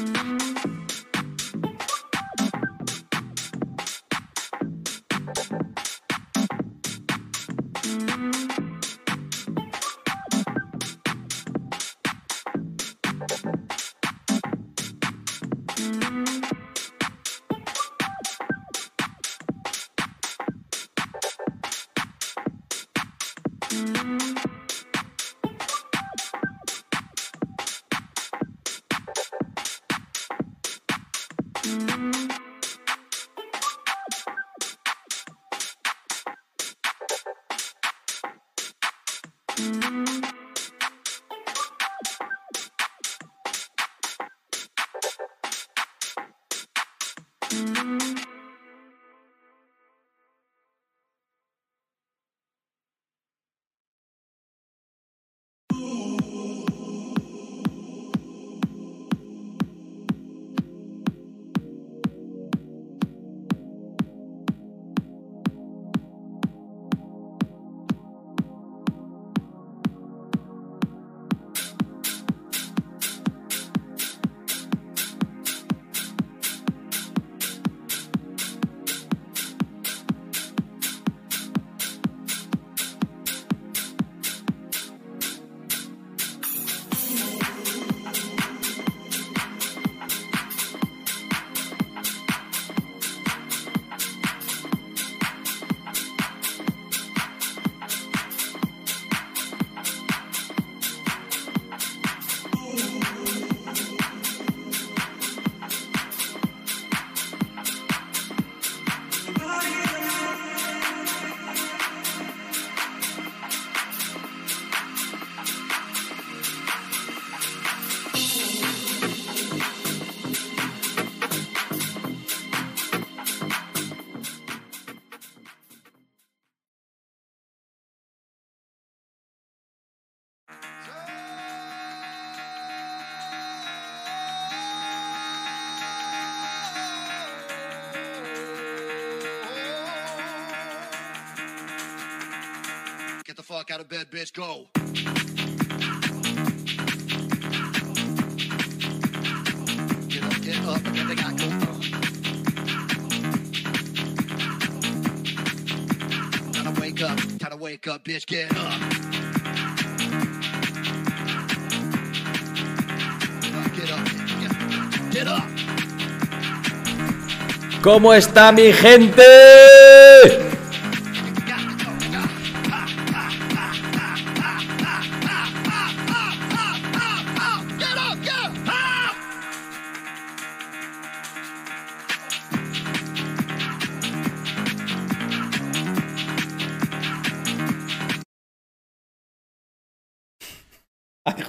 Mm-hmm. Fuck out. ¿Cómo está mi gente?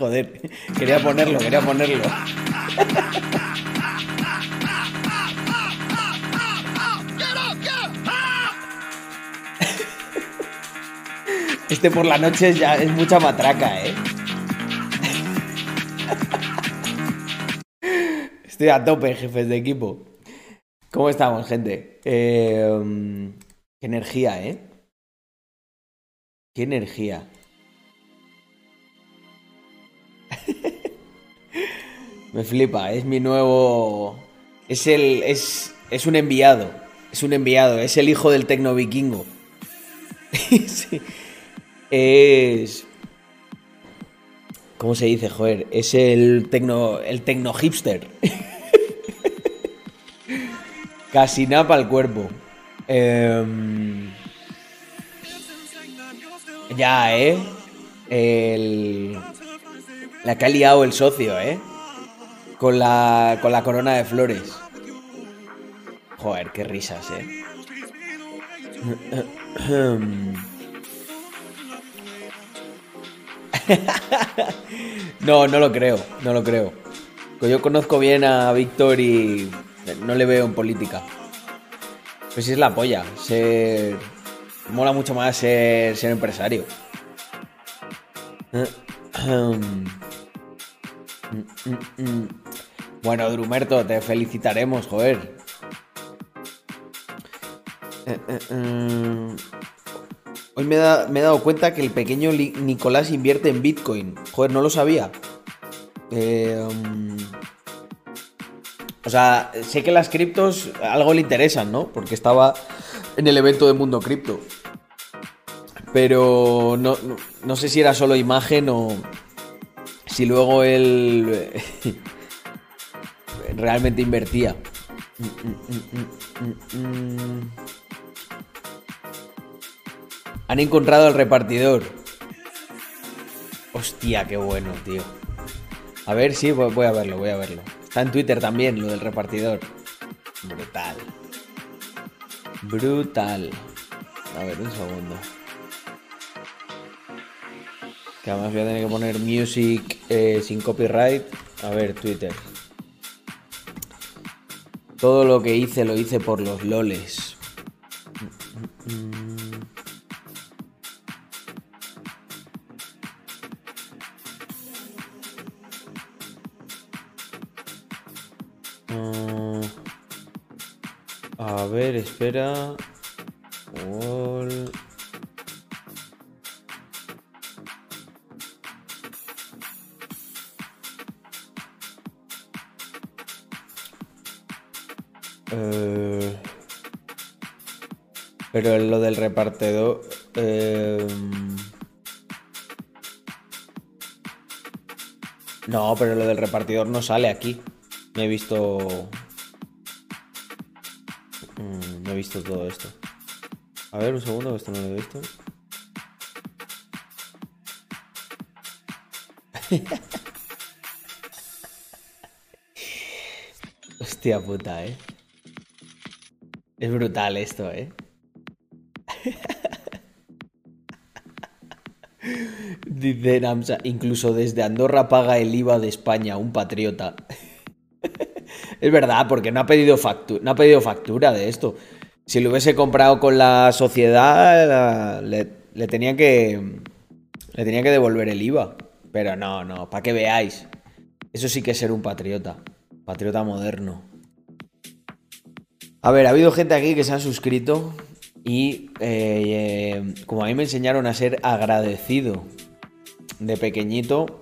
Joder. Quería ponerlo, quería ponerlo. Este por la noche ya es mucha matraca, ¿eh? Estoy a tope, jefes de equipo. ¿Cómo estamos, gente? Eh, um, qué energía, ¿eh? Qué energía. Me flipa, es mi nuevo. Es el. Es, es un enviado. Es un enviado, es el hijo del tecno vikingo. Sí. Es. ¿Cómo se dice, joder? Es el tecno. El tecno hipster. Casi nada para el cuerpo. Em, ya, ¿eh? El... La que ha liado el socio, ¿eh? Con la, con la corona de flores. Joder, qué risas, ¿eh? No, no lo creo, no lo creo. Yo conozco bien a Víctor y no le veo en política. Pues sí es la polla. Ser... Mola mucho más ser, ser empresario. Bueno, Drumerto, te felicitaremos, joder. Eh, eh, eh. Hoy me, he dado cuenta que el pequeño Nicolás invierte en Bitcoin. Joder, no lo sabía. O sea, sé que las criptos algo le interesan, ¿no? Porque estaba en el evento de Mundo Cripto. Pero no, no- no sé si era solo imagen o si luego él realmente invertía. Han encontrado al repartidor. Hostia, qué bueno, tío. A ver, sí, voy voy a verlo, voy a verlo. Está en Twitter también, lo del repartidor. Brutal. Brutal. A ver, un segundo. Que además voy a tener que poner music eh, sin copyright. A ver, Twitter. Todo lo que hice lo hice por los loles. Mm. A ver, espera. Eh, pero lo del repartidor. eh, no, pero lo del repartidor no sale aquí. Me he visto. Mm, No he visto todo esto. A ver, un segundo, esto no lo he visto. Hostia puta, eh. Es brutal esto, eh. Dice Namsa, incluso desde Andorra paga el IVA de España, un patriota. es verdad, porque no ha pedido factura, de esto. Si lo hubiese comprado con la sociedad, le, que. Le tenía que devolver el IVA. Pero no, no, para que veáis. Eso sí que es ser un patriota. Patriota moderno. A ver, ha habido gente aquí que se ha suscrito y eh, como a mí me enseñaron a ser agradecido de pequeñito,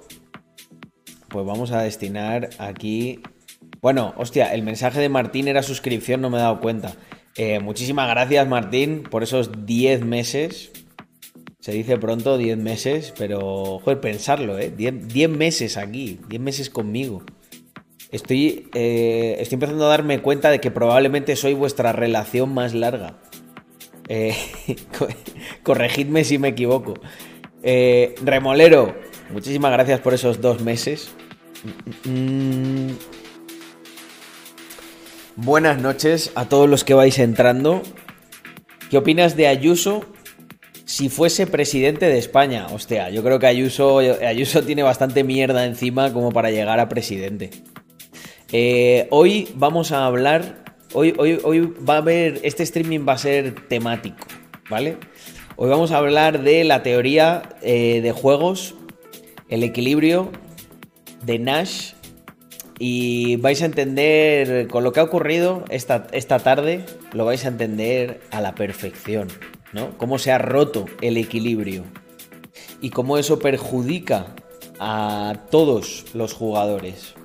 pues vamos a destinar aquí... Bueno, hostia, el mensaje de Martín era suscripción, no me he dado cuenta. Eh, muchísimas gracias Martín por esos 10 meses. Se dice pronto 10 meses, pero joder, pensarlo, ¿eh? 10, 10 meses aquí, 10 meses conmigo. Estoy, eh, estoy empezando a darme cuenta de que probablemente soy vuestra relación más larga. Eh, co- corregidme si me equivoco. Eh, Remolero, muchísimas gracias por esos dos meses. Mm, Buenas noches a todos los que vais entrando. ¿Qué opinas de Ayuso si fuese presidente de España? Hostia, yo creo que Ayuso, Ayuso tiene bastante mierda encima como para llegar a presidente. Eh, hoy vamos a hablar. Hoy, hoy, hoy va a haber. Este streaming va a ser temático, ¿vale? Hoy vamos a hablar de la teoría eh, de juegos, el equilibrio de Nash. Y vais a entender, con lo que ha ocurrido esta, esta tarde, lo vais a entender a la perfección, ¿no? Cómo se ha roto el equilibrio y cómo eso perjudica a todos los jugadores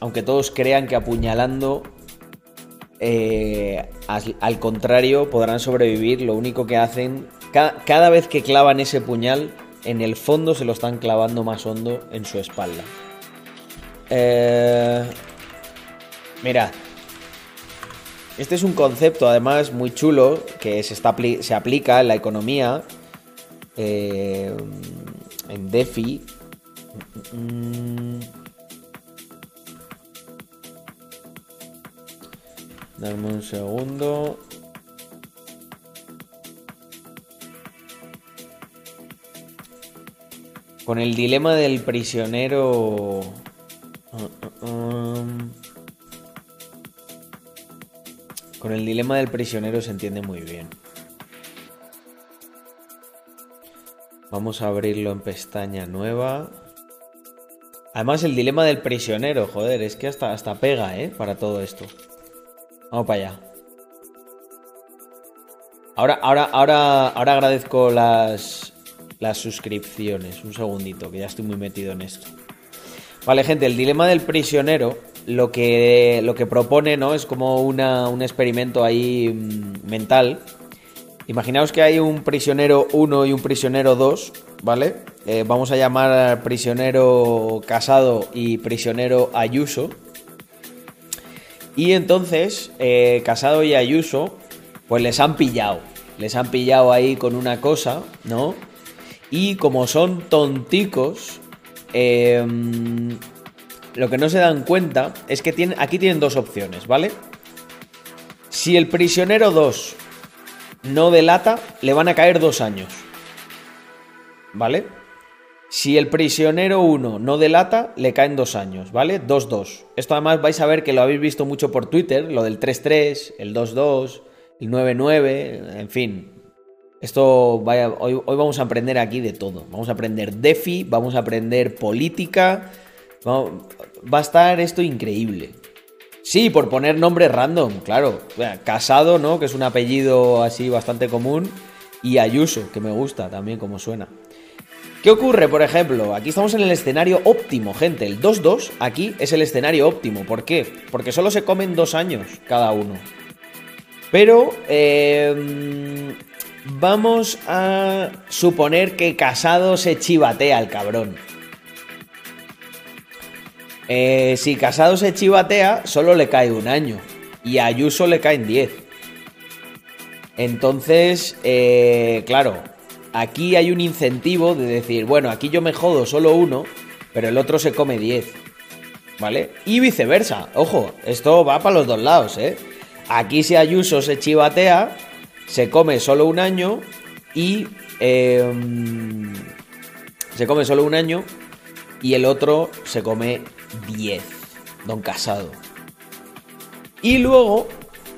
aunque todos crean que apuñalando, eh, al contrario, podrán sobrevivir, lo único que hacen, ca- cada vez que clavan ese puñal, en el fondo se lo están clavando más hondo en su espalda. Eh, mirad, este es un concepto además muy chulo que se, se aplica en la economía, eh, en DeFi. Mm, Dame un segundo. Con el dilema del prisionero... Uh, uh, um. Con el dilema del prisionero se entiende muy bien. Vamos a abrirlo en pestaña nueva. Además, el dilema del prisionero, joder, es que hasta, hasta pega, ¿eh? Para todo esto. Vamos para allá. Ahora, ahora, ahora, ahora agradezco las, las suscripciones. Un segundito, que ya estoy muy metido en esto. Vale, gente, el dilema del prisionero lo que, lo que propone, ¿no? Es como una, un experimento ahí mm, mental. Imaginaos que hay un prisionero 1 y un prisionero 2, ¿vale? Eh, vamos a llamar prisionero casado y prisionero Ayuso. Y entonces, eh, Casado y Ayuso, pues les han pillado. Les han pillado ahí con una cosa, ¿no? Y como son tonticos, eh, lo que no se dan cuenta es que tienen, aquí tienen dos opciones, ¿vale? Si el prisionero 2 no delata, le van a caer dos años. ¿Vale? Si el prisionero 1 no delata, le caen dos años, ¿vale? 2-2. Esto además vais a ver que lo habéis visto mucho por Twitter, lo del 3-3, el 2-2, el 9-9, en fin. Esto, vaya, hoy, hoy, vamos a aprender aquí de todo. Vamos a aprender DeFi, vamos a aprender política. va a estar esto increíble. Sí, por poner nombres random, claro. Casado, ¿no? Que es un apellido así bastante común. Y Ayuso, que me gusta también como suena. ¿Qué ocurre, por ejemplo? Aquí estamos en el escenario óptimo, gente. El 2-2 aquí es el escenario óptimo. ¿Por qué? Porque solo se comen dos años cada uno. Pero eh, vamos a suponer que Casado se chivatea al cabrón. Eh, si Casado se chivatea, solo le cae un año. Y a Ayuso le caen 10. Entonces, eh, claro, aquí hay un incentivo de decir, bueno, aquí yo me jodo solo uno, pero el otro se come 10. ¿Vale? Y viceversa. Ojo, esto va para los dos lados, ¿eh? Aquí si Ayuso se chivatea, se come solo un año y... Em, se come solo un año y el otro se come 10. Don Casado. Y luego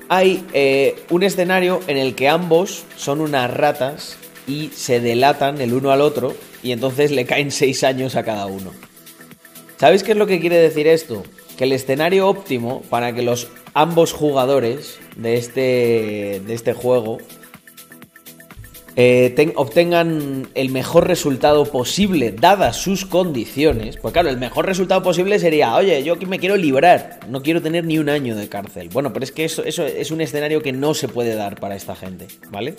hay eh, un escenario en el que ambos son unas ratas y se delatan el uno al otro y entonces le caen 6 años a cada uno. ¿Sabéis qué es lo que quiere decir esto? Que el escenario óptimo para que los ambos jugadores de este, de este juego eh, obtengan el mejor resultado posible, dadas sus condiciones. Pues claro, el mejor resultado posible sería, oye, yo me quiero librar, no quiero tener ni un año de cárcel. Bueno, pero es que eso, eso es un escenario que no se puede dar para esta gente, ¿vale?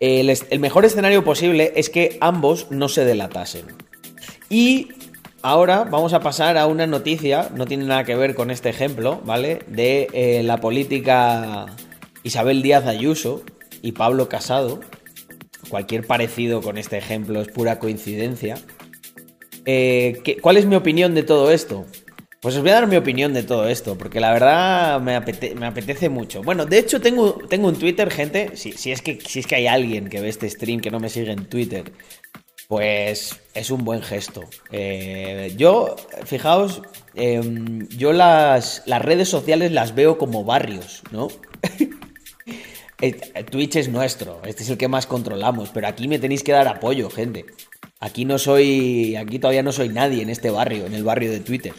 El, mejor escenario posible es que ambos no se delatasen. Y Ahora vamos a pasar a una noticia, no tiene nada que ver con este ejemplo, ¿vale? De eh, la política Isabel Díaz Ayuso y Pablo Casado, Cualquier parecido con este ejemplo es pura coincidencia. Eh, ¿Cuál es mi opinión de todo esto? Pues os voy a dar mi opinión de todo esto, porque la verdad me, apetece mucho. Bueno, de hecho tengo, tengo un Twitter, gente, si, es que, si es que hay alguien que ve este stream que no me sigue en Twitter, pues es un buen gesto. Eh, yo, fijaos, em, yo las, las redes sociales las veo como barrios, ¿no? Eh, Twitch es nuestro, este es el que más controlamos, pero aquí me tenéis que dar apoyo, gente. Aquí no soy, aquí todavía no soy nadie en este barrio, en el barrio de Twitter.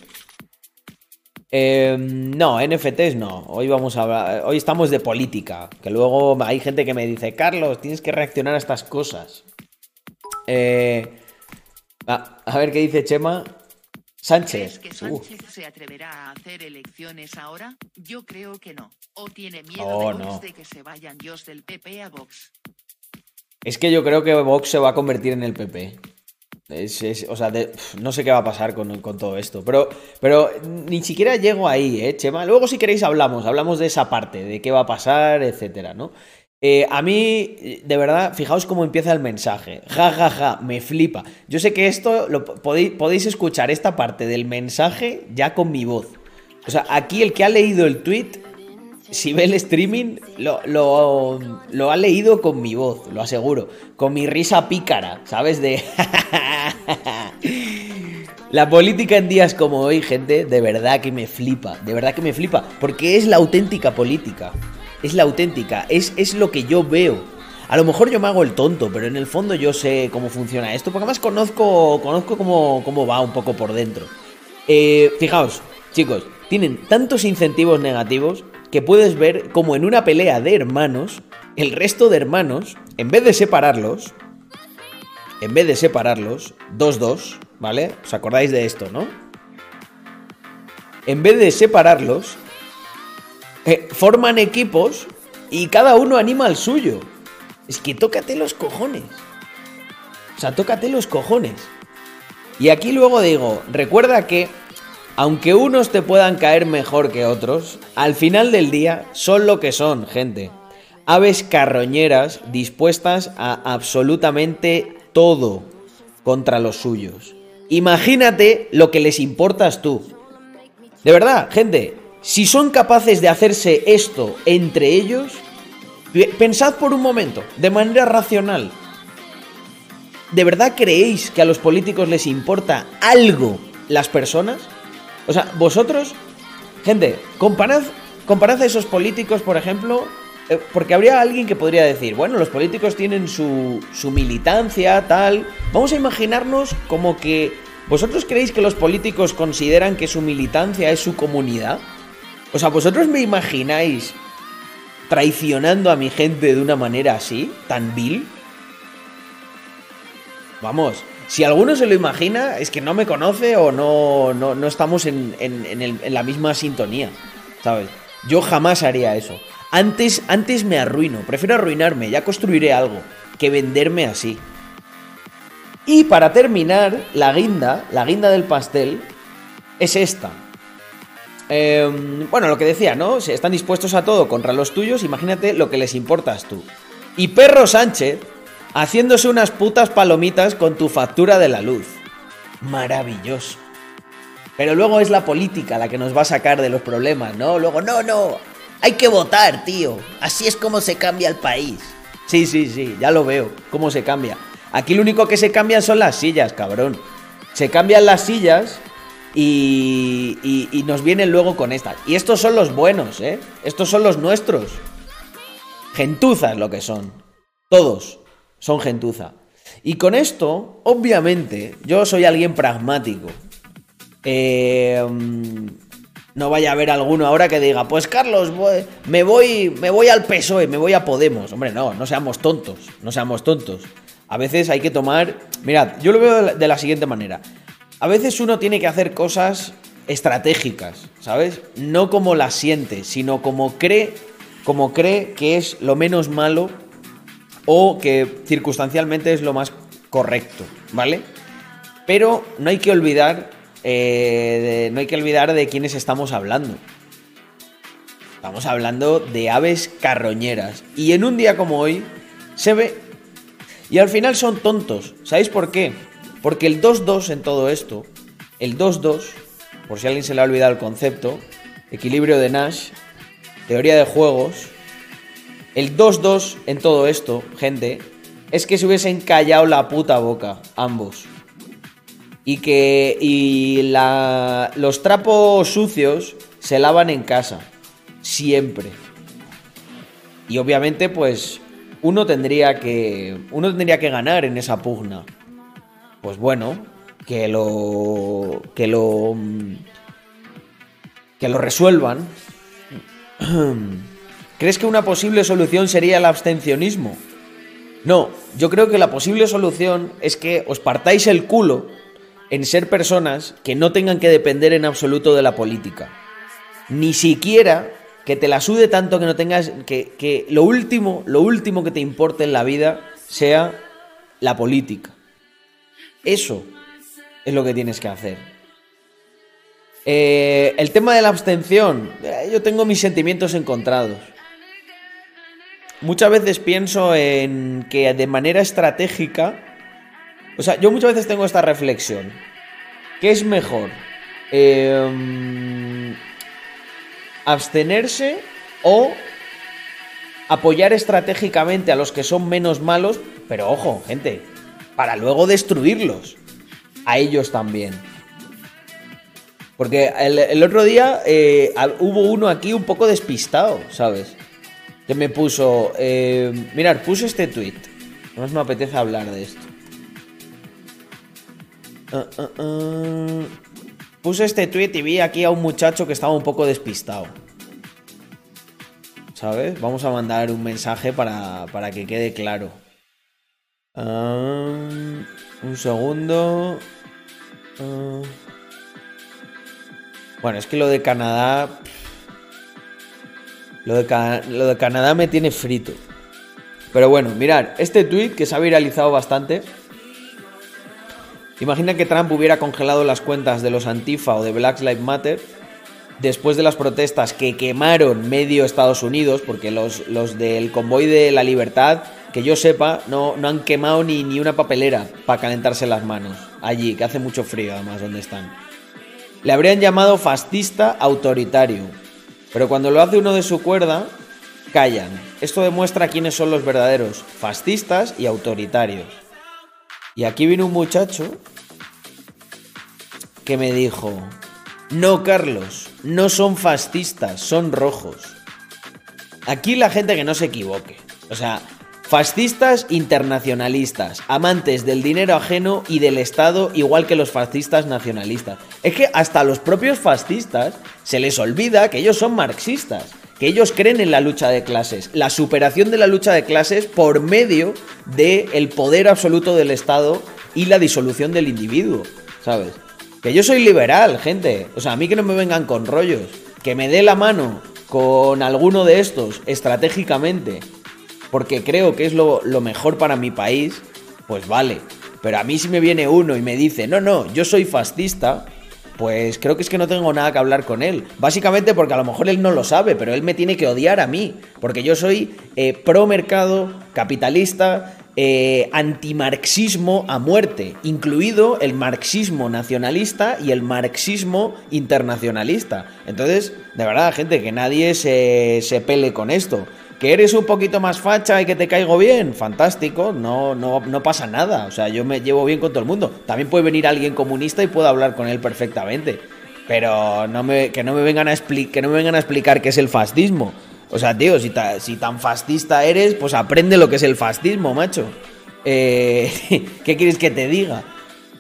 Em, no, NFTs no. Hoy vamos a hablar, hoy estamos de política, que luego hay gente que me dice, Carlos, tienes que reaccionar a estas cosas. Eh, a ver qué dice Chema. Sánchez. ¿Crees que Sánchez se atreverá a hacer elecciones ahora? Yo creo que no. O tiene miedo de, Vox de que se vayan Dios del PP a Vox. Es que yo creo que Vox se va a convertir en el PP. O sea, no sé qué va a pasar con, con, todo esto. Pero, pero ni siquiera llego ahí, ¿eh, Chema? Luego, si queréis, hablamos. Hablamos de esa parte, de qué va a pasar, etcétera, ¿no? Eh, a mí, de verdad, fijaos cómo empieza el mensaje. Ja, ja, ja, me flipa. Yo sé que esto lo podéis, podéis escuchar esta parte del mensaje ya con mi voz. O sea, aquí el que ha leído el tweet, si ve el streaming, lo, lo, ha leído con mi voz, lo aseguro. Con mi risa pícara, ¿sabes? De... La política en días como hoy, gente, de verdad que me flipa, de verdad que me flipa, porque es la auténtica política es la auténtica, es, es lo que yo veo. A lo mejor yo me hago el tonto, pero en el fondo yo sé cómo funciona esto, porque además conozco, conozco cómo, cómo va un poco por dentro. Eh, fijaos, chicos, tienen tantos incentivos negativos que puedes ver como en una pelea de hermanos, el resto de hermanos, en vez de separarlos, en vez de separarlos, 2-2, ¿vale? ¿Os acordáis de esto, no? En vez de separarlos, eh, forman equipos y cada uno anima al suyo. Es que tócate los cojones. O sea, tócate los cojones. Y aquí luego digo, recuerda que, aunque unos te puedan caer mejor que otros, al final del día son lo que son, gente. Aves carroñeras dispuestas a absolutamente todo contra los suyos. Imagínate lo que les importas tú. De verdad, gente, si son capaces de hacerse esto entre ellos, pensad por un momento, de manera racional. ¿De verdad creéis que a los políticos les importa algo las personas? O sea, vosotros, gente, comparad, comparad a esos políticos, por ejemplo, eh, porque habría alguien que podría decir, bueno, los políticos tienen su, su militancia, tal. Vamos a imaginarnos como que vosotros creéis que los políticos consideran que su militancia es su comunidad. O sea, vosotros me imagináis traicionando a mi gente de una manera así, tan vil. Vamos, si alguno se lo imagina, es que no me conoce o no, no, estamos en, en, la misma sintonía, ¿sabes? Yo jamás haría eso. Antes, antes me arruino, prefiero arruinarme, ya construiré algo, que venderme así. Y para terminar, la guinda, la guinda del pastel, es esta. Em, bueno, lo que decía, ¿no? Si están dispuestos a todo contra los tuyos, imagínate lo que les importas tú. Y Perro Sánchez haciéndose unas putas palomitas con tu factura de la luz. Maravilloso. Pero luego es la política la que nos va a sacar de los problemas, ¿no? Luego, no, no, hay que votar, tío. Así es como se cambia el país. Sí, sí, sí, ya lo veo, cómo se cambia. Aquí lo único que se cambian son las sillas, cabrón. Se cambian las sillas y, y, y, nos vienen luego con estas. Y estos son los buenos, ¿eh? Estos son los nuestros. Gentuzas lo que son. Todos son gentuza. Y con esto, obviamente, yo soy alguien pragmático. Eh, no vaya a haber alguno ahora que diga, pues Carlos, me, voy, me voy al PSOE, me voy a Podemos. Hombre, no, no seamos tontos, no seamos tontos. A veces hay que tomar... Mirad, yo lo veo de la siguiente manera. A veces uno tiene que hacer cosas estratégicas, ¿sabes? No como las siente, sino como cree, como cree que es lo menos malo o que circunstancialmente es lo más correcto, ¿vale? Pero no hay que olvidar, eh, no hay que olvidar de quiénes estamos hablando. Estamos hablando de aves carroñeras. Y en un día como hoy se ve. Y al final son tontos. ¿Sabéis por qué? Porque el 2-2 en todo esto, el 2-2, por si a alguien se le ha olvidado el concepto, equilibrio de Nash, teoría de juegos, el 2-2 en todo esto, gente, es que se hubiesen callado la puta boca, ambos. Y que y la, los trapos sucios se lavan en casa, siempre. Y obviamente, pues, uno tendría que, uno tendría que ganar en esa pugna. Pues bueno, que lo, que lo, que lo resuelvan. ¿Crees que una posible solución sería el abstencionismo? No, yo creo que la posible solución es que os partáis el culo en ser personas que no tengan que depender en absoluto de la política. Ni siquiera que te la sude tanto que no tengas que, que lo último, lo último que te importe en la vida sea la política. Eso es lo que tienes que hacer. Eh, el tema de la abstención, eh, yo tengo mis sentimientos encontrados. Muchas veces pienso en que de manera estratégica, o sea, yo muchas veces tengo esta reflexión. ¿Qué es mejor? Em, abstenerse o apoyar estratégicamente a los que son menos malos, pero ojo, gente, para luego destruirlos. A ellos también. Porque el, otro día eh, hubo uno aquí un poco despistado, ¿sabes? Que me puso, eh, mirar, puse este tweet. No me apetece hablar de esto. Ah. Puse este tweet y vi aquí a un muchacho que estaba un poco despistado. ¿Sabes? Vamos a mandar un mensaje para, para que quede claro. un segundo. bueno, es que lo de Canadá lo de, Canadá me tiene frito. Pero bueno, mirad, este tweet que se ha viralizado bastante. Imagina que Trump hubiera congelado las cuentas de los Antifa o de Black Lives Matter después de las protestas que quemaron medio Estados Unidos, porque los, los del convoy de la libertad, que yo sepa, no, no han quemado ni, ni una papelera para calentarse las manos allí, que hace mucho frío además donde están. Le habrían llamado fascista autoritario. Pero cuando lo hace uno de su cuerda, callan. Esto demuestra quiénes son los verdaderos fascistas y autoritarios. Y aquí viene un muchacho que me dijo, no Carlos, no son fascistas, son rojos. Aquí la gente que no se equivoque. O sea, Fascistas internacionalistas, amantes del dinero ajeno y del Estado, igual que los fascistas nacionalistas. Es que hasta a los propios fascistas se les olvida que ellos son marxistas, que ellos creen en la lucha de clases, la superación de la lucha de clases por medio del el poder absoluto del Estado y la disolución del individuo, ¿sabes? Que yo soy liberal, gente. O sea, a mí que no me vengan con rollos. Que me dé la mano con alguno de estos estratégicamente porque creo que es lo, mejor para mi país, pues vale. Pero a mí si me viene uno y me dice, no, no, yo soy fascista, pues creo que es que no tengo nada que hablar con él. Básicamente porque a lo mejor él no lo sabe, pero él me tiene que odiar a mí. Porque yo soy eh, pro mercado, capitalista, eh, antimarxismo a muerte, incluido el marxismo nacionalista y el marxismo internacionalista. Entonces, de verdad, gente, que nadie se, se pele con esto. ¿Que eres un poquito más facha y que te caigo bien? Fantástico, no, no, no pasa nada. O sea, yo me llevo bien con todo el mundo. También puede venir alguien comunista y puedo hablar con él perfectamente. Pero no me, que, no me vengan a explicar qué es el fascismo. O sea, tío, si, si tan fascista eres, pues aprende lo que es el fascismo, macho. Eh, ¿Qué quieres que te diga?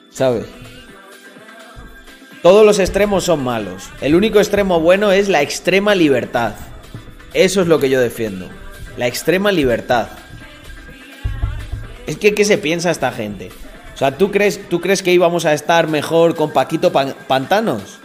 ¿Sabes? Todos los extremos son malos. El único extremo bueno es la extrema libertad. Eso es lo que yo defiendo. La extrema libertad. Es que, ¿qué se piensa esta gente? O sea, ¿tú crees, ¿tú crees que íbamos a estar mejor con Paquito Pantanos?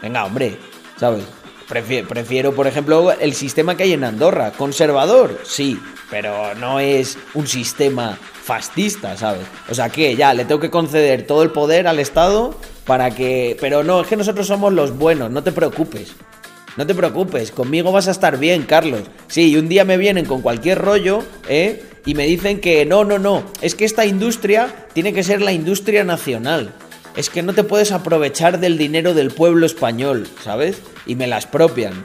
Venga, hombre, ¿sabes? Prefiero, prefiero, por ejemplo, el sistema que hay en Andorra. ¿Conservador? Sí, pero no es un sistema fascista, ¿sabes? O sea, que ya le tengo que conceder todo el poder al Estado para que... Pero no, es que nosotros somos los buenos, no te preocupes. No te preocupes, conmigo vas a estar bien, Carlos. Sí, y un día me vienen con cualquier rollo, ¿eh? Y me dicen que no, no, no, es que esta industria tiene que ser la industria nacional. Es que no te puedes aprovechar del dinero del pueblo español, ¿sabes? Y me la expropian.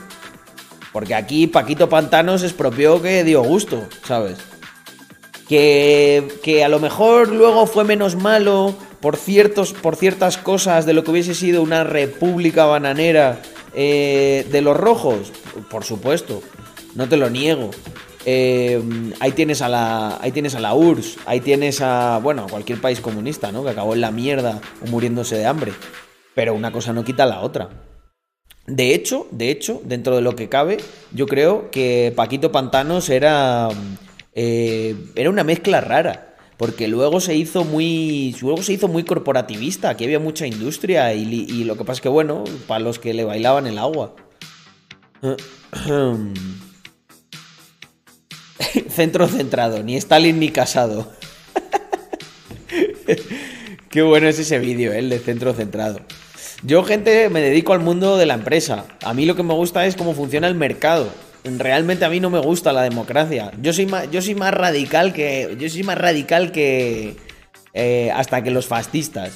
Porque aquí Paquito Pantanos expropió que dio gusto, ¿sabes? Que, que a lo mejor luego fue menos malo por, ciertos, por ciertas cosas de lo que hubiese sido una república bananera eh, de los rojos, por supuesto, no te lo niego. Eh, ahí tienes a la ahí tienes a la URSS, ahí tienes a bueno, cualquier país comunista, ¿no? Que acabó en la mierda o muriéndose de hambre. Pero una cosa no quita la otra. De hecho, de hecho, dentro de lo que cabe, yo creo que Paquito Pantanos era eh, era una mezcla rara porque luego se hizo muy luego se hizo muy corporativista aquí había mucha industria y, lo que pasa es que bueno para los que le bailaban el agua. Centro centrado ni Stalin ni casado. Qué bueno es ese vídeo ¿eh? el de centro centrado. Yo gente me dedico al mundo de la empresa. A mí lo que me gusta es cómo funciona el mercado realmente a mí no me gusta la democracia. Yo soy más, yo soy más radical que. Yo soy más radical que. Eh, hasta que los fascistas.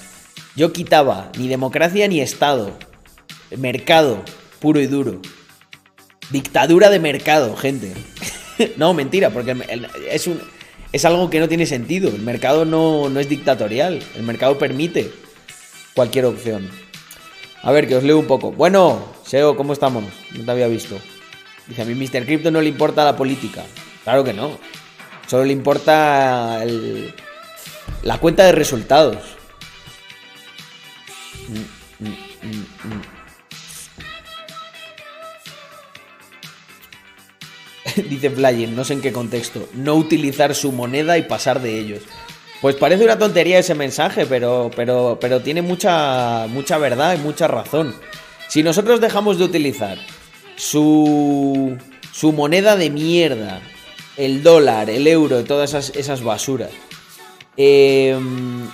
Yo quitaba ni democracia ni Estado. Mercado, puro y duro. Dictadura de mercado, gente. no, mentira, porque es un. Es algo que no tiene sentido. El mercado no, no es dictatorial. El mercado permite cualquier opción. A ver, que os leo un poco. Bueno, Seo, ¿cómo estamos? No te había visto. Dice, a mí Mr. Crypto no le importa la política. Claro que no. Solo le importa la cuenta de resultados. Dice Flyen, no sé en qué contexto. No utilizar su moneda y pasar de ellos. Pues parece una tontería ese mensaje, pero, pero, pero tiene mucha, mucha verdad y mucha razón. Si nosotros dejamos de utilizar su, su moneda de mierda, el dólar, el euro, todas esas, esas basuras. Em,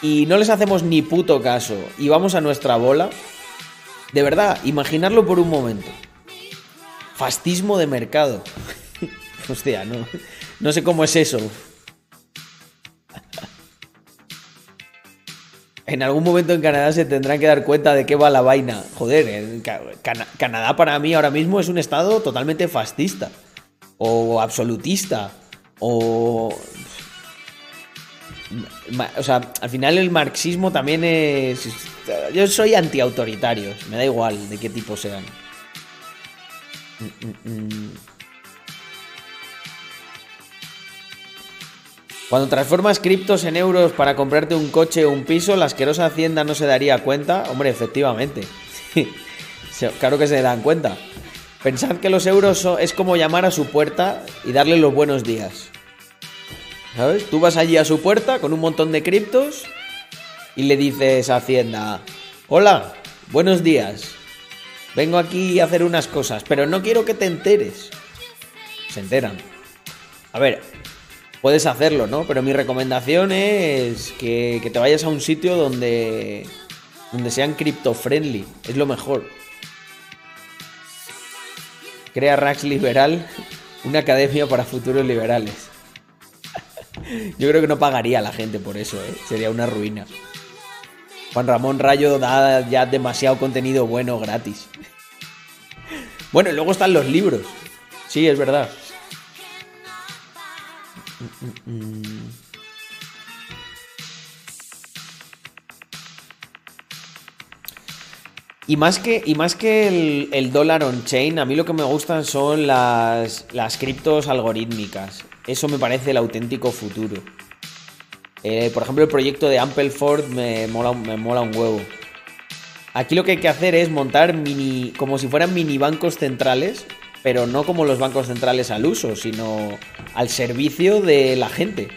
y no les hacemos ni puto caso y vamos a nuestra bola. De verdad, imaginarlo por un momento. Fascismo de mercado. Hostia, no, no sé cómo es eso. En algún momento en Canadá se tendrán que dar cuenta de qué va la vaina. Joder, Canadá para mí ahora mismo es un estado totalmente fascista. O absolutista. O... O sea, al final el marxismo también es. Yo soy antiautoritarios, me da igual de qué tipo sean. Mm, mm, Cuando transformas criptos en euros para comprarte un coche o un piso, la asquerosa Hacienda no se daría cuenta. Hombre, efectivamente. claro que se dan cuenta. Pensad que los euros es como llamar a su puerta y darle los buenos días. ¿Sabes? Tú vas allí a su puerta con un montón de criptos y le dices a Hacienda, hola, buenos días. Vengo aquí a hacer unas cosas, pero no quiero que te enteres. Se enteran. A ver, puedes hacerlo, ¿no? Pero mi recomendación es que, te vayas a un sitio donde, donde sean cripto friendly. Es lo mejor. Crea Rax Liberal, una academia para futuros liberales. Yo creo que no pagaría a la gente por eso, ¿eh? Sería una ruina. Juan Ramón Rayo da ya demasiado contenido bueno gratis. Bueno, y luego están los libros. Sí, es verdad. Y más que, y más que el, dólar on-chain, a mí lo que me gustan son las, las criptos algorítmicas. Eso me parece el auténtico futuro. Eh, por ejemplo, el proyecto de Ampleford me mola, me mola un huevo. Aquí lo que hay que hacer es montar mini, como si fueran mini bancos centrales, pero no como los bancos centrales al uso, sino al servicio de la gente.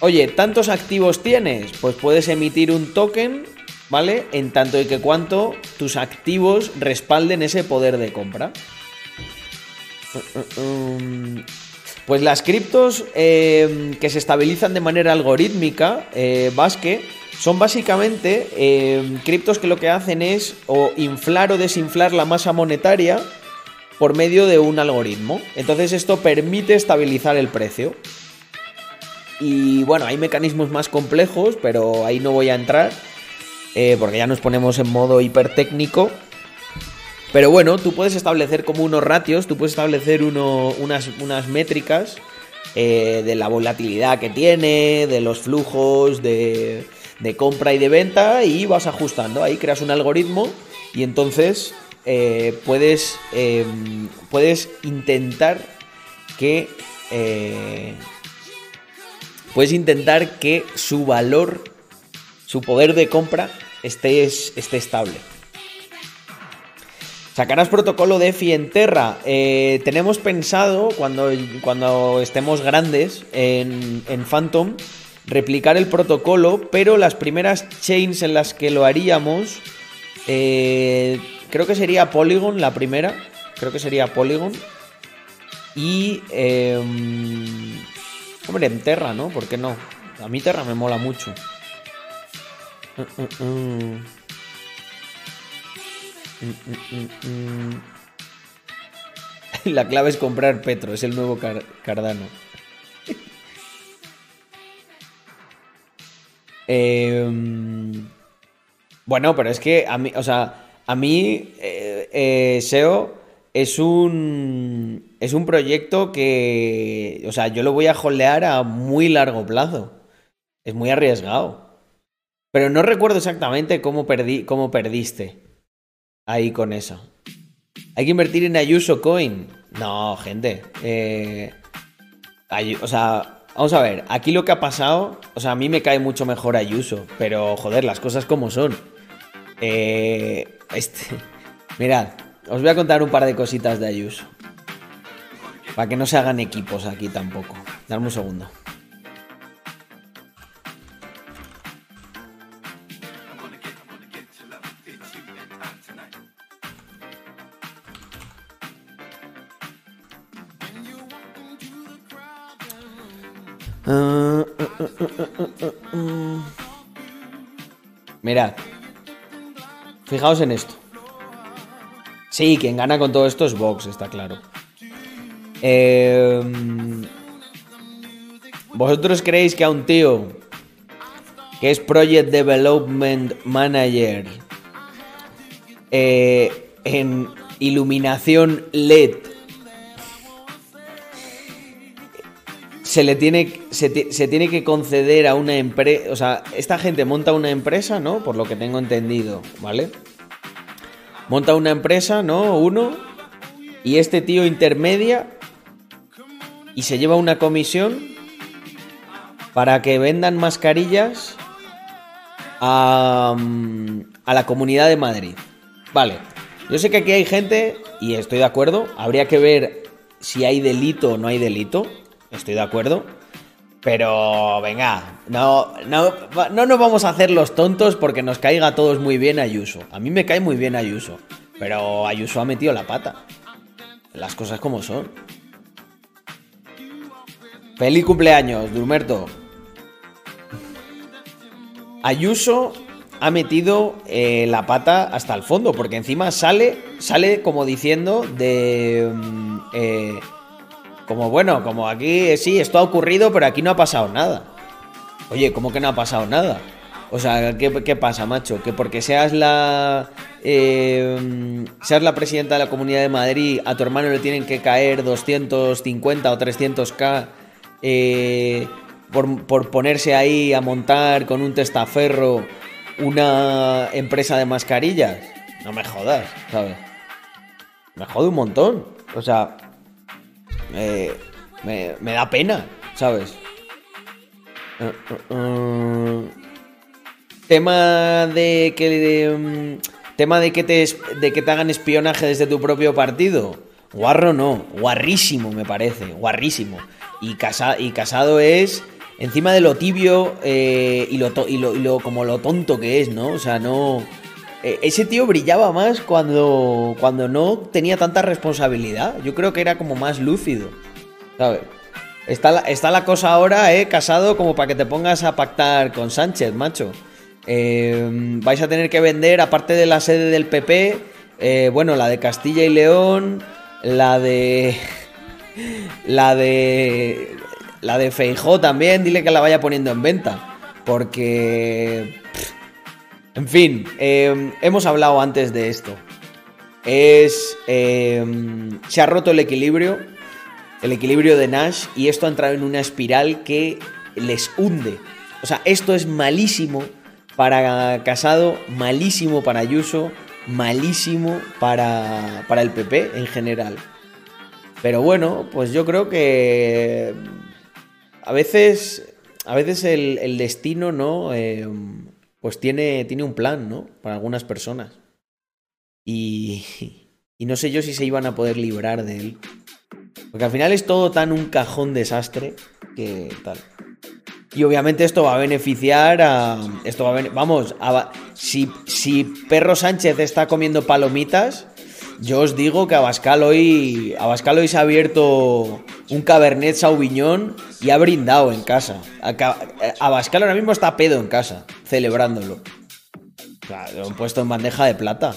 Oye, ¿tantos activos tienes? Pues puedes emitir un token, ¿vale? En tanto y que cuanto tus activos respalden ese poder de compra. Pues las criptos eh, que se estabilizan de manera algorítmica, eh, Basque, son básicamente eh, criptos que lo que hacen es o inflar o desinflar la masa monetaria por medio de un algoritmo. Entonces esto permite estabilizar el precio. Y bueno, hay mecanismos más complejos, pero ahí no voy a entrar, porque ya nos ponemos en modo hipertécnico. Pero bueno, tú puedes establecer como unos ratios, tú puedes establecer unas, unas métricas eh, de la volatilidad que tiene, de los flujos de, compra y de venta y vas ajustando. Ahí creas un algoritmo y entonces eh, puedes, em, puedes intentar que... Eh, puedes intentar que su valor, su poder de compra esté, esté estable. Sacarás protocolo de EFI en Terra. Eh, tenemos pensado, cuando, cuando estemos grandes en, Phantom, replicar el protocolo, pero las primeras chains en las que lo haríamos, eh, creo que sería Polygon la primera. Creo que sería Polygon. Y... Em, hombre, en Terra, ¿no? ¿Por qué no? A mí Terra me mola mucho. Mm, mm, mm. La clave es comprar Petro, es el nuevo Cardano. Em, bueno, pero es que a mí, o sea, a mí eh, eh, SEO es un es un proyecto que, o sea, yo lo voy a holdear a muy largo plazo. Es muy arriesgado. Pero no recuerdo exactamente cómo perdí, cómo perdiste ahí con eso. ¿Hay que invertir en Ayuso Coin? No, gente. Eh, o sea, vamos a ver. Aquí lo que ha pasado. O sea, a mí me cae mucho mejor Ayuso. Pero, joder, las cosas como son. Eh, este, mirad, os voy a contar un par de cositas de Ayuso. Para que no se hagan equipos aquí tampoco. Dame un segundo. Mirad. Fijaos en esto. Sí, quien gana con todo esto es Vox, está claro. Em, ¿Vosotros creéis que a un tío que es Project Development Manager eh, en iluminación LED se le tiene, se, tiene que conceder a una empresa, o sea, esta gente monta una empresa, ¿no? Por lo que tengo entendido, ¿vale? Monta una empresa, ¿no? Uno, y este tío intermedia y se lleva una comisión para que vendan mascarillas a, mm, a la comunidad de Madrid. Vale, yo sé que aquí hay gente, y estoy de acuerdo, habría que ver si hay delito o no hay delito estoy de acuerdo. Pero venga, no, no, no nos vamos a hacer los tontos porque nos caiga a todos muy bien Ayuso. A mí me cae muy bien Ayuso, pero Ayuso ha metido la pata. Las cosas como son. Feliz cumpleaños, Durmerto. Ayuso ha metido eh, la pata hasta el fondo, porque encima sale, sale como diciendo de... Mm, eh, como bueno, como aquí eh, sí, esto ha ocurrido, pero aquí no ha pasado nada. Oye, ¿cómo que no ha pasado nada? O sea, ¿qué, pasa, macho? Que porque seas la. Eh, seas la presidenta de la Comunidad de Madrid, a tu hermano le tienen que caer 250 o 300k eh, por, por ponerse ahí a montar con un testaferro una empresa de mascarillas. No me jodas, ¿sabes? Me jode un montón. O sea, me, da pena, ¿sabes? Uh, uh, uh. tema de que mm, tema de que te de que te hagan espionaje desde tu propio partido. Guarro no, guarrísimo me parece, guarrísimo. Y, y casado es encima de lo tibio eh, y, lo y, lo, como lo tonto que es, ¿no? O sea, no eh, ese tío brillaba más cuando, cuando no tenía tanta responsabilidad. Yo creo que era como más lúcido. ¿Sabes? Está la, está la cosa ahora, eh, casado, como para que te pongas a pactar con Sánchez, macho. Eh, vais a tener que vender, aparte de la sede del PP, eh, bueno, la de Castilla y León, la de. La de. La de Feijó también, dile que la vaya poniendo en venta. Porque. En fin, em, hemos hablado antes de esto. Es. Em, se ha roto el equilibrio. El equilibrio de Nash. Y esto ha entrado en una espiral que les hunde. O sea, esto es malísimo para Casado, malísimo para Ayuso, malísimo para, para el PP en general. Pero bueno, pues yo creo que a veces, a veces el, destino, ¿no? Em, pues tiene, tiene un plan, ¿no? Para algunas personas. Y, y no sé yo si se iban a poder librar de él. Porque al final es todo tan un cajón desastre que tal. Y obviamente esto va a beneficiar a. Esto va a Vamos, si, si Perro Sánchez está comiendo palomitas, yo os digo que Abascal hoy, Abascal hoy se ha abierto un Cabernet Sauvignon y ha brindado en casa. Abascal ahora mismo está pedo en casa, celebrándolo. lo han puesto en bandeja de plata.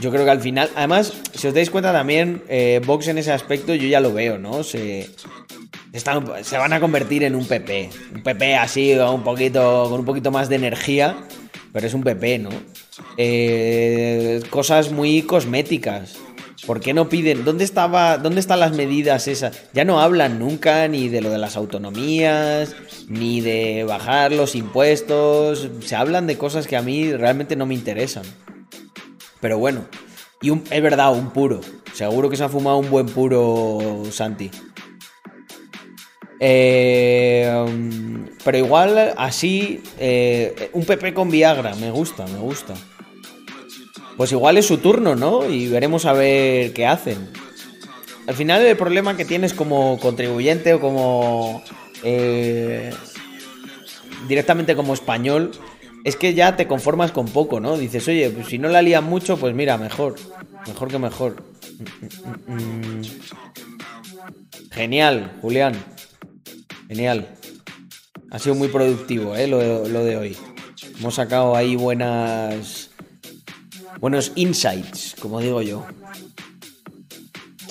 Yo creo que al final, además, si os dais cuenta también, eh, Vox en ese aspecto yo ya lo veo, ¿no? Se, se van a convertir en un PP. Un PP así, un poquito, con un poquito más de energía pero es un PP, ¿no? Eh, cosas muy cosméticas. ¿Por qué no piden? ¿Dónde, estaba, ¿Dónde están las medidas esas? Ya no hablan nunca ni de lo de las autonomías, ni de bajar los impuestos. Se hablan de cosas que a mí realmente no me interesan. Pero bueno, y es verdad, un puro. Seguro que se ha fumado un buen puro Santi. Eh, pero igual así, eh, un PP con Viagra, me gusta, me gusta. Pues igual es su turno, ¿no? Y veremos a ver qué hacen. Al final el problema que tienes como contribuyente o como... Eh, directamente como español, es que ya te conformas con poco, ¿no? Dices, oye, pues si no la lían mucho, pues mira, mejor. Mejor que mejor. Mm, mm, mm, Genial, Julián. Genial. Ha sido muy productivo ¿eh? lo, de hoy. Hemos sacado ahí buenas. Buenos insights, como digo yo.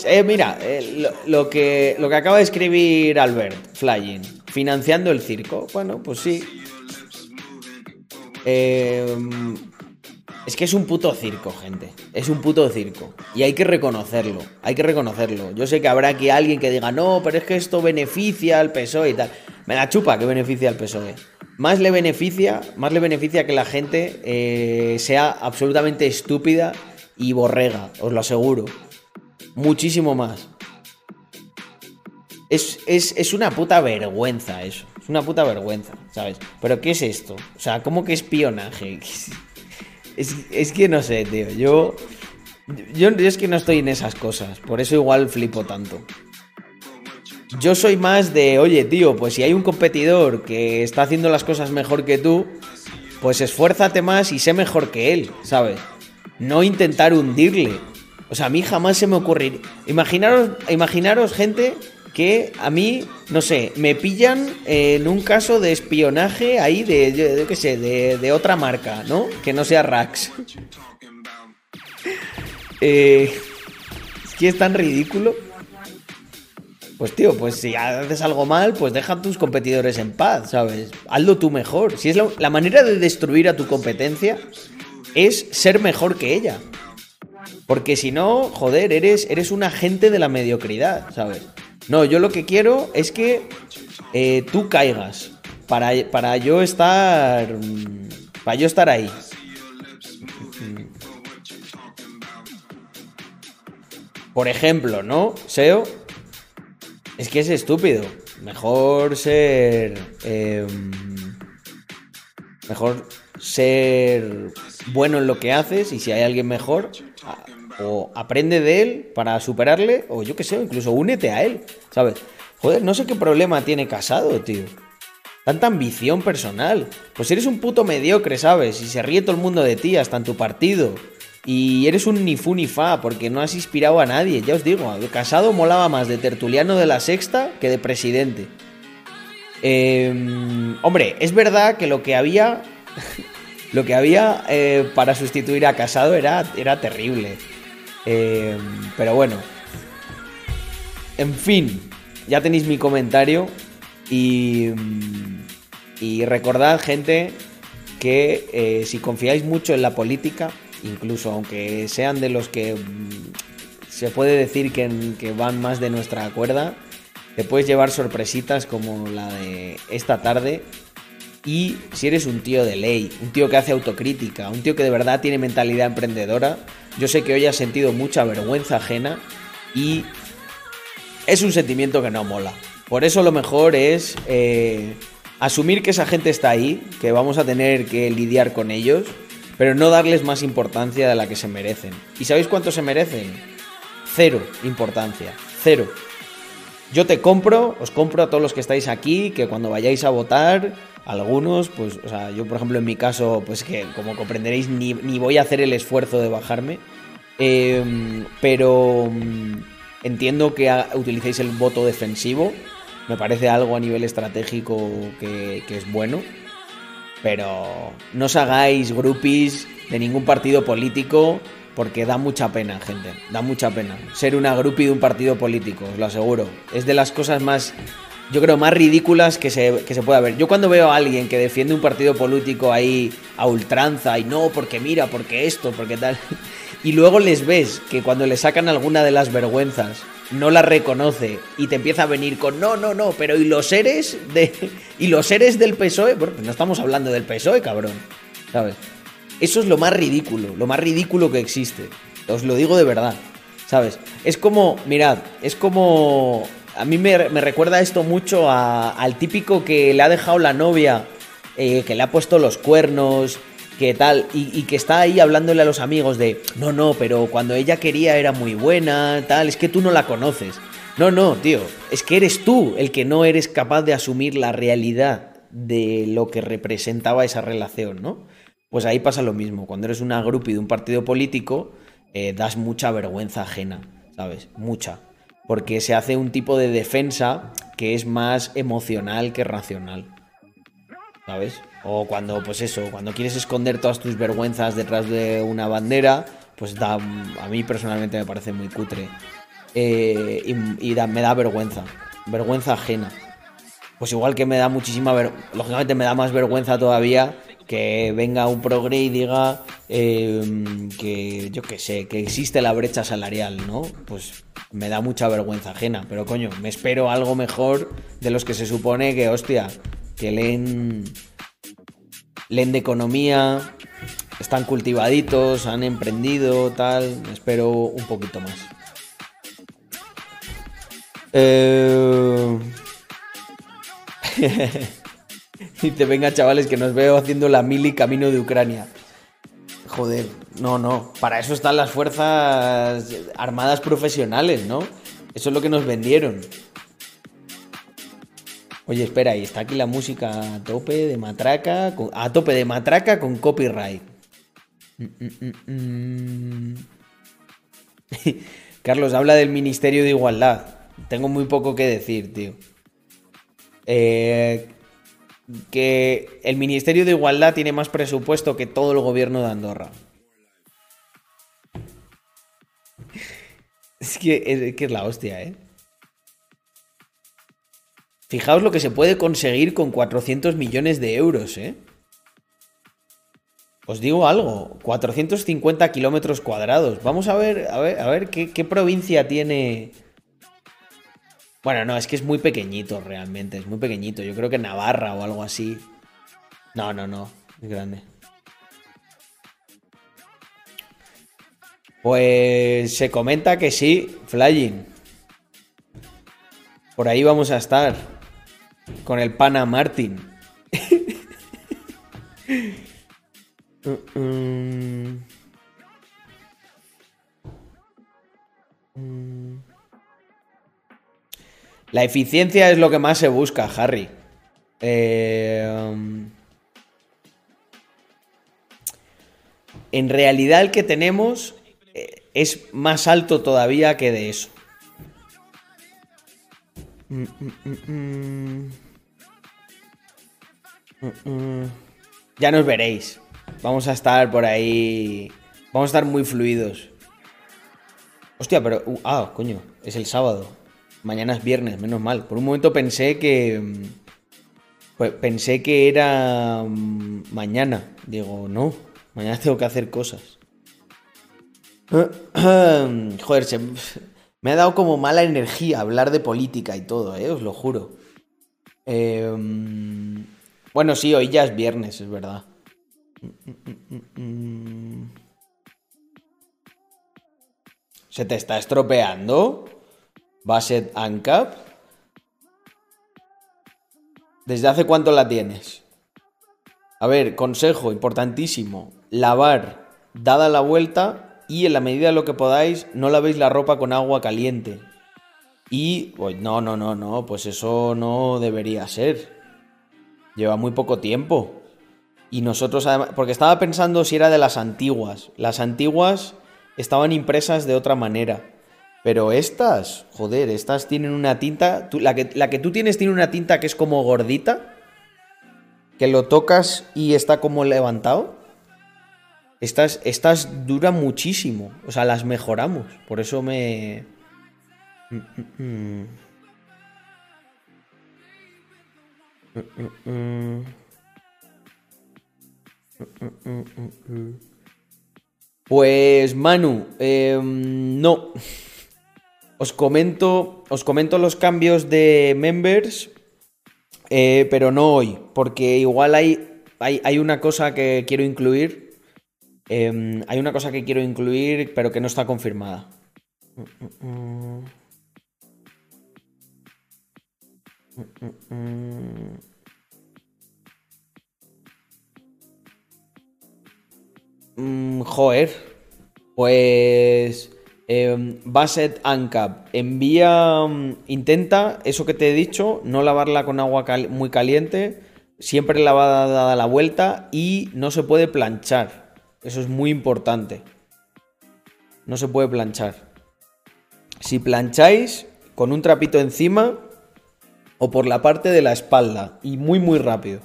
Eh, mira, eh, lo, que, lo que acaba de escribir Albert Flying, financiando el circo. Bueno, pues sí. Es que es un puto circo, gente. Es un puto circo. Y hay que reconocerlo. Hay que reconocerlo. Yo sé que habrá aquí alguien que diga, no, pero es que esto beneficia al PSOE y tal. Me la chupa que beneficia al PSOE. Más le beneficia, más le beneficia que la gente eh, sea absolutamente estúpida y borrega, os lo aseguro. Muchísimo más. Es, es, una puta vergüenza eso. Es una puta vergüenza, ¿sabes? Pero ¿qué es esto? O sea, ¿cómo que espionaje? Es, es que no sé, tío. Yo, yo, es que no estoy en esas cosas. Por eso igual flipo tanto. Yo soy más de, oye, tío, pues si hay un competidor que está haciendo las cosas mejor que tú, pues esfuérzate más y sé mejor que él, ¿sabes? No intentar hundirle. O sea, a mí jamás se me ocurriría. Imaginaros, imaginaros gente que a mí, no sé, me pillan en un caso de espionaje ahí de, yo, qué sé, de, otra marca, ¿no? Que no sea Rax. eh, es que es tan ridículo. Pues tío, pues si haces algo mal, pues deja a tus competidores en paz, ¿sabes? Hazlo tú mejor. Si es la manera de destruir a tu competencia es ser mejor que ella. Porque si no, joder, eres, eres un agente de la mediocridad, ¿sabes? No, yo lo que quiero es que eh, tú caigas para, para yo estar. Para yo estar ahí. Por ejemplo, ¿no? SEO. Es que es estúpido. Mejor ser. Em, mejor ser bueno en lo que haces y si hay alguien mejor, o aprende de él para superarle, o yo qué sé, incluso únete a él, ¿sabes? Joder, no sé qué problema tiene casado, tío. Tanta ambición personal. Pues eres un puto mediocre, ¿sabes? Y se ríe todo el mundo de ti, hasta en tu partido. Y eres un ni fu ni fa, porque no has inspirado a nadie, ya os digo. Casado molaba más de tertuliano de la sexta que de presidente. Em, hombre, es verdad que lo que había. lo que había eh, para sustituir a Casado era, era terrible. Eh, pero bueno. En fin, ya tenéis mi comentario. Y, y recordad, gente, que eh, si confiáis mucho en la política, incluso aunque sean de los que mm, se puede decir que, que van más de nuestra cuerda, te puedes llevar sorpresitas como la de esta tarde. Y si eres un tío de ley, un tío que hace autocrítica, un tío que de verdad tiene mentalidad emprendedora, yo sé que hoy has sentido mucha vergüenza ajena y es un sentimiento que no mola. Por eso lo mejor es eh, asumir que esa gente está ahí, que vamos a tener que lidiar con ellos, pero no darles más importancia de la que se merecen. ¿Y sabéis cuánto se merecen? Cero importancia, cero. Yo te compro, os compro a todos los que estáis aquí, que cuando vayáis a votar, algunos, pues, o sea, yo por ejemplo en mi caso, pues que como comprenderéis, ni, voy a hacer el esfuerzo de bajarme. Em, pero mm, entiendo que utilicéis el voto defensivo. Me parece algo a nivel estratégico que, que es bueno. Pero no os hagáis groupies de ningún partido político porque da mucha pena, gente. Da mucha pena. Ser una groupie de un partido político, os lo aseguro. Es de las cosas más yo creo, más ridículas que se, que se pueda ver. Yo cuando veo a alguien que defiende un partido político ahí a ultranza y no, porque mira, porque esto, porque tal, y luego les ves que cuando le sacan alguna de las vergüenzas no la reconoce y te empieza a venir con no, no, no, pero ¿y los seres de y los seres del PSOE? Bueno, pues no estamos hablando del PSOE, cabrón. ¿Sabes? Eso es lo más ridículo, lo más ridículo que existe. Os lo digo de verdad. ¿Sabes? Es como, mirad, es como a mí me, recuerda esto mucho al típico que le ha dejado la novia, eh, que le ha puesto los cuernos, que tal, y, que está ahí hablándole a los amigos de, no, no, pero cuando ella quería era muy buena, tal, es que tú no la conoces. No, no, tío, es que eres tú el que no eres capaz de asumir la realidad de lo que representaba esa relación, ¿no? Pues ahí pasa lo mismo, cuando eres una grupi de un partido político, eh, das mucha vergüenza ajena, ¿sabes? Mucha porque se hace un tipo de defensa que es más emocional que racional. ¿Sabes? O cuando, pues eso, cuando quieres esconder todas tus vergüenzas detrás de una bandera, pues da, a mí personalmente me parece muy cutre. Eh, y, me da vergüenza, vergüenza ajena. Pues igual que me da muchísima, lógicamente me da más vergüenza todavía que venga un progre y diga em, que, yo qué sé, que existe la brecha salarial, ¿no? Pues me da mucha vergüenza ajena, pero coño, me espero algo mejor de los que se supone que, hostia, que leen, leen de economía, están cultivaditos, han emprendido, tal, me espero un poquito más. Eh... te venga, chavales, que nos veo haciendo la mili camino de Ucrania. Joder, no, no. Para eso están las fuerzas armadas profesionales, ¿no? Eso es lo que nos vendieron. Oye, espera, y está aquí la música a tope de matraca, a tope de matraca con copyright. Carlos, habla del Ministerio de Igualdad. Tengo muy poco que decir, tío. Eh, que el Ministerio de Igualdad tiene más presupuesto que todo el gobierno de Andorra. Es que es, la hostia, ¿eh? Fijaos lo que se puede conseguir con 400 millones de euros, ¿eh? Os digo algo, 450 kilómetros cuadrados. Vamos a ver, a ver, a ver qué provincia tiene bueno, no, es que es muy pequeñito realmente, es muy pequeñito. Yo creo que Navarra o algo así. No, no, no, es grande. Pues se comenta que sí, Flying. Por ahí vamos a estar. Con el pana Martin. Mm, mm. Mm. La eficiencia es lo que más se busca, Harry. Eh, en realidad el que tenemos eh, es más alto todavía que de eso. Mm, mm, mm, ya nos veréis. Vamos a estar por ahí. Vamos a estar muy fluidos. Hostia, pero. Uh, ah, coño, es el sábado. Mañana es viernes, menos mal. Por un momento pensé que. Mm, pensé que era mm, mañana. Digo, no, mañana tengo que hacer cosas. Joder, me ha dado como mala energía hablar de política y todo, ¿eh? os lo juro. Em, bueno, sí, hoy ya es viernes, es verdad. ¿Se te está estropeando? Basset ANCAP. ¿Desde hace cuánto la tienes? A ver, consejo importantísimo. Lavar dada la vuelta y en la medida de lo que podáis no lavéis la ropa con agua caliente. Y... Pues, no, no, no, no, pues eso no debería ser. Lleva muy poco tiempo. Y nosotros además... Porque estaba pensando si era de las antiguas. Las antiguas estaban impresas de otra manera. Pero estas, joder, estas tienen una tinta. la, que, la que tú tienes tiene una tinta que es como gordita. Que lo tocas y está como levantado. Estas, estas duran muchísimo. O sea, las mejoramos. Por eso me. Pues Manu, em, no. Os comento, os comento los cambios de members, eh, pero no hoy, porque igual hay, hay, una cosa que quiero incluir. Em, hay una cosa que quiero incluir, pero que no está confirmada. Mm, joder. Pues. Eh, Basset ANCAP, envía, mm, intenta eso que te he dicho, no lavarla con agua muy caliente, siempre lavada dada la vuelta y no se puede planchar. Eso es muy importante. No se puede planchar. Si plancháis con un trapito encima o por la parte de la espalda y muy muy rápido.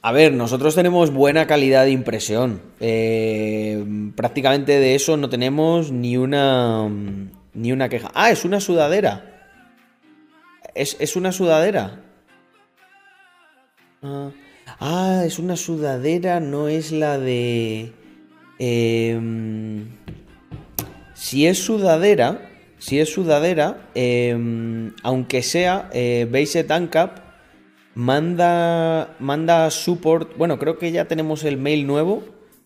A ver, nosotros tenemos buena calidad de impresión. Eh, prácticamente de eso no tenemos ni una, ni una queja. Ah, es una sudadera. Es, una sudadera. Ah, ah, es una sudadera, no es la de... Em, si es sudadera, si es sudadera, em, aunque sea eh, Based Ancap, manda, manda support, bueno, creo que ya tenemos el mail nuevo,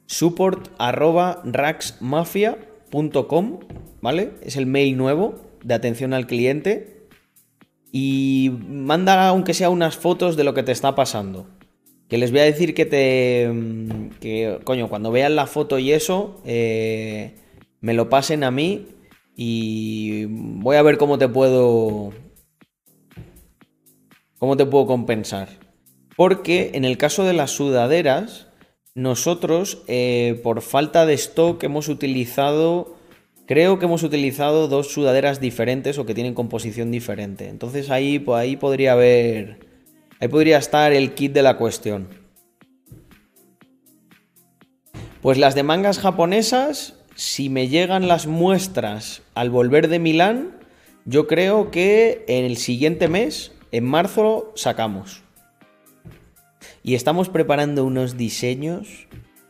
support arroba racksmafia.com, ¿vale? Es el mail nuevo de atención al cliente. Y manda aunque sea unas fotos de lo que te está pasando. Que les voy a decir que te... Que, coño, cuando vean la foto y eso, eh, me lo pasen a mí y voy a ver cómo te puedo... ¿Cómo te puedo compensar? Porque en el caso de las sudaderas, nosotros, eh, por falta de stock, hemos utilizado. Creo que hemos utilizado dos sudaderas diferentes o que tienen composición diferente. Entonces ahí, pues ahí podría haber. Ahí podría estar el kit de la cuestión. Pues las de mangas japonesas, si me llegan las muestras al volver de Milán, yo creo que en el siguiente mes, en marzo, sacamos. Y estamos preparando unos diseños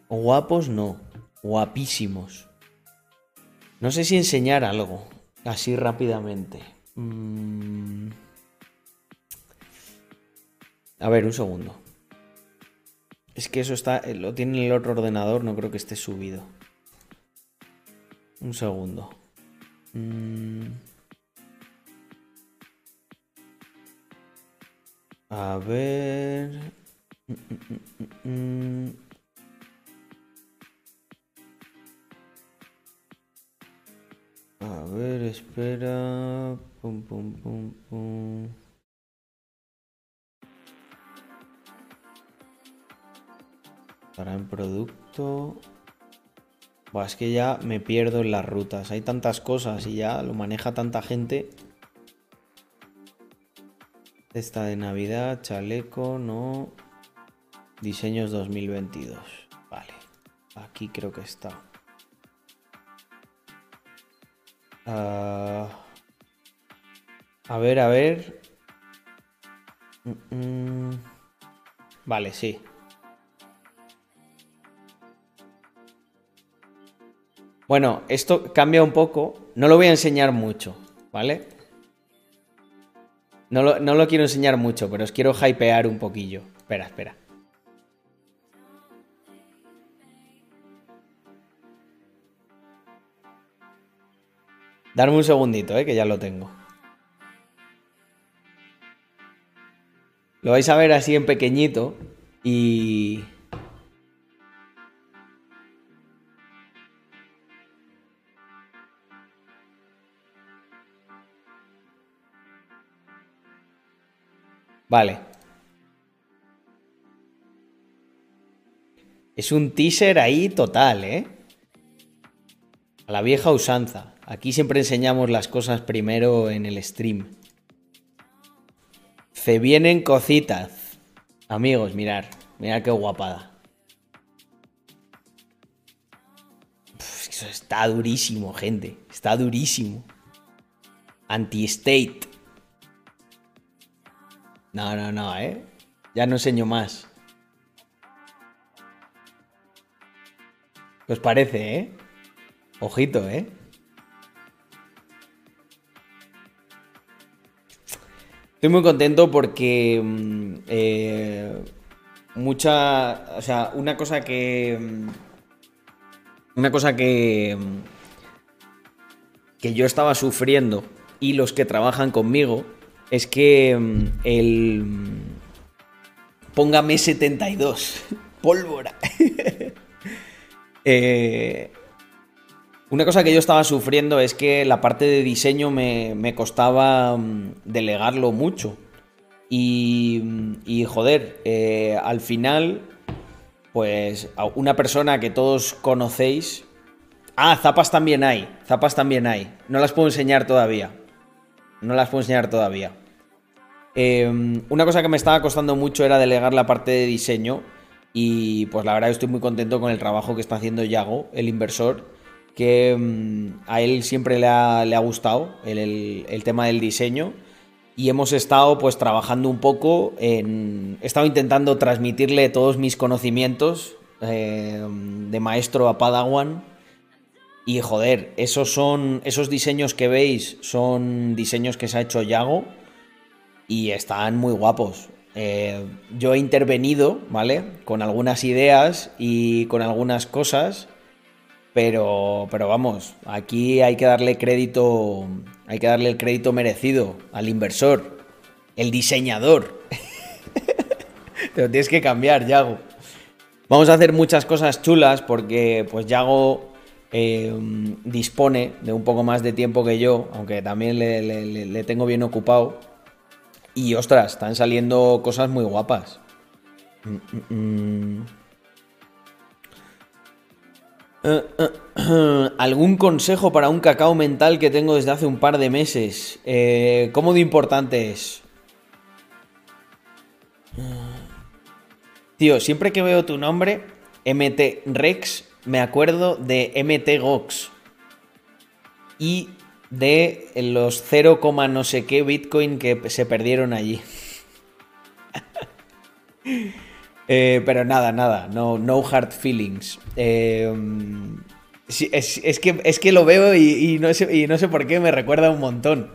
guapos, no, guapísimos. No sé si enseñar algo, así rápidamente. Mm. A ver, un segundo. Es que eso está, eh, lo tiene en el otro ordenador, no creo que esté subido. Un segundo. Mm. A ver. A ver, espera. Pum, pum, pum, pum. Para en producto. Buah, es que ya me pierdo en las rutas. Hay tantas cosas y ya lo maneja tanta gente. Esta de Navidad, chaleco, no. Diseños 2022. Vale. Aquí creo que está. Ah, a ver, a ver. Vale, sí. Bueno, esto cambia un poco. No lo voy a enseñar mucho, ¿vale? No lo, quiero enseñar mucho, pero os quiero hypear un poquillo. Espera, espera. Darme un segundito, eh, que ya lo tengo. Lo vais a ver así en pequeñito y... Vale. Es un teaser ahí total, ¿eh? A la vieja usanza. Aquí siempre enseñamos las cosas primero en el stream. Se vienen cositas. Amigos, mirar. Mirad qué guapada. eso está durísimo, gente. Está durísimo. Anti-state. No, no, no, ¿eh? Ya no enseño más. ¿Qué os parece, eh? Ojito, ¿eh? Estoy muy contento porque mm, eh, mucha, o sea, una cosa que, mm, una cosa que, mm, que yo estaba sufriendo y los que trabajan conmigo es que mm, el. Mm, póngame 72. Pólvora. Eh, una cosa que yo estaba sufriendo es que la parte de diseño me, costaba mm, delegarlo mucho. Y, y joder, eh, al final, pues una persona que todos conocéis. Ah, zapas también hay. Zapas también hay. No las puedo enseñar todavía. No las puedo enseñar todavía. Em, una cosa que me estaba costando mucho era delegar la parte de diseño. Y pues la verdad estoy muy contento con el trabajo que está haciendo Yago, el inversor, que em, a él siempre le ha, gustado el, tema del diseño. y hemos estado pues trabajando un poco en... He estado intentando transmitirle todos mis conocimientos eh, de maestro a Padawan. Y joder, esos son. Esos diseños que veis son diseños que se ha hecho Yago. Y están muy guapos. Eh, yo he intervenido, ¿vale? Con algunas ideas y con algunas cosas. Pero, pero vamos, aquí hay que darle crédito, hay que darle el crédito merecido al inversor, el diseñador. Te lo tienes que cambiar, Yago. Vamos a hacer muchas cosas chulas porque pues Yago eh, dispone de un poco más de tiempo que yo, aunque también le, tengo bien ocupado. Y ostras, están saliendo cosas muy guapas. Mm, mm, mm. Eh, eh, ¿Algún consejo para un cacao mental que tengo desde hace un par de meses? Eh, ¿Cómo de importante es? Tío, siempre que veo tu nombre, MT Rex, me acuerdo de MT Gox. Y de los 0, no sé qué Bitcoin que se perdieron allí. Eh, pero nada, nada, no, no hard feelings. Eh, es, que, es que lo veo y, no sé, y no sé por qué me recuerda un montón.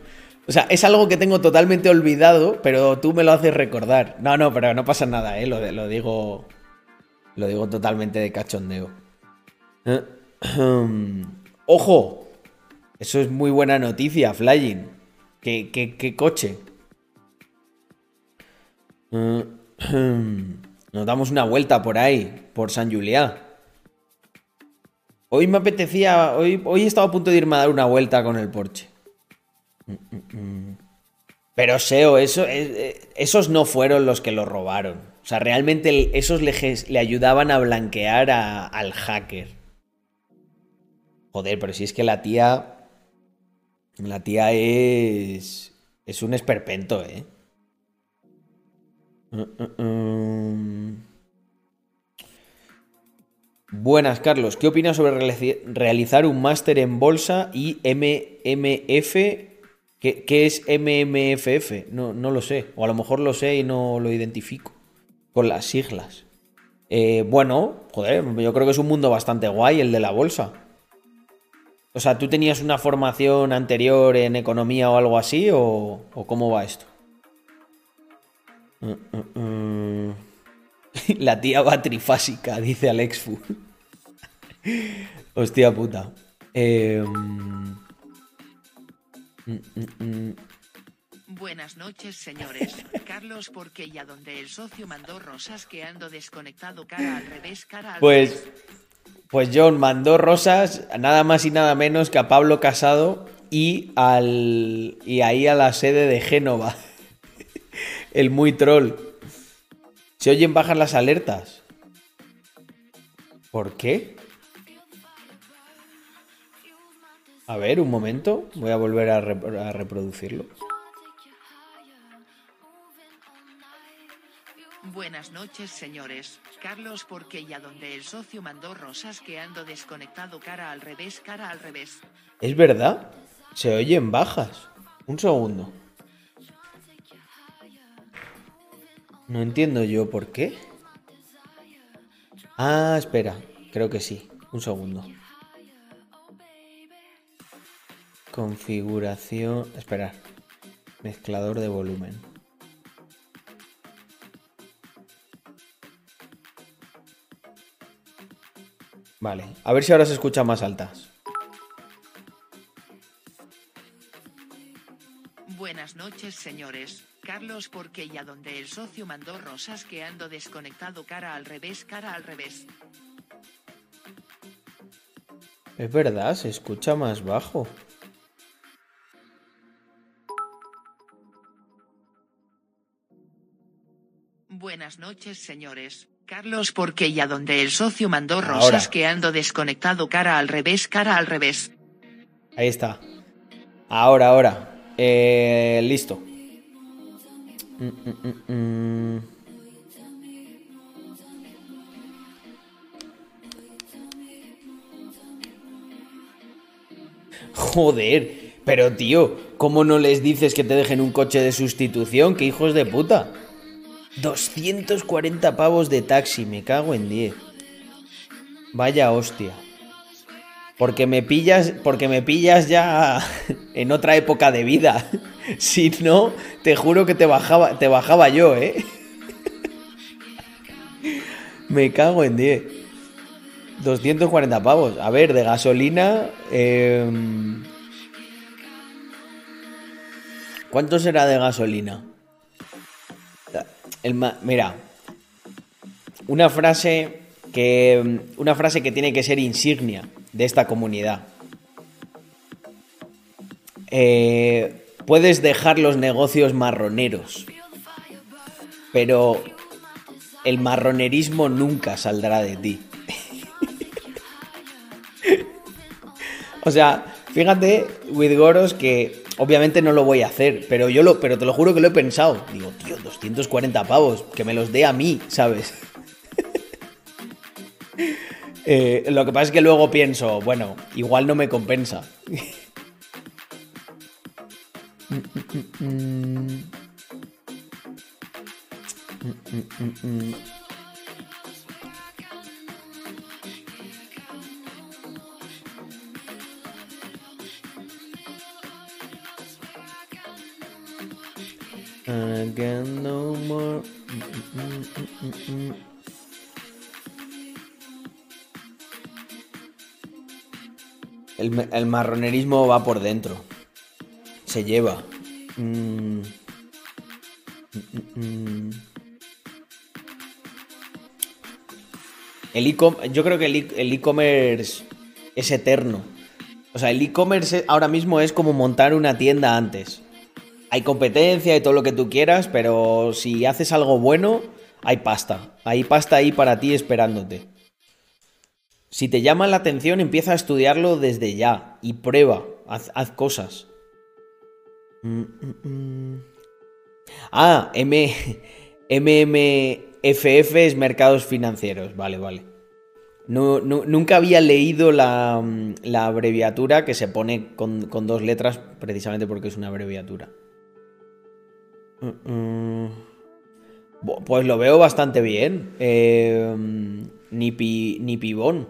O sea, es algo que tengo totalmente olvidado, pero tú me lo haces recordar. No, no, pero no pasa nada, ¿eh? Lo, lo digo. Lo digo totalmente de cachondeo. ¡Ojo! Eso es muy buena noticia, Flying. ¿Qué, coche? Nos damos una vuelta por ahí, por San Julián. Hoy me apetecía, hoy, hoy he estado a punto de irme a dar una vuelta con el Porsche. Pero Seo, eso, eh, esos no fueron los que lo robaron. O sea, realmente esos le, le ayudaban a blanquear al hacker. Joder, pero si es que la tía... La tía es... Es un esperpento, ¿eh? Mm, mm, mm. Buenas, Carlos. ¿Qué opinas sobre realizar un máster en bolsa y MMF? ¿Qué, es MMFF? No, no, lo sé. O a lo mejor lo sé y no lo identifico con las siglas. Eh, bueno, joder, yo creo que es un mundo bastante guay el de la bolsa. O sea, ¿tú tenías una formación anterior en economía o algo así? ¿O, o cómo va esto? Mm, mm, mm. La tía va trifásica, dice Alexfu. Hostia puta. Em, Buenas noches, señores. Carlos, porque ya donde el socio mandó rosas que ando desconectado cara al revés, cara al Pues, pues John mandó rosas nada más y nada menos que a Pablo Casado y al y ahí a la sede de Génova el muy troll. Se oyen bajas las alertas. ¿Por qué? A ver, un momento. Voy a volver a, reproducirlo. Buenas noches, señores. Carlos, porque ya donde el socio mandó rosas que ando desconectado cara al revés, cara al revés. ¿Es verdad? Se oyen bajas. Un segundo. No entiendo yo por qué. Ah, espera. Creo que sí. Un segundo. Configuración. Espera. Mezclador de volumen. Vale. A ver si ahora se escucha más altas. Buenas noches, señores. Carlos porque ya donde el socio mandó rosas que ando desconectado cara al revés, cara al revés. Es verdad, se escucha más bajo. Buenas noches, señores. Carlos porque ya donde el socio mandó rosas que ando desconectado cara al revés, cara al revés. Ahí está. Ahora, ahora. Eh, listo. Joder, pero tío, ¿Cómo no les dices que te dejen un coche de sustitución? ¡Qué hijos de puta! 240 pavos de taxi, me cago en 10. Vaya hostia. Porque me pillas, porque me pillas ya en otra época de vida. Si no, te juro que te bajaba, te bajaba yo, ¿eh? Me cago en 10. 240 pavos. A ver, de gasolina. Em, ¿Cuánto será de gasolina? Mira, una frase que una frase que tiene que ser insignia de esta comunidad. Eh, puedes dejar los negocios marroneros, pero el marronerismo nunca saldrá de ti. o sea, fíjate, Goros, que obviamente no lo voy a hacer, pero yo lo, pero te lo juro que lo he pensado. Digo, tío, 240 pavos, que me los dé a mí, ¿sabes? Eh, lo que pasa es que luego pienso, bueno, igual no me compensa. Again, no more. El, marronerismo va por dentro. Se lleva. Mm. El e yo creo que el e-commerce es eterno. O sea, el e-commerce ahora mismo es como montar una tienda antes. Hay competencia y todo lo que tú quieras, pero si haces algo bueno, hay pasta. Hay pasta ahí para ti esperándote. Si te llama la atención, empieza a estudiarlo desde ya y prueba, haz, cosas. Mm, mm, mm. Ah, MMFF es mercados financieros, vale, vale. nunca había leído la, abreviatura que se pone con, dos letras precisamente porque es una abreviatura. Pues lo veo bastante bien. Eh, ni, ni pibón.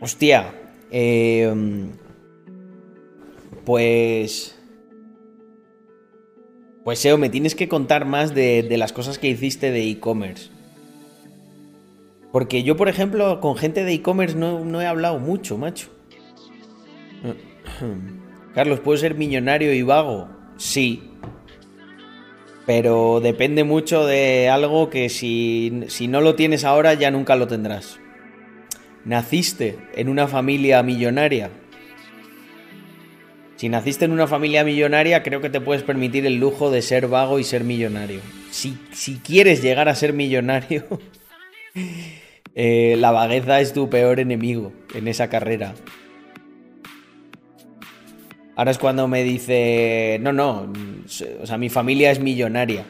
Hostia. Em, pues... Pues Seo, me tienes que contar más de, las cosas que hiciste de e-commerce. Porque yo, por ejemplo, con gente de e-commerce no, no he hablado mucho, macho. Carlos, ¿puedo ser millonario y vago? Sí, pero depende mucho de algo que si, no lo tienes ahora ya nunca lo tendrás. ¿Naciste en una familia millonaria? Si naciste en una familia millonaria, creo que te puedes permitir el lujo de ser vago y ser millonario. Si, quieres llegar a ser millonario, eh, la vagueza es tu peor enemigo en esa carrera. Ahora es cuando me dice, no, no, o sea, mi familia es millonaria.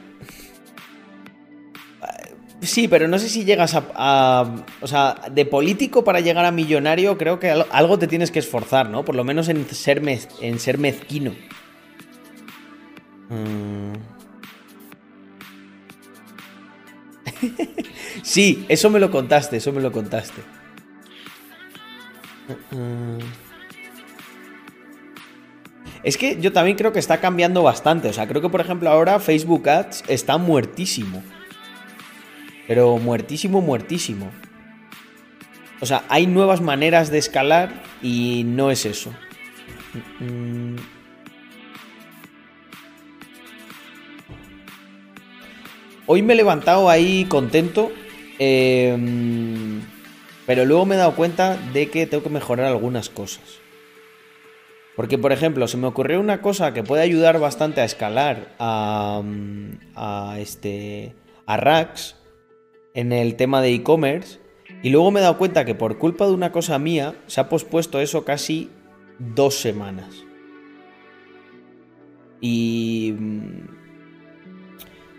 Sí, pero no sé si llegas a, O sea, de político para llegar a millonario, creo que algo te tienes que esforzar, ¿no? Por lo menos en ser, en ser mezquino. Mm. sí, eso me lo contaste, eso me lo contaste. Es que yo también creo que está cambiando bastante. O sea, creo que por ejemplo ahora Facebook Ads está muertísimo. Pero muertísimo, muertísimo. O sea, hay nuevas maneras de escalar y no es eso. Hoy me he levantado ahí contento. Em, pero luego me he dado cuenta de que tengo que mejorar algunas cosas. Porque, por ejemplo, se me ocurrió una cosa que puede ayudar bastante a escalar a, este, a Rax en el tema de e-commerce. Y luego me he dado cuenta que por culpa de una cosa mía se ha pospuesto eso casi dos semanas. Y...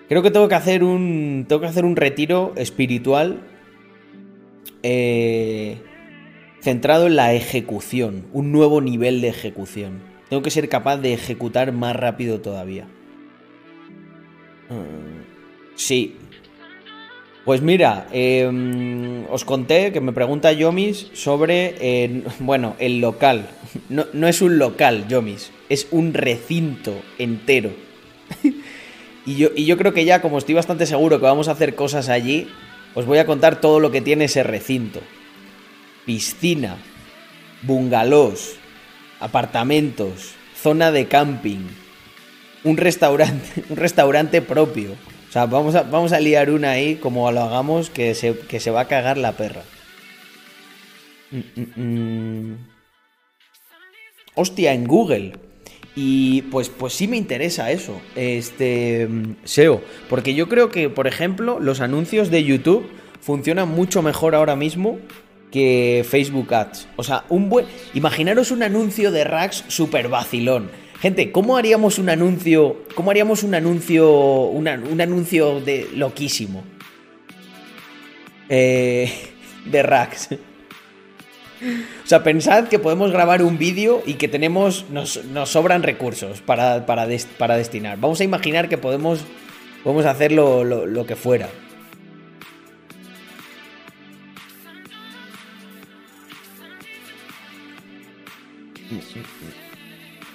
Creo que tengo que hacer un. Tengo que hacer un retiro espiritual. eh, centrado en la ejecución. Un nuevo nivel de ejecución. Tengo que ser capaz de ejecutar más rápido todavía. Mm, Sí. Pues mira, eh, os conté que me pregunta Yomis sobre, bueno, el local. No, no es un local, Yomis, es un recinto entero. y, yo, creo que ya, como estoy bastante seguro que vamos a hacer cosas allí, os voy a contar todo lo que tiene ese recinto. Piscina, bungalows, apartamentos, zona de camping, un restaurante, un restaurante propio. O sea, vamos a, a liar una ahí, como lo hagamos, que se, que se va a cagar la perra. Mm, mm, mm. Hostia, en Google. Y pues, pues sí me interesa eso, este mm, SEO. Porque yo creo que, por ejemplo, los anuncios de YouTube funcionan mucho mejor ahora mismo que Facebook Ads. O sea, un buen. Imaginaros un anuncio de Rax super vacilón. Gente, ¿cómo haríamos un anuncio? ¿Cómo haríamos un anuncio? una- un anuncio de loquísimo. Eh, de Rax. O sea, pensad que podemos grabar un vídeo y que tenemos. Nos, nos sobran recursos para, para, para destinar. Vamos a imaginar que podemos. Podemos hacer lo, lo- que fuera.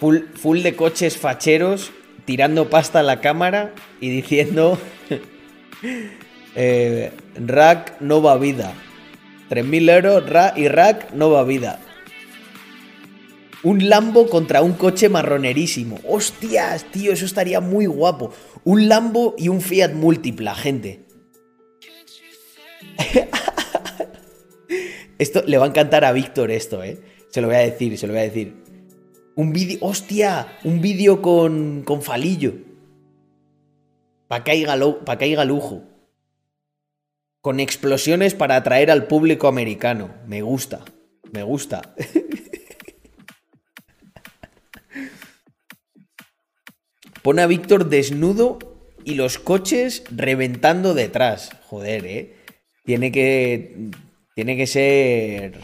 Full, full de coches facheros tirando pasta a la cámara y diciendo. eh, rack no va vida. 3.000 euros ra- y rack no va vida. Un Lambo contra un coche marronerísimo. ¡Hostias, tío! Eso estaría muy guapo. Un Lambo y un Fiat múltipla, gente. esto le va a encantar a Víctor esto, ¿eh? Se lo voy a decir, se lo voy a decir. Un vídeo... ¡Hostia! Un vídeo con, con falillo. Pa' caiga, lo- pa' caiga lujo. Con explosiones para atraer al público americano. Me gusta. Me gusta. Pone a Víctor desnudo y los coches reventando detrás. Joder, eh. Tiene que. Tiene que ser.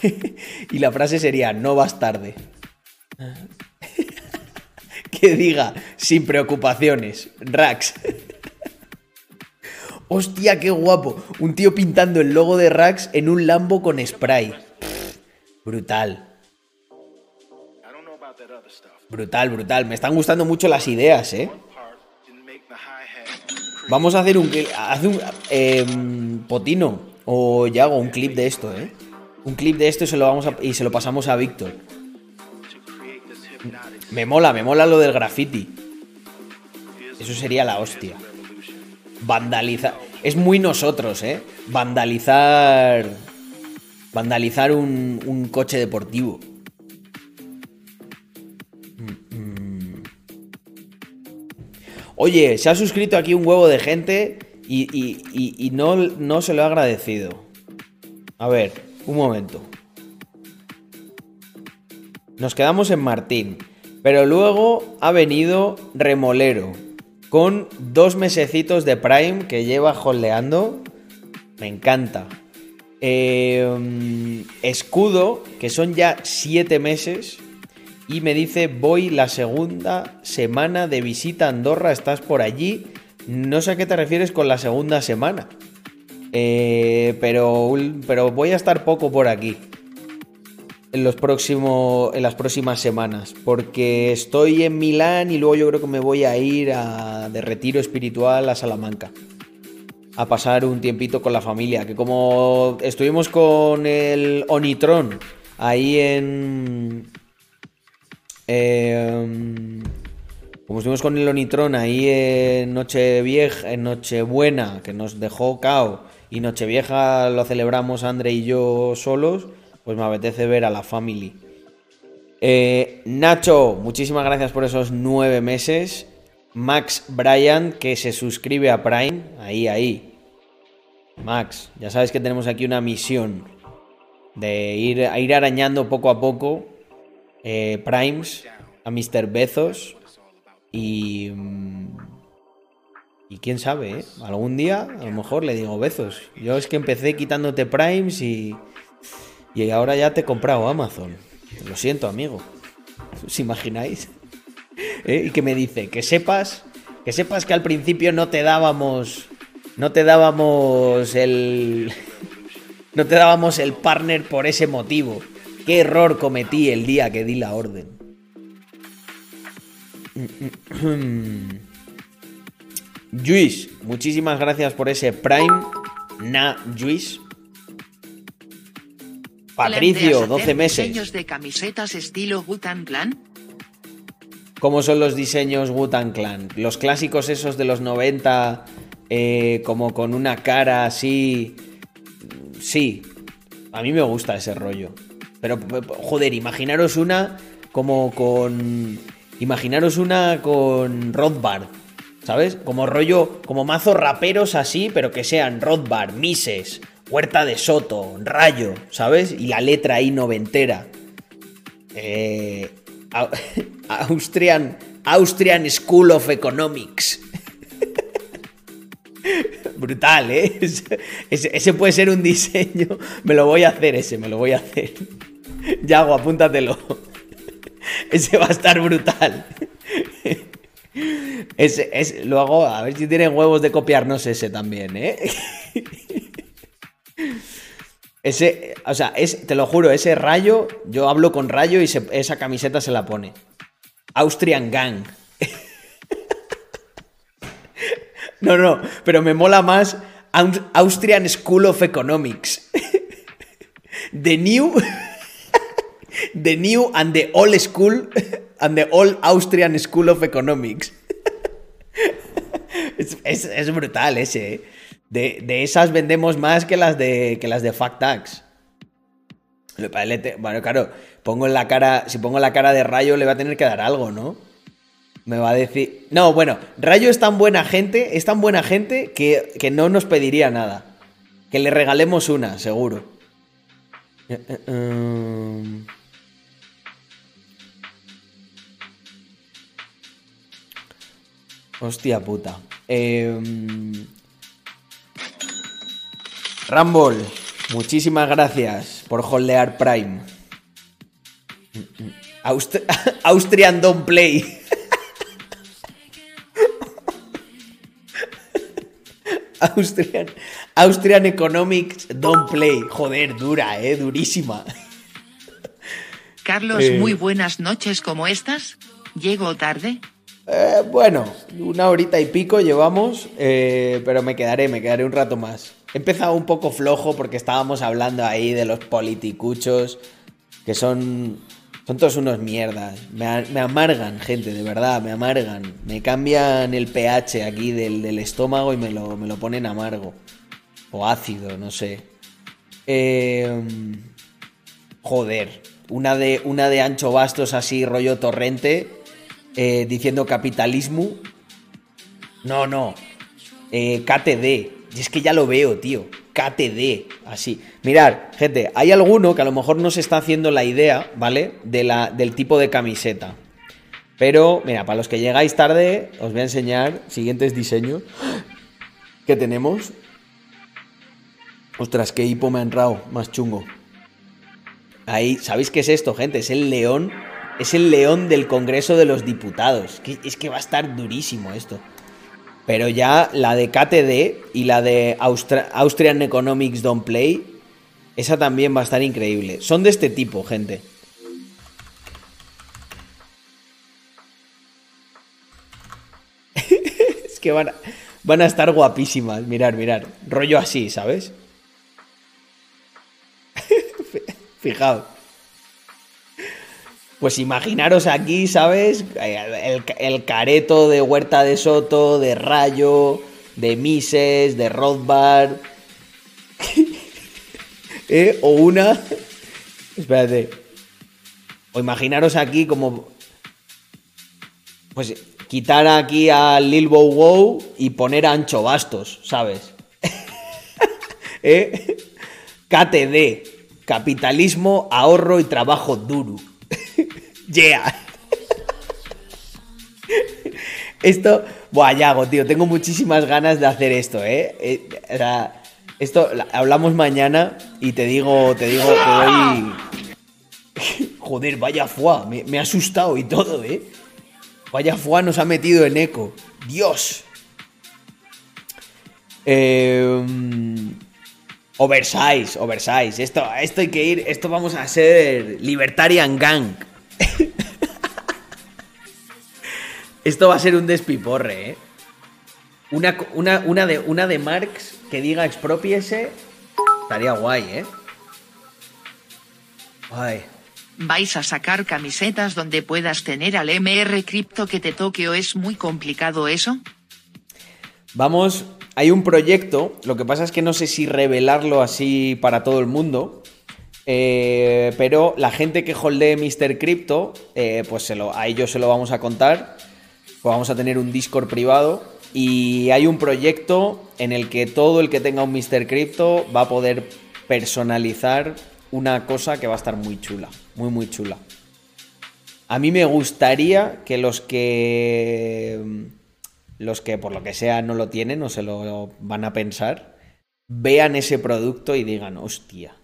y la frase sería: No vas tarde. que diga, sin preocupaciones. Rax. Hostia, qué guapo. Un tío pintando el logo de Rax en un Lambo con spray. Brutal. Brutal, brutal. Me están gustando mucho las ideas, ¿eh? Vamos a hacer un... Haz un em, Potino o Yago, un clip de esto, ¿eh? Un clip de esto se lo, vamos a- y se lo pasamos a Víctor. Me mola, me mola lo del graffiti. Eso sería la hostia. Vandalizar. Es muy nosotros, ¿eh? Vandalizar. Vandalizar un, un coche deportivo. Mm, mm. Oye, se ha suscrito aquí un huevo de gente y, y- y- y no, no se lo ha agradecido. A ver, un momento. Nos quedamos en Martín. Pero luego ha venido Remolero. Con dos mesecitos de Prime que lleva holdeando. Me encanta. Eh, escudo, que son ya siete meses. Y me dice, voy la segunda semana de visita a Andorra. ¿Estás por allí? No sé a qué te refieres con la segunda semana. Eh, pero, pero voy a estar poco por aquí en los en las próximas semanas porque estoy en Milán y luego yo creo que me voy a ir a, de retiro espiritual a Salamanca a pasar un tiempito con la familia que como estuvimos con el Onitron ahí en em, como estuvimos con el Onitron ahí en Nochevieja, en Nochebuena, que nos dejó cao, y Nochevieja lo celebramos André y yo solos, pues me apetece ver a la family. Eh, Nacho, muchísimas gracias por esos nueve meses. Max Bryan, que se suscribe a Prime, ahí, ahí. Max, ya sabes que tenemos aquí una misión de ir, a ir arañando poco a poco eh, Primes a Mr. Bezos. Y. mm, Y quién sabe, ¿eh? Algún día a lo mejor le digo besos. Yo es que empecé quitándote primes y. Y ahora ya te he comprado Amazon. Lo siento, amigo. ¿Os imagináis? ¿Eh? Y que me dice, que sepas. Que sepas que al principio no te dábamos. No te dábamos el. No te dábamos el partner por ese motivo. Qué error cometí el día que di la orden. Luis, muchísimas gracias por ese Prime. Na, Luis. Patricio, ¿Planteas 12 hacer meses. diseños de camisetas estilo Wu-Tang Clan? ¿Cómo son los diseños Wu-Tang Clan? Los clásicos esos de los 90, eh, como con una cara así... Sí, a mí me gusta ese rollo. Pero, joder, imaginaros una como con... Imaginaros una con Rothbard, ¿sabes? Como rollo, como mazos raperos así, pero que sean Rothbard, Mises, Huerta de Soto, Rayo, ¿sabes? Y la letra ahí noventera. Eh, Au- Austrian, Austrian School of Economics. Brutal, ¿eh? Ese, puede ser un diseño. Me lo voy a hacer ese, me lo voy a hacer. Yago, apúntatelo. Ese va a estar brutal. Ese, luego, a ver si tienen huevos de copiarnos ese también, ¿eh? Ese, o sea, te lo juro, ese rayo, yo hablo con rayo y se- esa camiseta se la pone. Austrian Gang. no, no, pero me mola más Aus- Austrian School of Economics. The new. the new and the old school. And the old Austrian School of Economics. Es, es- es brutal ese. ¿eh? De, de esas vendemos más que las de, que las de Factax. Bueno, claro, pongo en la cara. Si pongo la cara de Rayo, le va a tener que dar algo, ¿no? Me va a decir. No, bueno, Rayo es tan buena gente, es tan buena gente que, que no nos pediría nada. Que le regalemos una, seguro. Eh, eh, em. Hostia puta. Em, Rambol, muchísimas gracias por holdear Prime. Aust- Austrian Don't Play. Austrian, Austrian Economics Don't Play. Joder, dura, eh, durísima. Carlos, Eh. muy buenas noches, ¿cómo estás? ¿Llego tarde? Eh, bueno, una horita y pico llevamos, eh, pero me quedaré, me quedaré un rato más. He empezado un poco flojo porque estábamos hablando ahí de los politicuchos, que son, son todos unos mierdas. Me, amargan, gente, de verdad, me amargan. Me cambian el pH aquí del, del estómago y me lo, me lo ponen amargo. O ácido, no sé. Eh, joder, una de, una de Ancho Bastos así, rollo torrente, eh, diciendo capitalismo. No, no. Eh, KTD. Y es que ya lo veo, tío. KTD. Así. Mirad, gente, hay alguno que a lo mejor no se está haciendo la idea, ¿vale? De la, del tipo de camiseta. Pero, mira, para los que llegáis tarde, os voy a enseñar siguientes diseños que tenemos. Ostras, qué hipo me ha entrado, más chungo. Ahí, ¿sabéis qué es esto, gente? Es el león. Es el león del Congreso de los Diputados. Es que va a estar durísimo esto. Pero ya la de KTD y la de Austrian Economics Don't Play, esa también va a estar increíble. Son de este tipo, gente. es que van a, van a estar guapísimas. Mirar, mirar. Rollo así, ¿sabes? Fijaos. Pues imaginaros aquí, ¿sabes? El, careto de Huerta de Soto, de Rayo, de Mises, de Rothbard. ¿Eh? O una. Espérate. O imaginaros aquí como. Pues quitar aquí a Lil Bow Wow y poner a Ancho Bastos, ¿sabes? ¿Eh? KTD. Capitalismo, ahorro y trabajo duro. Yeah. Esto, buah, Yago, tío, tengo muchísimas ganas de hacer esto, ¿eh? Eh, esto, la- hablamos mañana y te digo, te digo, te doy... Joder, vaya fuá, me, me ha asustado y todo, ¿eh? Vaya fuá nos ha metido en eco. Dios. Eh, oversize, oversize. Esto, esto hay que ir, esto vamos a ser Libertarian Gang. Esto va a ser un despiporre, ¿eh? Una, una, una, de, una de Marx que diga expropiese estaría guay, ¿eh? Ay. ¿Vais a sacar camisetas donde puedas tener al MR Crypto que te toque o es muy complicado eso? Vamos, hay un proyecto, lo que pasa es que no sé si revelarlo así para todo el mundo, eh, pero la gente que holdee Mr. Crypto, eh, pues se lo, a ellos se lo vamos a contar, pues vamos a tener un Discord privado y hay un proyecto en el que todo el que tenga un Mr. Crypto va a poder personalizar una cosa que va a estar muy chula, muy muy chula. A mí me gustaría que los que los que por lo que sea no lo tienen o se lo van a pensar, vean ese producto y digan, hostia.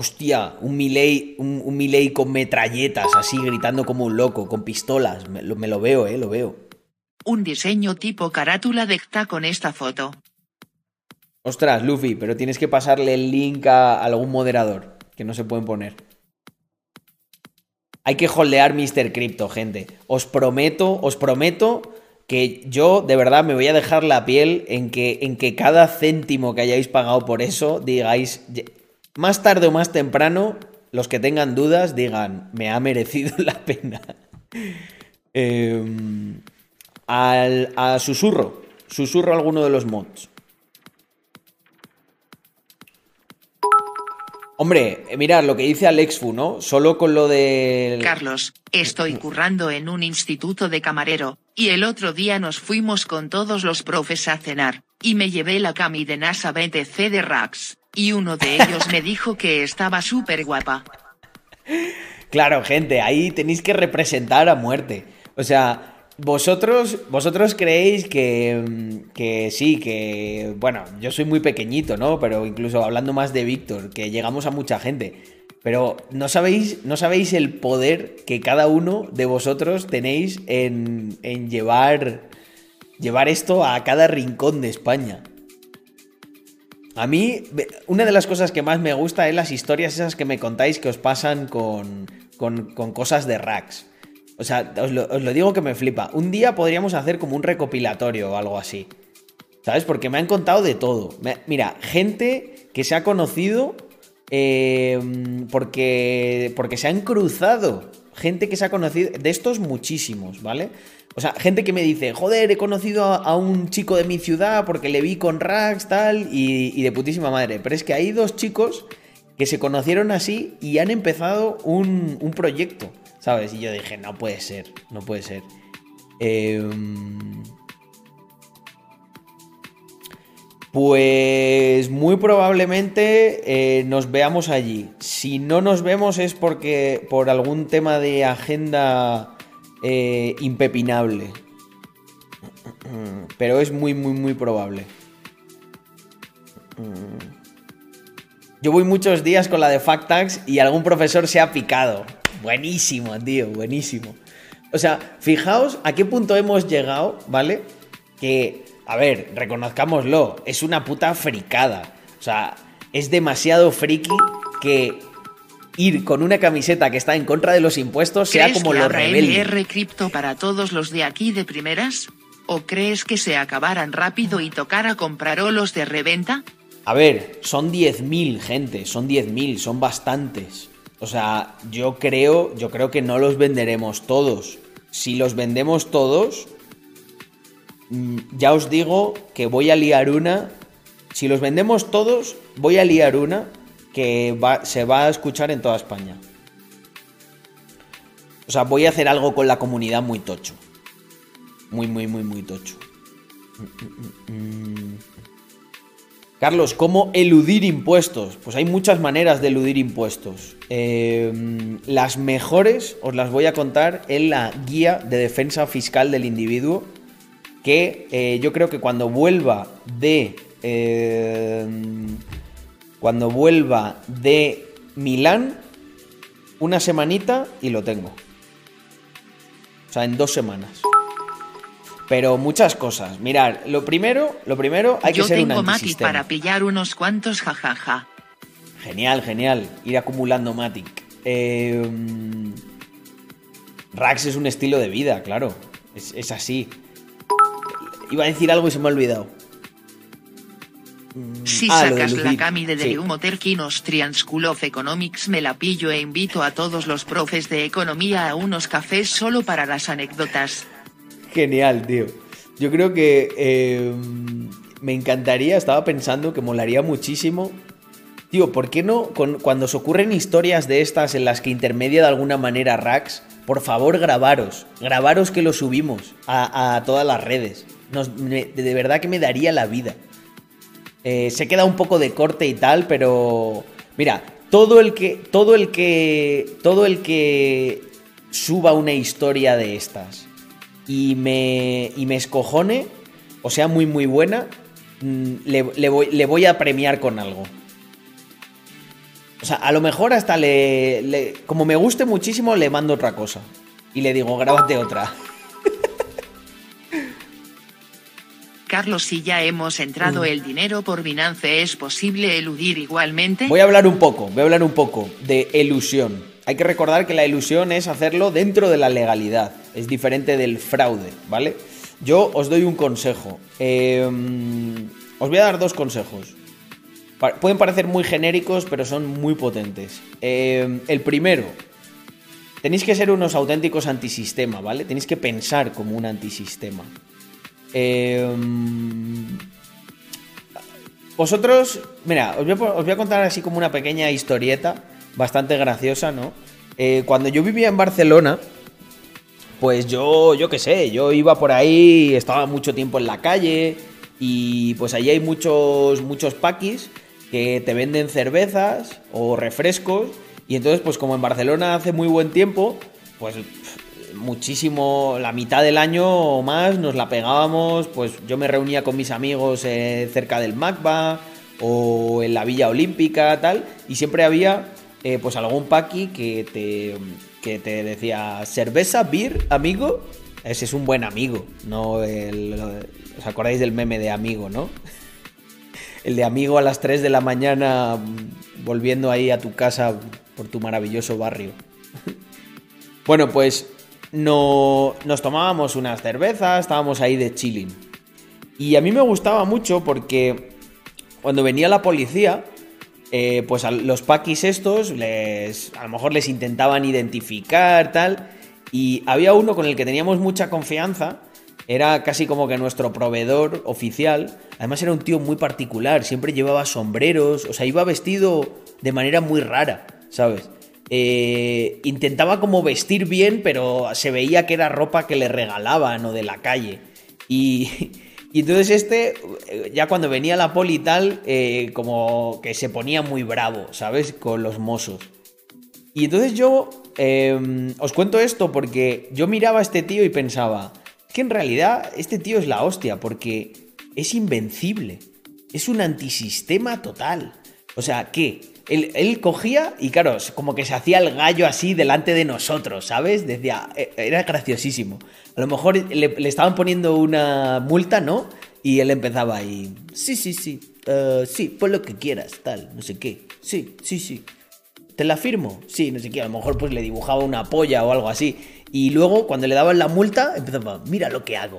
Hostia, un Milei, un, un Milei con metralletas, así gritando como un loco, con pistolas. Me lo, me lo veo, eh, lo veo. Un diseño tipo carátula de CTA con esta foto. Ostras, Luffy, pero tienes que pasarle el link a algún moderador, que no se pueden poner. Hay que holdear Mr. Crypto, gente. Os prometo, os prometo que yo de verdad me voy a dejar la piel en que, en que cada céntimo que hayáis pagado por eso digáis, "Ye- más tarde o más temprano, los que tengan dudas digan, me ha merecido la pena. Em, al, a susurro, susurro alguno de los mods. Hombre, mirad lo que dice Alexfu, ¿no? Solo con lo del... Carlos, estoy currando en un instituto de camarero, y el otro día nos fuimos con todos los profes a cenar, y me llevé la cami de NASA BTC de Rax, y uno de ellos me dijo que estaba súper guapa. Claro, gente, ahí tenéis que representar a muerte. O sea, vosotros, vosotros creéis que, mm, que sí, que, bueno, yo soy muy pequeñito, ¿no? Pero incluso hablando más de Víctor, que llegamos a mucha gente. Pero no sabéis, no sabéis el poder que cada uno de vosotros tenéis en, en llevar, llevar esto a cada rincón de España. A mí, una de las cosas que más me gusta es las historias esas que me contáis que os pasan con, con, cosas de racks. O sea, os lo, digo que me flipa. Un día podríamos hacer como un recopilatorio o algo así. ¿Sabes? Porque me han contado de todo. Mira, gente que se ha conocido eh, porque, porque se han cruzado. Gente que se ha conocido. De estos muchísimos, ¿vale? O sea, gente que me dice, joder, he conocido a, un chico de mi ciudad porque le vi con Rax, tal, y, de putísima madre. Pero es que hay dos chicos que se conocieron así y han empezado un, un proyecto, ¿sabes? Y yo dije, no puede ser, no puede ser. Em, Pues muy probablemente eh, nos veamos allí. Si no nos vemos es porque por algún tema de agenda eh, impepinable. Pero es muy, muy, muy probable. Yo voy muchos días con la de Factax y algún profesor se ha picado. Buenísimo, tío, buenísimo. O sea, fijaos a qué punto hemos llegado, ¿vale? Que, a ver, reconozcámoslo, es una puta fricada. O sea, es demasiado friki que ir con una camiseta que está en contra de los impuestos sea ¿Crees como que lo habrá rebelde. MR cripto para todos los de aquí de primeras? ¿O crees que se acabaran rápido y tocara comprar olos de reventa? A ver, son 10.000 gente, son 10.000, son bastantes. O sea, yo creo, yo creo que no los venderemos todos. Si los vendemos todos, mm, ya os digo que voy a liar una. Si los vendemos todos, voy a liar una que se va a escuchar en toda España. O sea, voy a hacer algo con la comunidad muy tocho. Muy, muy, muy, muy tocho. Carlos, ¿cómo eludir impuestos? Pues hay muchas maneras de eludir impuestos. Eh, las mejores os las voy a contar en la guía de defensa fiscal del individuo, que eh, yo creo que cuando vuelva de... eh, cuando vuelva de Milán, una semanita y lo tengo. O sea, en dos semanas. Pero muchas cosas. Mirad, lo primero, lo primero hay que Yo ser un tengo Matic para pillar unos cuantos jajaja. Genial, genial. Ir acumulando Matic. Eh, Rax es un estilo de vida, claro. Es, es así. Iba a decir algo y se me ha olvidado. Si Ah, sacas la cami de Sí. Humoterkin Austrian School of Economics me la pillo e invito a todos los profes de economía a unos cafés solo para las anécdotas. Genial, tío. Yo creo que eh, me encantaría, estaba pensando que molaría muchísimo. Tío, ¿por qué no, con- cuando os ocurren historias de estas en las que intermedia de alguna manera Rax, por favor grabaros, grabaros que lo subimos a, a todas las redes. Nos- me- de verdad que me daría la vida. Eh, se queda un poco de corte y tal, pero mira, todo el que todo el que todo el que suba una historia de estas y me y me escojone, o sea, muy muy buena, mm, le, voy, le voy a premiar con algo. O sea, a lo mejor hasta le, le- como me guste muchísimo le mando otra cosa y le digo, grábate otra. Carlos, si ya hemos entrado el dinero por Binance, ¿es posible eludir igualmente? Voy a hablar un poco, voy a hablar un poco de elusión. Hay que recordar que la ilusión es hacerlo dentro de la legalidad. Es diferente del fraude, ¿vale? Yo os doy un consejo. Eh, os voy a dar dos consejos. Pueden parecer muy genéricos, pero son muy potentes. Eh, el primero, tenéis que ser unos auténticos antisistema, ¿vale? Tenéis que pensar como un antisistema. Eh, vosotros, mira, os voy, a, contar así como una pequeña historieta, bastante graciosa, ¿no? Eh, cuando yo vivía en Barcelona, pues yo, yo qué sé, yo iba por ahí, estaba mucho tiempo en la calle y pues allí hay muchos, muchos paquis que te venden cervezas o refrescos y entonces pues como en Barcelona hace muy buen tiempo, pues muchísimo, la mitad del año o más nos la pegábamos, pues yo me reunía con mis amigos eh, cerca del MACBA o en la Villa Olímpica, tal, y siempre había eh, pues algún paqui que te, que te decía cerveza, beer, amigo. Ese es un buen amigo, no el, ¿Os acordáis del meme de amigo, no? El de amigo a las 3 de la mañana mm, volviendo ahí a tu casa por tu maravilloso barrio. Bueno, pues no, nos tomábamos unas cervezas, estábamos ahí de chilling. Y a mí me gustaba mucho porque cuando venía la policía, eh, pues a los paquis estos, les, a lo mejor les intentaban identificar, tal. Y había uno con el que teníamos mucha confianza, era casi como que nuestro proveedor oficial. Además era un tío muy particular, siempre llevaba sombreros, o sea, iba vestido de manera muy rara, ¿sabes? Eh, intentaba como vestir bien, pero se veía que era ropa que le regalaban o de la calle. Y, y entonces este, eh, ya cuando venía la poli y tal, eh, como que se ponía muy bravo, ¿sabes? Con los mozos. Y entonces yo eh, os cuento esto porque yo miraba a este tío y pensaba, es que en realidad este tío es la hostia, porque es invencible. Es un antisistema total. O sea, ¿qué? Él, cogía y claro, como que se hacía el gallo así delante de nosotros, ¿sabes? Decía, eh, era graciosísimo. A lo mejor le, le estaban poniendo una multa, ¿no? Y él empezaba ahí, sí, sí, sí, eh, sí, pon lo que quieras, tal, no sé qué, sí, sí, sí. ¿Te la firmo? Sí, no sé qué, a lo mejor pues le dibujaba una polla o algo así. Y luego, cuando le daban la multa, empezaba, mira lo que hago.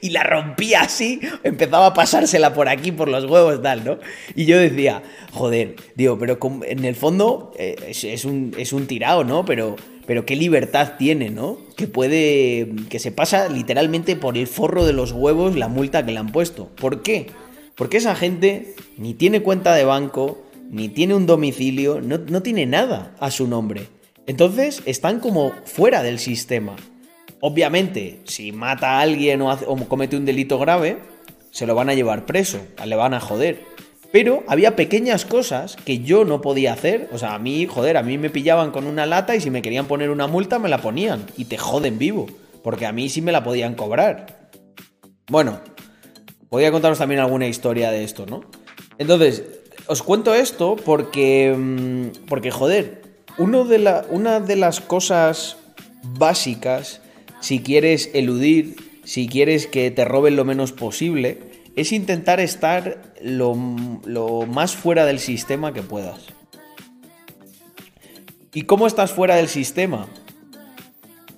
Y la rompía así, empezaba a pasársela por aquí, por los huevos, tal, ¿no? Y yo decía, joder, digo, pero en el fondo eh, es, es un, es un tirado, ¿no? Pero, pero qué libertad tiene, ¿no? Que puede, que se pasa literalmente por el forro de los huevos la multa que le han puesto. ¿Por qué? Porque esa gente ni tiene cuenta de banco, ni tiene un domicilio, no, no tiene nada a su nombre. Entonces están como fuera del sistema. Obviamente, si mata a alguien o, comete un delito grave, se lo van a llevar preso, le van a joder. Pero había pequeñas cosas que yo no podía hacer. O sea, a mí, joder, a mí me pillaban con una lata y si me querían poner una multa me la ponían. Y te joden vivo. Porque a mí sí me la podían cobrar. Bueno, podría contaros también alguna historia de esto, ¿no? Entonces, os cuento esto porque. mm, Porque, joder, una de las cosas básicas, si quieres eludir, si quieres que te roben lo menos posible, es intentar estar lo, lo más fuera del sistema que puedas. ¿Y cómo estás fuera del sistema?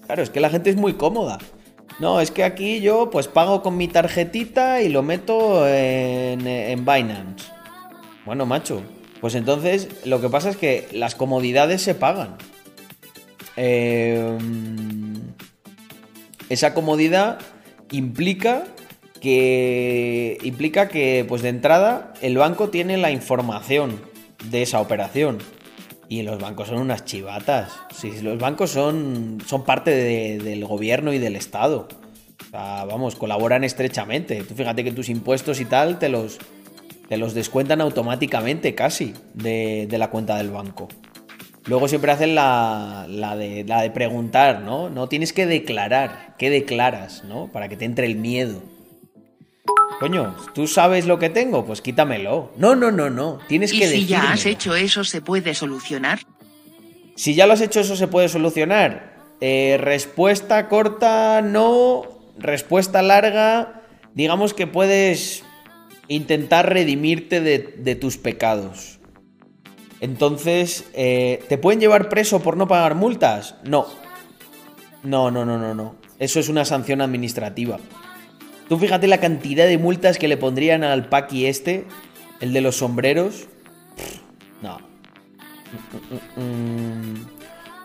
Claro, es que la gente es muy cómoda. No, es que aquí yo pues pago con mi tarjetita y lo meto en, en Binance. Bueno, macho, pues entonces lo que pasa es que las comodidades se pagan. Eh, esa comodidad implica que implica que pues de entrada el banco tiene la información de esa operación y los bancos son unas chivatas. Sí, los bancos son son parte de- del gobierno y del estado. O sea, vamos, colaboran estrechamente. Tú fíjate que tus impuestos y tal te los te los descuentan automáticamente casi de, de la cuenta del banco. Luego siempre hacen la, la de, la de preguntar, ¿no? No tienes que declarar. ¿Qué declaras, no? Para que te entre el miedo. Coño, ¿tú sabes lo que tengo? Pues quítamelo. No, no, no, no. Tienes Y que si ya has hecho eso, ¿se puede solucionar? Si ya lo has hecho, eso se puede solucionar. Eh, respuesta corta, no. Respuesta larga, digamos que puedes intentar redimirte de, de tus pecados. Entonces, eh, ¿te pueden llevar preso por no pagar multas? No. No, no, no, no, no. Eso es una sanción administrativa. Tú fíjate la cantidad de multas que le pondrían al Paqui este, el de los sombreros. No.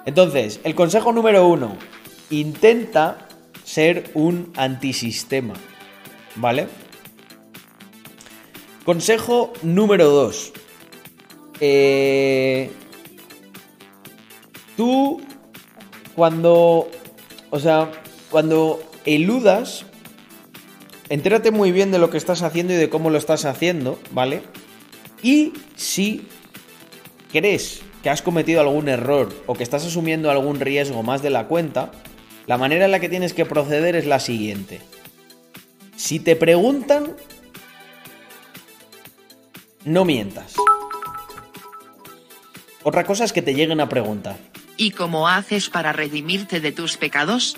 Entonces, el consejo número uno. Intenta ser un antisistema. ¿Vale? Consejo número dos. Eh, tú, cuando... O sea, cuando eludas, entérate muy bien de lo que estás haciendo y de cómo lo estás haciendo, ¿vale? Y si crees que has cometido algún error o que estás asumiendo algún riesgo más de la cuenta, la manera en la que tienes que proceder es la siguiente. Si te preguntan, no mientas. Otra cosa es que te lleguen a preguntar. ¿Y cómo haces para redimirte de tus pecados?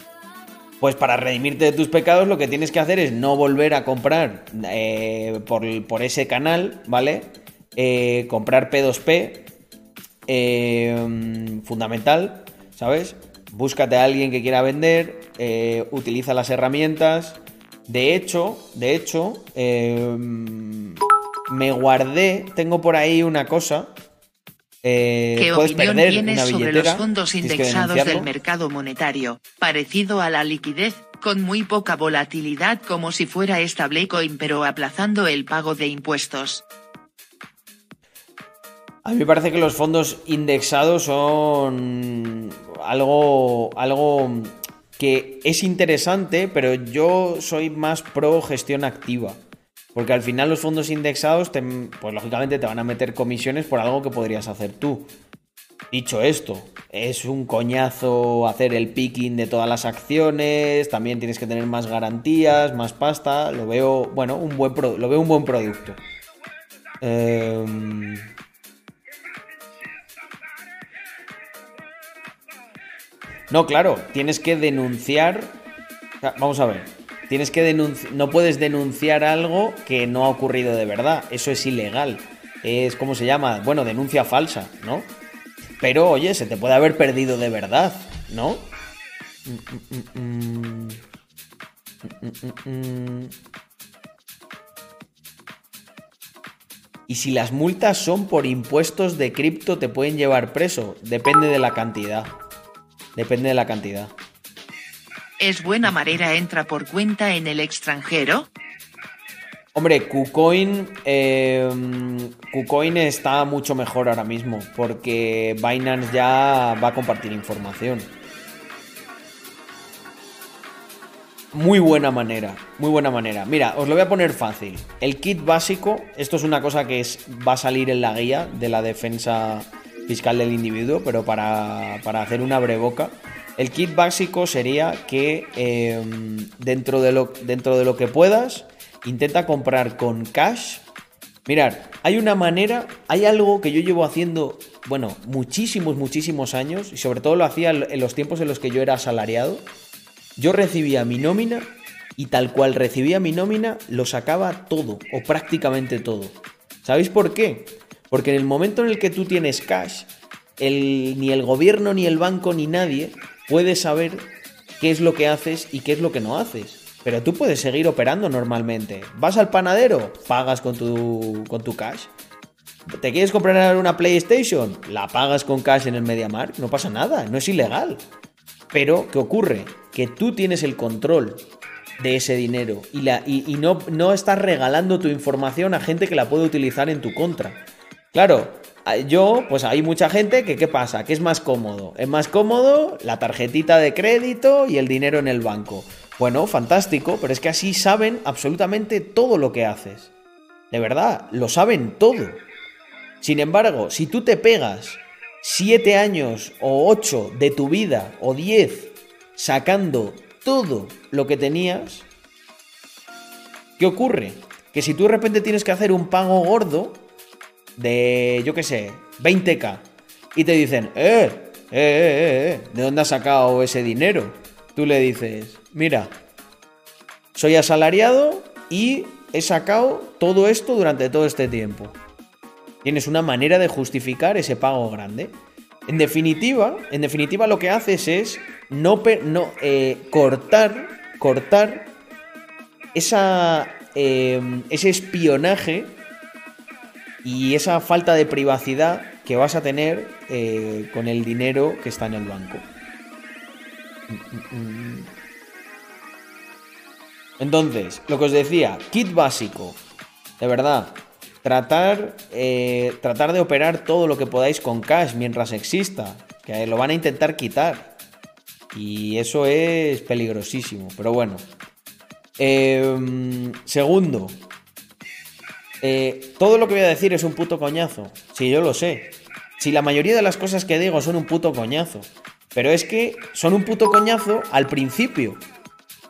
Pues para redimirte de tus pecados lo que tienes que hacer es no volver a comprar eh, por, por ese canal, ¿vale? Eh, comprar P2P, eh, fundamental, ¿sabes? Búscate a alguien que quiera vender, utiliza las herramientas. De hecho, de hecho, me guardé, tengo por ahí una cosa. Eh, ¿Qué opinión tienes sobre los fondos indexados del mercado monetario, parecido a la liquidez, con muy poca volatilidad como si fuera stablecoin pero aplazando el pago de impuestos? A mí me parece que los fondos indexados son algo, algo que es interesante, pero yo soy más pro gestión activa. Porque al final los fondos indexados, pues lógicamente te van a meter comisiones por algo que podrías hacer tú. Dicho esto, es un coñazo hacer el picking de todas las acciones, también tienes que tener más garantías, más pasta, lo veo, bueno, un buen pro- lo veo un buen producto. Em, No, claro, tienes que denunciar. Vamos a ver. Tienes que denunciar. No puedes denunciar algo que no ha ocurrido de verdad. Eso es ilegal. Es como se llama. Bueno, denuncia falsa, ¿no? Pero oye, se te puede haber perdido de verdad, ¿no? Y si las multas son por impuestos de cripto, te pueden llevar preso. Depende de la cantidad. Depende de la cantidad. ¿Es buena manera entra por cuenta en el extranjero? Hombre, KuCoin, eh, KuCoin está mucho mejor ahora mismo porque Binance ya va a compartir información. Muy buena manera, muy buena manera. Mira, os lo voy a poner fácil. El kit básico, esto es una cosa que es, va a salir en la guía de la defensa fiscal del individuo, pero para, para hacer una breboca. El kit básico sería que eh, dentro, de lo, dentro de lo que puedas, intenta comprar con cash. Mirad, hay una manera, hay algo que yo llevo haciendo, bueno, muchísimos, muchísimos años, y sobre todo lo hacía en los tiempos en los que yo era asalariado. Yo recibía mi nómina y tal cual recibía mi nómina, lo sacaba todo, o prácticamente todo. ¿Sabéis por qué? Porque en el momento en el que tú tienes cash, ni el gobierno, ni el banco, ni nadie puede saber qué es lo que haces y qué es lo que no haces. Pero tú puedes seguir operando normalmente. Vas al panadero, pagas con tu, con tu cash. ¿Te quieres comprar una PlayStation? La pagas con cash en el MediaMarkt. No pasa nada, no es ilegal. Pero, ¿qué ocurre? Que tú tienes el control de ese dinero y, la, y no, no estás regalando tu información a gente que la puede utilizar en tu contra. Claro, yo, pues hay mucha gente que, ¿qué pasa? Que es más cómodo. Es más cómodo la tarjetita de crédito y el dinero en el banco. Bueno, fantástico, pero es que así saben absolutamente todo lo que haces. De verdad, lo saben todo. Sin embargo, si tú te pegas siete años o ocho de tu vida o diez sacando todo lo que tenías, ¿qué ocurre? Que si tú de repente tienes que hacer un pago gordo de, yo qué sé, 20k y te dicen, eh, eh, eh, eh, ¿de dónde has sacado ese dinero? Tú le dices, mira, soy asalariado y he sacado todo esto durante todo este tiempo. Tienes una manera de justificar ese pago grande. En definitiva, en definitiva lo que haces es no, no eh, cortar, cortar esa, eh, ese espionaje y esa falta de privacidad que vas a tener eh, con el dinero que está en el banco. Entonces, lo que os decía, kit básico, de verdad, tratar, eh, tratar de operar todo lo que podáis con cash mientras exista, que lo van a intentar quitar. Y eso es peligrosísimo, pero bueno. Em, segundo, eh, todo lo que voy a decir es un puto coñazo. Si yo lo sé. Si la mayoría de las cosas que digo son un puto coñazo. Pero es que son un puto coñazo al principio.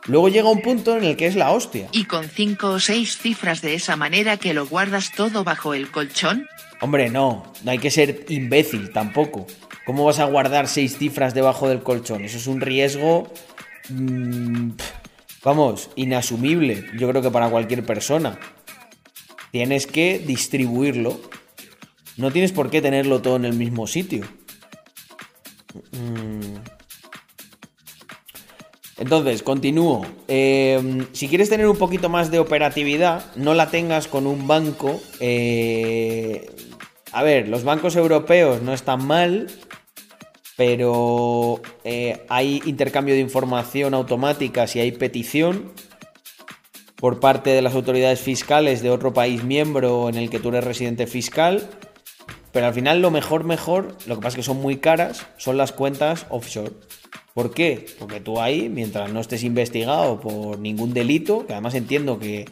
Luego llega un punto en el que es la hostia. Y con cinco o seis cifras de esa manera que lo guardas todo bajo el colchón. Hombre, no, no hay que ser imbécil tampoco. ¿Cómo vas a guardar seis cifras debajo del colchón? Eso es un riesgo... Mmm, vamos, inasumible, yo creo que para cualquier persona. Tienes que distribuirlo. No tienes por qué tenerlo todo en el mismo sitio. Entonces, continúo. Eh, si quieres tener un poquito más de operatividad, no la tengas con un banco. Eh, a ver, los bancos europeos no están mal, pero eh, hay intercambio de información automática si hay petición por parte de las autoridades fiscales de otro país miembro en el que tú eres residente fiscal. Pero al final lo mejor, mejor, lo que pasa es que son muy caras, son las cuentas offshore. ¿Por qué? Porque tú ahí, mientras no estés investigado por ningún delito, que además entiendo que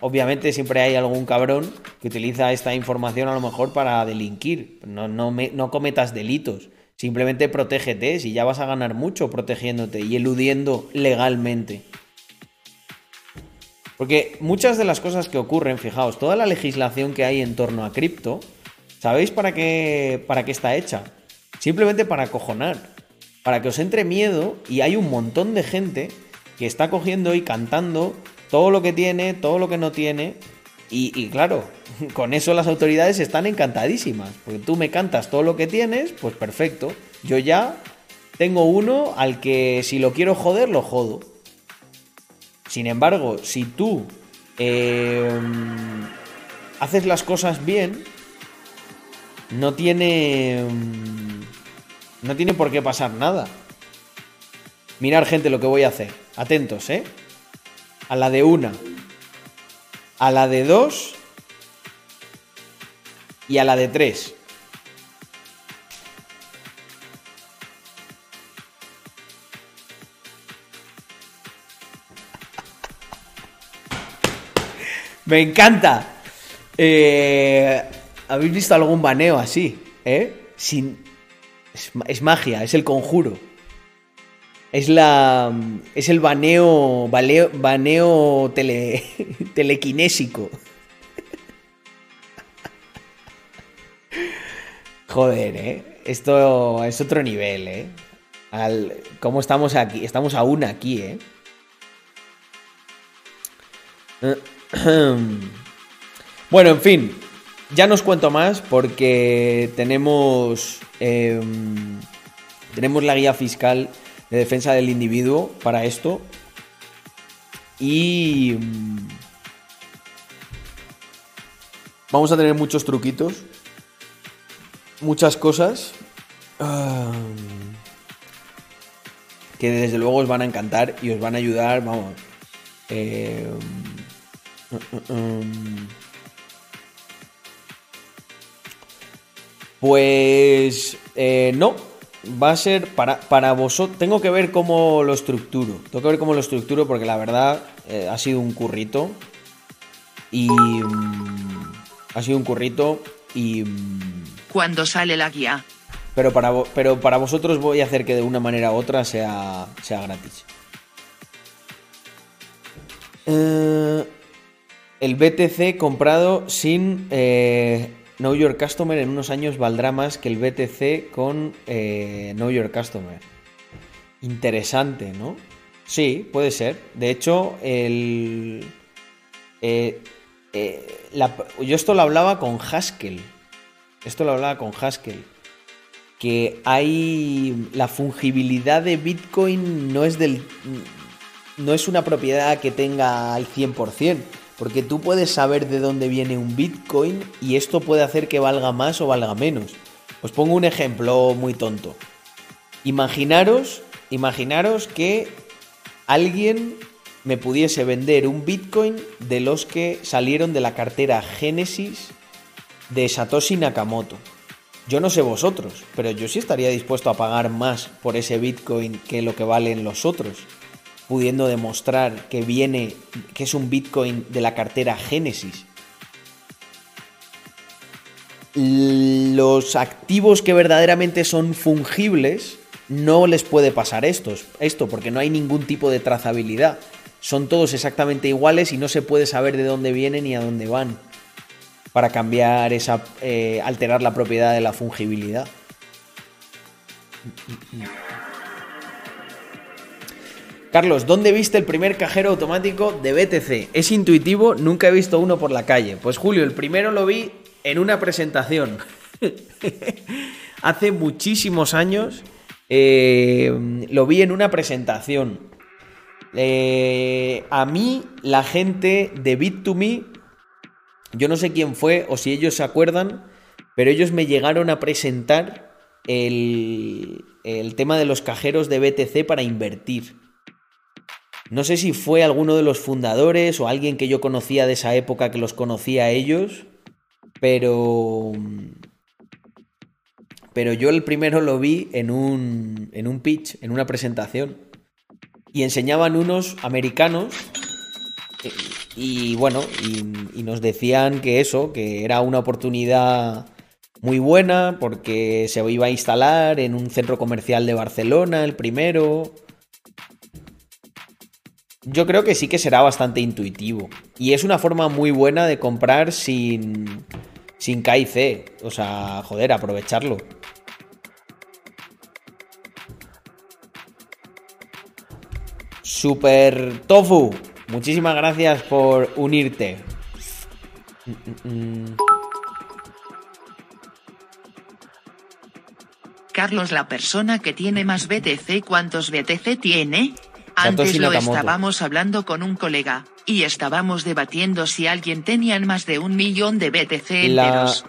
obviamente siempre hay algún cabrón que utiliza esta información a lo mejor para delinquir. No, no, no cometas delitos. Simplemente protégete, si ya vas a ganar mucho protegiéndote y eludiendo legalmente. Porque muchas de las cosas que ocurren, fijaos, toda la legislación que hay en torno a cripto, ¿sabéis para qué, para qué está hecha? Simplemente para acojonar, para que os entre miedo y hay un montón de gente que está cogiendo y cantando todo lo que tiene, todo lo que no tiene. Y, y, claro, con eso las autoridades están encantadísimas. Porque tú me cantas todo lo que tienes, pues perfecto. Yo ya tengo uno al que si lo quiero joder, lo jodo. Sin embargo, si tú eh, haces las cosas bien, no tiene. No tiene por qué pasar nada. Mirar, gente, lo que voy a hacer. Atentos, ¿eh? A la de una. A la de dos. Y a la de tres. Me encanta. Eh, ¿Habéis visto algún baneo así? ¿Eh? Sin... Es, magia, es el conjuro. Es la. Es el baneo. Baneo, tele, telequinésico. Joder, eh. Esto es otro nivel, eh. Al, ¿Cómo estamos aquí? Estamos aún aquí, eh. Bueno, en fin. Ya no os cuento más porque tenemos. em, tenemos la guía fiscal de defensa del individuo para esto. Y. mm, Vamos a tener muchos truquitos. Muchas cosas. ah, que desde luego os van a encantar y os van a ayudar, vamos. eh. Pues eh, no, va a ser para, para vosotros. Tengo que ver cómo lo estructuro. Tengo que ver cómo lo estructuro porque la verdad eh, ha sido un currito. Y. mm, ha sido un currito y. mm, Cuando sale la guía. pero para, pero para vosotros voy a hacer que de una manera u otra sea, sea gratis. Eh, el BTC comprado sin eh, Know Your Customer en unos años valdrá más que el BTC con eh, Know Your Customer. Interesante, ¿no? Sí, puede ser. De hecho, el... eh, eh, yo esto lo hablaba con Haskell. Esto lo hablaba con Haskell que hay la fungibilidad de Bitcoin no es del no es una propiedad que tenga al 100%, porque tú puedes saber de dónde viene un Bitcoin y esto puede hacer que valga más o valga menos. Os pongo un ejemplo muy tonto. Imaginaros, imaginaros que alguien me pudiese vender un Bitcoin de los que salieron de la cartera Genesis de Satoshi Nakamoto. Yo no sé vosotros, pero yo sí estaría dispuesto a pagar más por ese Bitcoin que lo que valen los otros, pudiendo demostrar que viene, que es un Bitcoin de la cartera Genesis. Los activos que verdaderamente son fungibles no les puede pasar estos, esto, porque no hay ningún tipo de trazabilidad. Son todos exactamente iguales y no se puede saber de dónde vienen ni a dónde van para cambiar esa. eh, alterar la propiedad de la fungibilidad. Carlos, ¿dónde viste el primer cajero automático de BTC? Es intuitivo, nunca he visto uno por la calle. Pues Julio, el primero lo vi en una presentación. Hace muchísimos años eh, lo vi en una presentación. Eh, a mí, la gente de Bit2Me yo no sé quién fue o si ellos se acuerdan, pero ellos me llegaron a presentar el, el tema de los cajeros de BTC para invertir. No sé si fue alguno de los fundadores o alguien que yo conocía de esa época que los conocía a ellos, pero... Pero yo el primero lo vi en un, en un pitch, en una presentación. Y enseñaban unos americanos eh, y bueno, y, y nos decían que eso, que era una oportunidad muy buena porque se iba a instalar en un centro comercial de Barcelona, el primero. Yo creo que sí que será bastante intuitivo. Y es una forma muy buena de comprar sin, sin KIC. O sea, joder, aprovecharlo. Super Tofu, muchísimas gracias por unirte. Carlos, la persona que tiene más BTC, ¿cuántos BTC tiene? Antes lo estábamos hablando con un colega, y estábamos debatiendo si alguien tenía más de un millón de BTC La... enteros.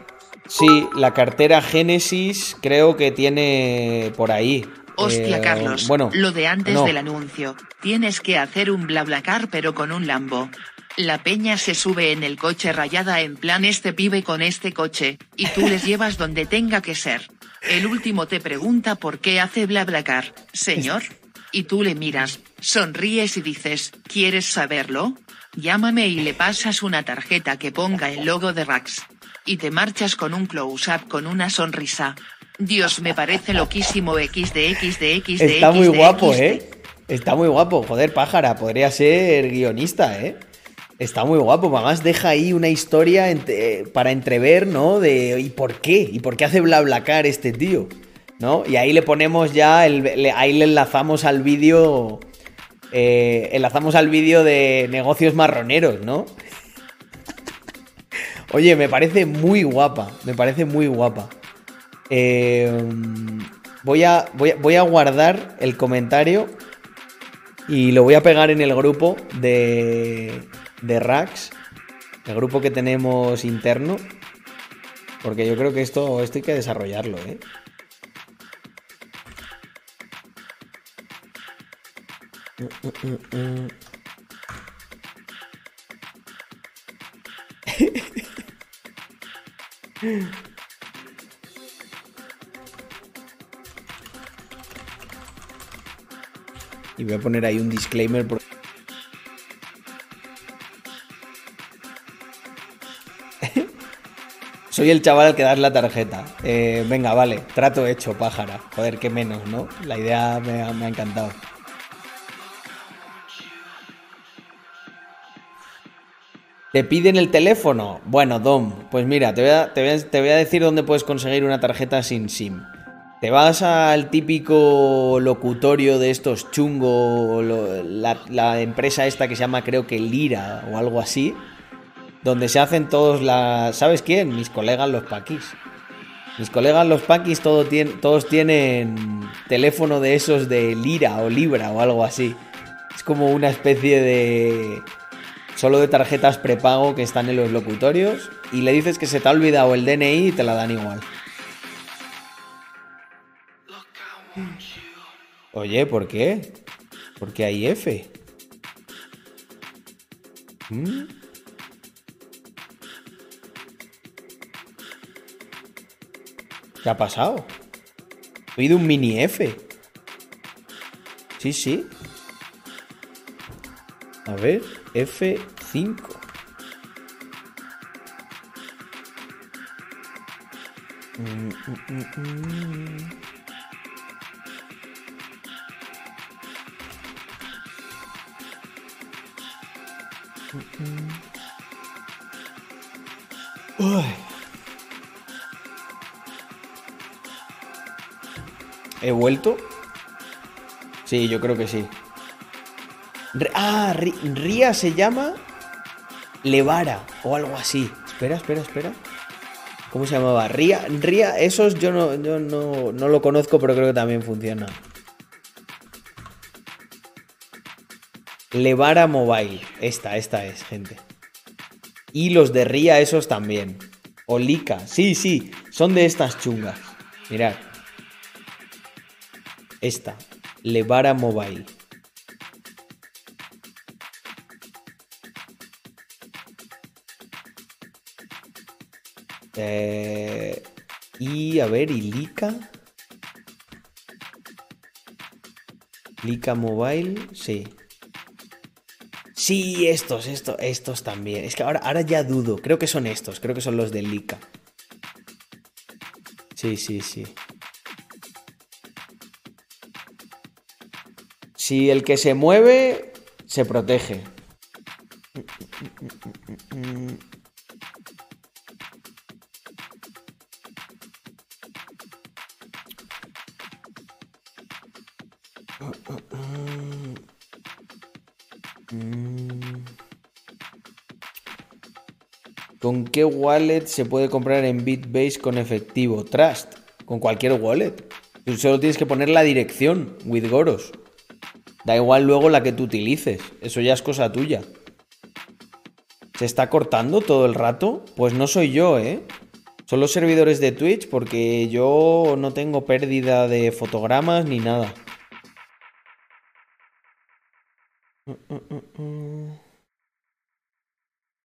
Sí, la cartera Genesis creo que tiene por ahí. Hostia, Eh, Carlos, bueno, lo de antes no. del anuncio. Tienes que hacer un BlaBlaCar pero con un Lambo. La peña se sube en el coche rayada en plan este pibe con este coche, y tú les llevas donde tenga que ser. El último te pregunta por qué hace BlaBlaCar, señor. Y tú le miras, sonríes y dices, ¿quieres saberlo? Llámame y le pasas una tarjeta que ponga el logo de Rax. Y te marchas con un close-up con una sonrisa. Dios, me parece loquísimo XD, XD, XD. Está muy XD, guapo, XD. ¿eh? Está muy guapo. Joder, pájara, podría ser guionista, ¿eh? Está muy guapo. Además, deja ahí una historia para entrever, ¿no? De ¿y por qué? ¿Y por qué hace BlaBlaCar este tío? ¿No? Y ahí le ponemos ya, el, ahí le enlazamos al vídeo. eh, enlazamos al vídeo de negocios marroneros, ¿no? Oye, me parece muy guapa. Me parece muy guapa. Eh, voy, a, voy, voy a guardar el comentario y lo voy a pegar en el grupo de, de Rax, el grupo que tenemos interno, porque yo creo que esto, esto hay que desarrollarlo, ¿eh? Y voy a poner ahí un disclaimer. por- Soy el chaval al que das la tarjeta. Eh, venga, vale, trato hecho, pájara. Joder, qué menos, ¿no? La idea me ha encantado. ¿Te piden el teléfono? Bueno, Dom, pues mira, te voy, a, decir dónde puedes conseguir una tarjeta sin SIM. Te vas al típico locutorio de estos chungo, la, empresa esta que se llama creo que Lira o algo así, donde se hacen todos las... ¿Sabes quién? Mis colegas los paquis. Mis colegas los paquis todos tienen teléfono de esos de Lira o Libra o algo así. Es como una especie de... Solo de tarjetas prepago que están en los locutorios y le dices que se te ha olvidado el DNI y te la dan igual. Oye, ¿por qué? Porque hay F. ¿Mm? ¿Qué ha pasado? He oído un mini F. Sí, sí. A ver, F5. Mm, mm, mm, mm. Uy. ¿He vuelto? Sí, yo creo que sí. Ah, Ría se llama Levara o algo así. Espera, espera, espera. ¿Cómo se llamaba? Ría, Ría, esos yo no, yo no, no lo conozco, pero creo que también funciona. Levara Mobile. Esta, esta es, gente. Y los de Ría, esos también. Olica. Sí, sí. Son de estas chungas. Mirad. Esta. Levara Mobile. Eh, y a ver, ¿y Lika? Lika Mobile, sí. Sí, estos, estos, estos también. Es que ahora, ahora ya dudo. Creo que son estos, creo que son los de Lika. Sí, sí, sí. Si el que se mueve, se protege. Wallet se puede comprar en Bitbase con efectivo? Trust. Con cualquier wallet. Tú solo tienes que poner la dirección, with Goros. Da igual luego la que tú utilices. Eso ya es cosa tuya. ¿Se está cortando todo el rato? Pues no soy yo, ¿eh? Son los servidores de Twitch porque yo no tengo pérdida de fotogramas ni nada.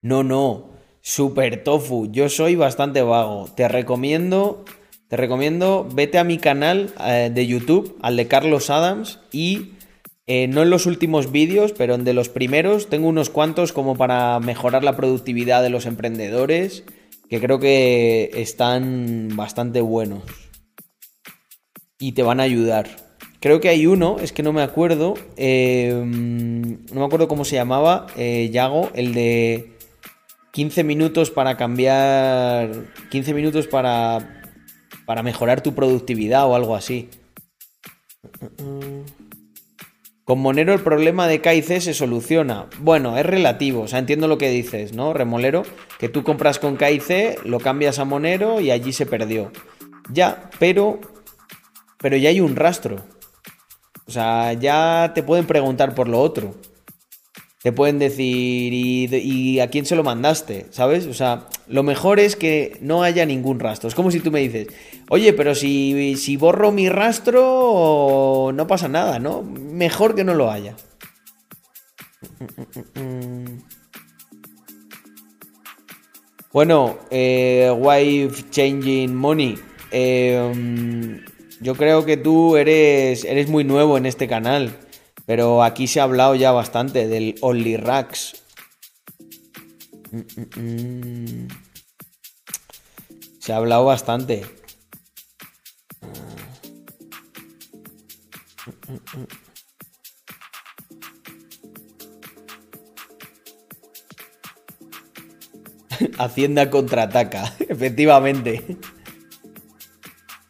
No, no. Super tofu. Yo soy bastante vago. Te recomiendo. Te recomiendo. Vete a mi canal eh, de YouTube, al de Carlos Adams. Y Eh, no en los últimos vídeos, pero en de los primeros tengo unos cuantos como para mejorar la productividad de los emprendedores, que creo que están bastante buenos. Y te van a ayudar. Creo que hay uno, es que no me acuerdo, eh, no me acuerdo cómo se llamaba, eh, Yago, el de 15 minutos para cambiar, 15 minutos para, para mejorar tu productividad o algo así. Con Monero el problema de KIC se soluciona. Bueno, es relativo, o sea, entiendo lo que dices, ¿no, Remolero? Que tú compras con KIC, lo cambias a Monero y allí se perdió. Ya, pero. Pero ya hay un rastro. O sea, ya te pueden preguntar por lo otro. Te pueden decir, ¿y, a quién se lo mandaste? ¿Sabes? O sea, lo mejor es que no haya ningún rastro. Es como si tú me dices, oye, pero si, si borro mi rastro, no pasa nada, ¿no? Mejor que no lo haya. Bueno, eh, Wife Changing Money. Eh, yo creo que tú eres, eres muy nuevo en este canal, pero aquí se ha hablado ya bastante del Only Racks. Se ha hablado bastante. Hacienda contraataca, efectivamente.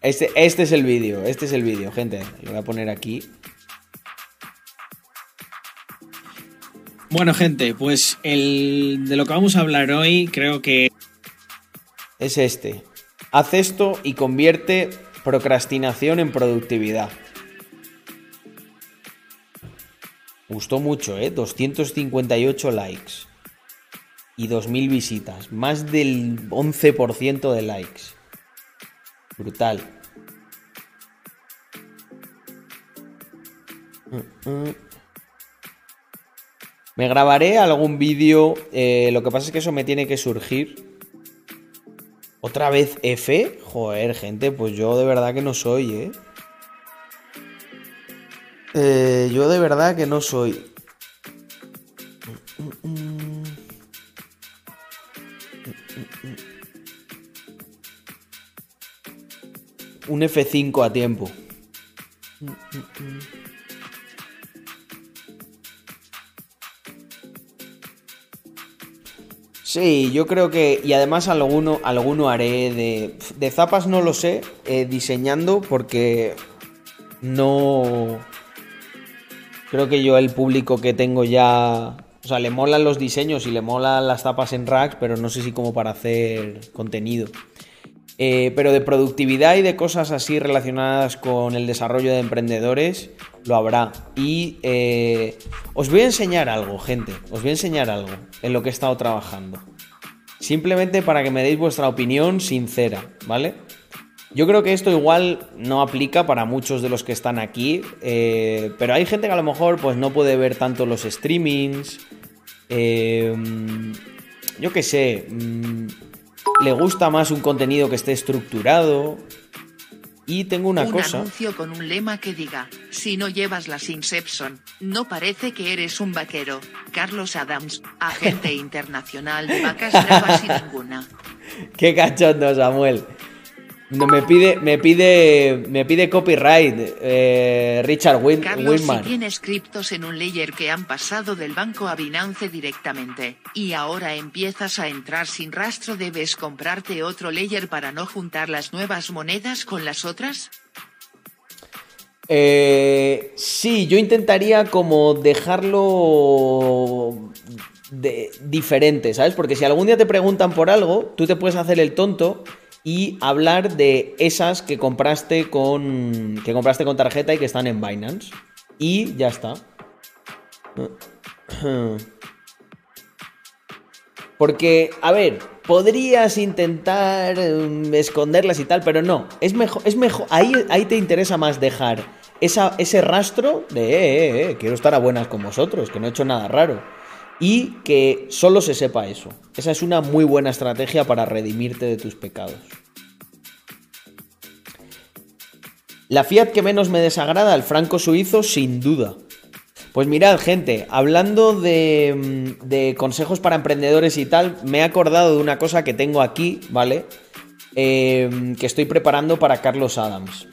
Este, este es el vídeo, este es el vídeo, gente. Lo voy a poner aquí. Bueno, gente, pues el de lo que vamos a hablar hoy creo que Es este. Haz esto y convierte procrastinación en productividad. Gustó mucho, ¿eh? 258 likes. Y 2.000 visitas. Más del 11% de likes. Brutal. Me grabaré algún vídeo. eh, lo que pasa es que eso me tiene que surgir. ¿Otra vez F? Joder, gente, pues yo de verdad que no soy, ¿eh? Eh, yo de verdad que no soy. Un F5 a tiempo. Sí, yo creo que. Y además alguno, alguno haré de. De zapas no lo sé. eh, diseñando porque. No. Creo que yo el público que tengo ya. O sea, le molan los diseños y le molan las zapas en racks, pero no sé si como para hacer contenido. Eh, pero de productividad y de cosas así relacionadas con el desarrollo de emprendedores, lo habrá. Y eh, os voy a enseñar algo, gente. Os voy a enseñar algo en lo que he estado trabajando. Simplemente para que me deis vuestra opinión sincera, ¿vale? Yo creo que esto igual no aplica para muchos de los que están aquí, eh, pero hay gente que a lo mejor pues no puede ver tanto los streamings. eh, yo qué sé. mm, le gusta más un contenido que esté estructurado. Y tengo una un cosa. anuncio con un lema que diga, si no llevas las Inception, no parece que eres un vaquero. Carlos Adams, agente internacional de vacas bravas y ninguna. Qué cachondo, Samuel. No, me pide, me pide, me pide copyright, eh, Richard Win- Carlos, si Winman. tienes criptos en un layer que han pasado del banco a Binance directamente, y ahora empiezas a entrar sin rastro, debes comprarte otro layer para no juntar las nuevas monedas con las otras? Eh, sí, yo intentaría como dejarlo de- diferente, ¿sabes? Porque si algún día te preguntan por algo, tú te puedes hacer el tonto y hablar de esas que compraste con que compraste con tarjeta y que están en Binance y ya está. Porque, a ver, podrías intentar mm, esconderlas y tal, pero no. Es mejor, es mejor. Ahí, ahí te interesa más dejar esa- ese rastro de eh, eh, eh, quiero estar a buenas con vosotros, que no he hecho nada raro. Y que solo se sepa eso. Esa es una muy buena estrategia para redimirte de tus pecados. La Fiat que menos me desagrada, el franco suizo, sin duda. Pues mirad, gente, hablando de, mm, de consejos para emprendedores y tal, me he acordado de una cosa que tengo aquí, ¿vale? Eh, que estoy preparando para Carlos Adams.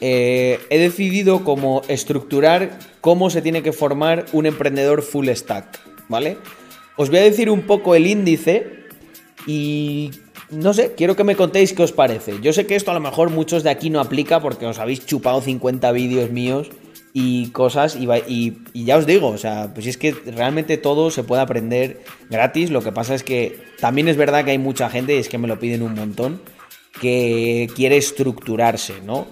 Eh, he decidido cómo estructurar cómo se tiene que formar un emprendedor full stack, ¿vale? Os voy a decir un poco el índice y no sé, quiero que me contéis qué os parece. Yo sé que esto a lo mejor muchos de aquí no aplica porque os habéis chupado 50 vídeos míos y cosas y- y ya os digo, o sea, pues es que realmente todo se puede aprender gratis, lo que pasa es que también es verdad que hay mucha gente, y es que me lo piden un montón, que quiere estructurarse, ¿no?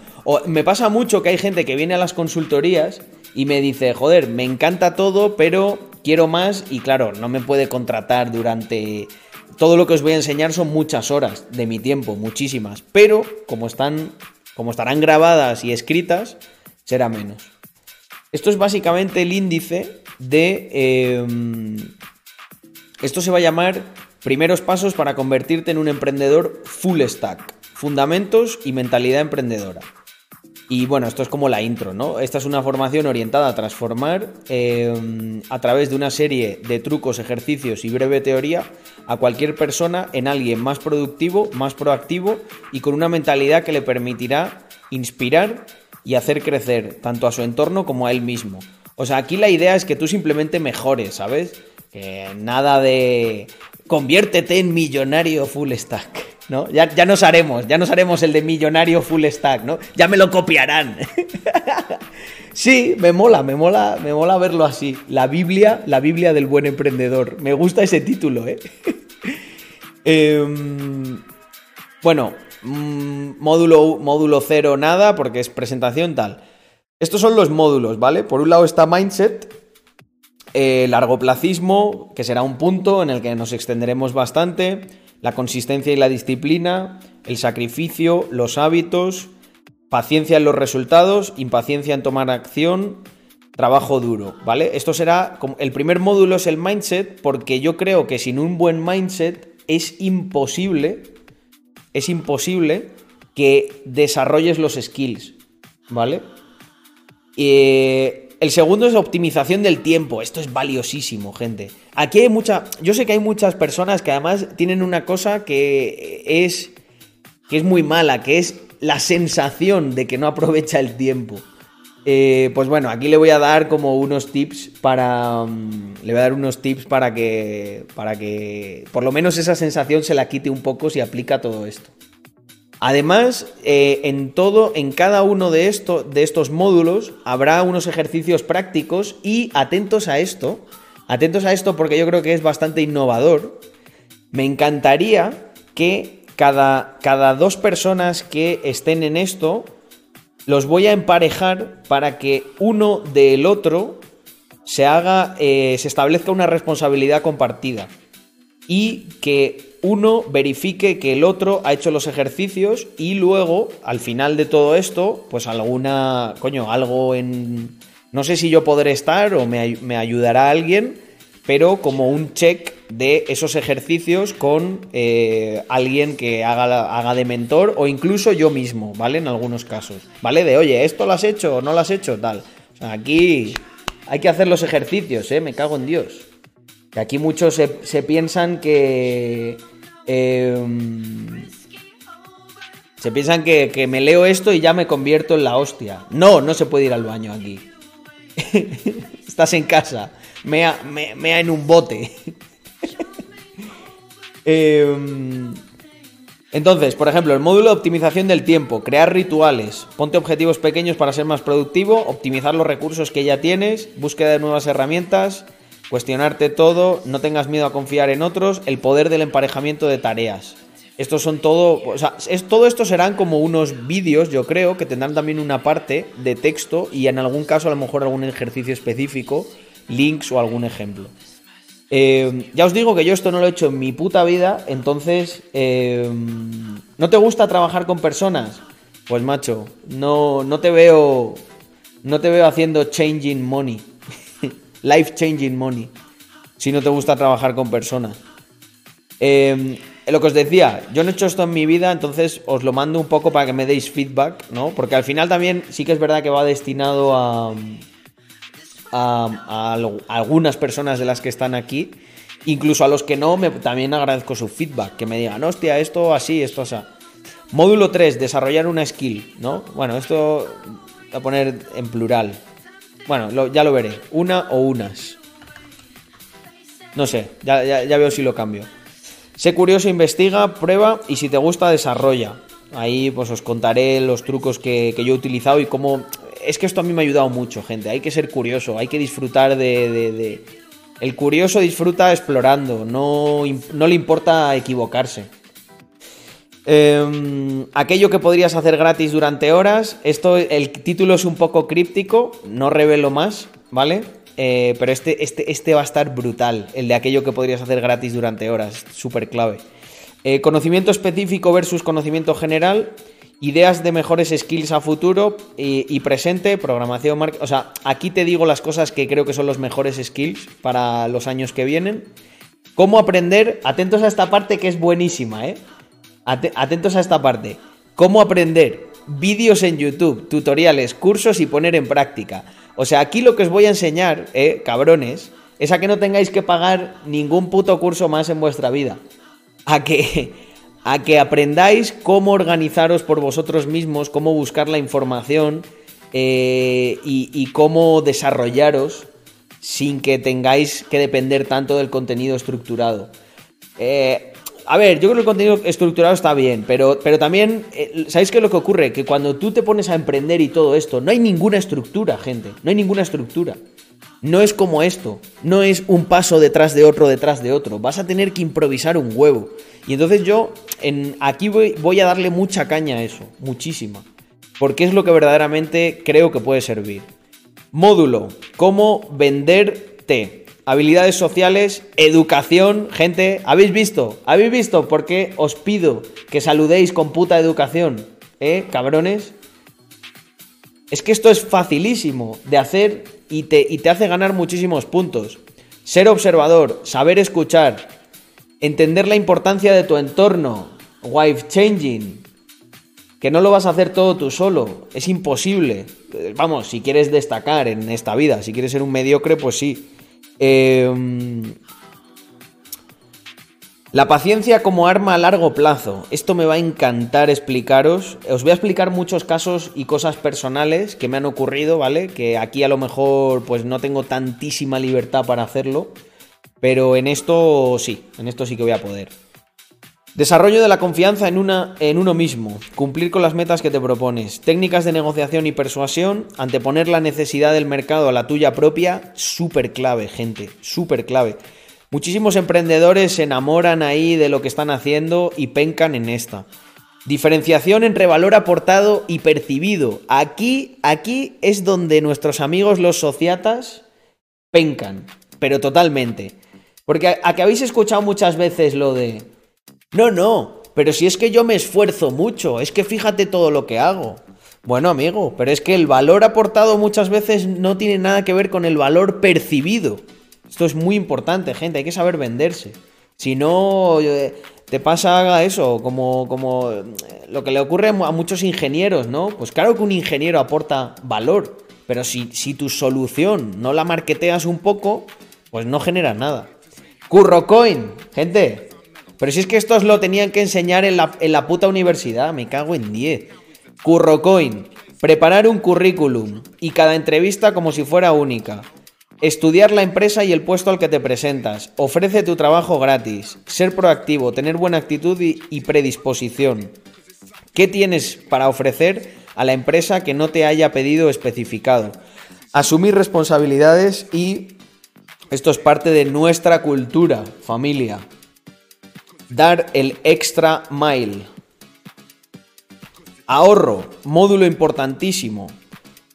Me pasa mucho que hay gente que viene a las consultorías y me dice, joder, me encanta todo, pero quiero más y claro, no me puede contratar durante... Todo lo que os voy a enseñar son muchas horas de mi tiempo, muchísimas, pero como están, como estarán grabadas y escritas, será menos. Esto es básicamente el índice de... eh, esto se va a llamar primeros pasos para convertirte en un emprendedor full stack. Fundamentos y mentalidad emprendedora. Y bueno, esto es como la intro, ¿no? Esta es una formación orientada a transformar eh, a través de una serie de trucos, ejercicios y breve teoría a cualquier persona en alguien más productivo, más proactivo y con una mentalidad que le permitirá inspirar y hacer crecer tanto a su entorno como a él mismo. O sea, aquí la idea es que tú simplemente mejores, ¿sabes? Que nada de conviértete en millonario full stack, ¿no? Ya, ya nos haremos, ya nos haremos el de millonario full stack, ¿no? Ya me lo copiarán. sí, me mola, me mola, me mola verlo así. La Biblia, la Biblia del buen emprendedor. Me gusta ese título, ¿eh? Em, bueno, mm, módulo, módulo cero nada, porque es presentación tal. Estos son los módulos, ¿vale? Por un lado está Mindset, eh, largoplacismo, que será un punto en el que nos extenderemos bastante, la consistencia y la disciplina, el sacrificio, los hábitos, paciencia en los resultados, impaciencia en tomar acción, trabajo duro, ¿vale? Esto será, el primer módulo es el mindset, porque yo creo que sin un buen mindset es imposible, es imposible que desarrolles los skills, ¿vale? Eh, el segundo es optimización del tiempo. Esto es valiosísimo, gente. Aquí hay mucha. Yo sé que hay muchas personas que además tienen una cosa que es. que es muy mala, que es la sensación de que no aprovecha el tiempo. Eh, pues bueno, aquí le voy a dar como unos tips para. mm, le voy a dar unos tips para que. para que. por lo menos esa sensación se la quite un poco si aplica todo esto. Además, eh, en todo, en cada uno de, esto, de estos módulos habrá unos ejercicios prácticos y atentos a esto, atentos a esto porque yo creo que es bastante innovador. Me encantaría que cada, cada dos personas que estén en esto los voy a emparejar para que uno del otro se haga, eh, se establezca una responsabilidad compartida y que uno verifique que el otro ha hecho los ejercicios y luego, al final de todo esto, pues alguna, coño, algo en... No sé si yo podré estar o me, me ayudará alguien, pero como un check de esos ejercicios con eh, alguien que haga, haga de mentor o incluso yo mismo, ¿vale? En algunos casos, ¿vale? De, oye, ¿esto lo has hecho o no lo has hecho? Tal. Aquí hay que hacer los ejercicios, ¿eh? Me cago en Dios. Aquí muchos se, se piensan que. em, se piensan que, que me leo esto y ya me convierto en la hostia. No, no se puede ir al baño aquí. Estás en casa. Mea, me- mea en un bote. Em, entonces, por ejemplo, el módulo de optimización del tiempo, crear rituales, ponte objetivos pequeños para ser más productivo, optimizar los recursos que ya tienes, búsqueda de nuevas herramientas, cuestionarte todo, no tengas miedo a confiar en otros, el poder del emparejamiento de tareas. Estos son todo, o sea, es, todo esto serán como unos vídeos, yo creo, que tendrán también una parte de texto y en algún caso a lo mejor algún ejercicio específico, links o algún ejemplo. Eh, ya os digo que yo esto no lo he hecho en mi puta vida, entonces, eh, ¿no te gusta trabajar con personas? Pues macho, no, no te veo, no te veo haciendo changing money, life changing money, si no te gusta trabajar con personas. Eh, lo que os decía, yo no he hecho esto en mi vida, entonces os lo mando un poco para que me deis feedback, ¿no? Porque al final también sí que es verdad que va destinado a, a algunas personas de las que están aquí. Incluso a los que no, me, también agradezco su feedback. Que me digan, hostia, esto así, esto así. Módulo 3, desarrollar una skill, ¿no? Bueno, esto voy a poner en plural. Bueno, ya lo veré. Una o unas. No sé, ya, ya- veo si lo cambio. Sé curioso, investiga, prueba y si te gusta, desarrolla. Ahí pues os contaré los trucos que, que yo he utilizado y cómo... Es que esto a mí me ha ayudado mucho, gente. Hay que ser curioso, hay que disfrutar de... de- de- El curioso disfruta explorando, no, no le importa equivocarse. Em, aquello que podrías hacer gratis durante horas. Esto, el título es un poco críptico, no revelo más, ¿vale? Eh, pero este, este, este va a estar brutal, el de aquello que podrías hacer gratis durante horas, súper clave. Eh, conocimiento específico versus conocimiento general. Ideas de mejores skills a futuro y, y presente, programación, marketing. O sea, aquí te digo las cosas que creo que son los mejores skills para los años que vienen. Cómo aprender, atentos a esta parte que es buenísima, ¿eh? Ate- Atentos a esta parte. Cómo aprender vídeos en YouTube, tutoriales, cursos y poner en práctica. O sea, aquí lo que os voy a enseñar, eh, cabrones, es a que no tengáis que pagar ningún puto curso más en vuestra vida. A que, a que aprendáis cómo organizaros por vosotros mismos, cómo buscar la información eh, y, y cómo desarrollaros sin que tengáis que depender tanto del contenido estructurado. Eh, a ver, yo creo que el contenido estructurado está bien, pero, pero también, eh, ¿sabéis qué es lo que ocurre? Que cuando tú te pones a emprender y todo esto, no hay ninguna estructura, gente, no hay ninguna estructura. No es como esto, no es un paso detrás de otro, detrás de otro, vas a tener que improvisar un huevo. Y entonces yo, en, aquí voy, voy a darle mucha caña a eso, muchísima, porque es lo que verdaderamente creo que puede servir. Módulo, cómo venderte. Habilidades sociales, educación, gente, ¿habéis visto? ¿Habéis visto por qué os pido que saludéis con puta educación? ¿Eh, cabrones? Es que esto es facilísimo de hacer y te, y te hace ganar muchísimos puntos. Ser observador, saber escuchar, entender la importancia de tu entorno, wife changing, que no lo vas a hacer todo tú solo, es imposible. Vamos, si quieres destacar en esta vida, si quieres ser un mediocre, pues sí. Eh, la paciencia como arma a largo plazo. Esto me va a encantar explicaros. Os voy a explicar muchos casos y cosas personales que me han ocurrido, ¿vale? Que aquí a lo mejor pues no tengo tantísima libertad para hacerlo. Pero en esto sí, en esto sí que voy a poder. Desarrollo de la confianza en, una, en uno mismo. Cumplir con las metas que te propones. Técnicas de negociación y persuasión. Anteponer la necesidad del mercado a la tuya propia. Súper clave, gente. Súper clave. Muchísimos emprendedores se enamoran ahí de lo que están haciendo y pencan en esta. Diferenciación entre valor aportado y percibido. Aquí, aquí es donde nuestros amigos los sociatas pencan, pero totalmente. Porque a, a que habéis escuchado muchas veces lo de... No, no, pero si es que yo me esfuerzo mucho, es que fíjate todo lo que hago. Bueno, amigo, pero es que el valor aportado muchas veces no tiene nada que ver con el valor percibido. Esto es muy importante, gente, hay que saber venderse. Si no, eh, te pasa eso, como, como eh, lo que le ocurre a muchos ingenieros, ¿no? Pues claro que un ingeniero aporta valor, pero si, si tu solución no la marketeas un poco, pues no genera nada. Currocoin, gente. Pero si es que estos lo tenían que enseñar en la, en la puta universidad, me cago en 10. Currocoin, preparar un currículum y cada entrevista como si fuera única. Estudiar la empresa y el puesto al que te presentas. Ofrece tu trabajo gratis. Ser proactivo, tener buena actitud y, y predisposición. ¿Qué tienes para ofrecer a la empresa que no te haya pedido especificado? Asumir responsabilidades y esto es parte de nuestra cultura, familia. Dar el extra mile. Ahorro, módulo importantísimo.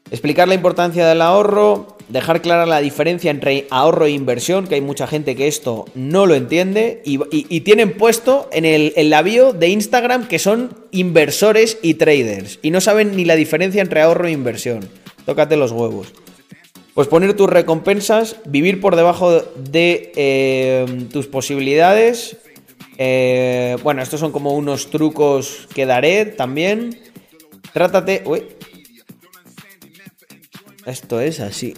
Explicar la importancia del ahorro, dejar clara la diferencia entre ahorro e inversión, que hay mucha gente que esto no lo entiende, y, tienen puesto en el, en de Instagram que son inversores y traders, y no saben ni la diferencia entre ahorro e inversión. Tócate los huevos. Pues poner tus recompensas, vivir por debajo de eh, tus posibilidades. Eh, bueno, estos son como unos trucos que daré también. Trátate. Uy. Esto es así.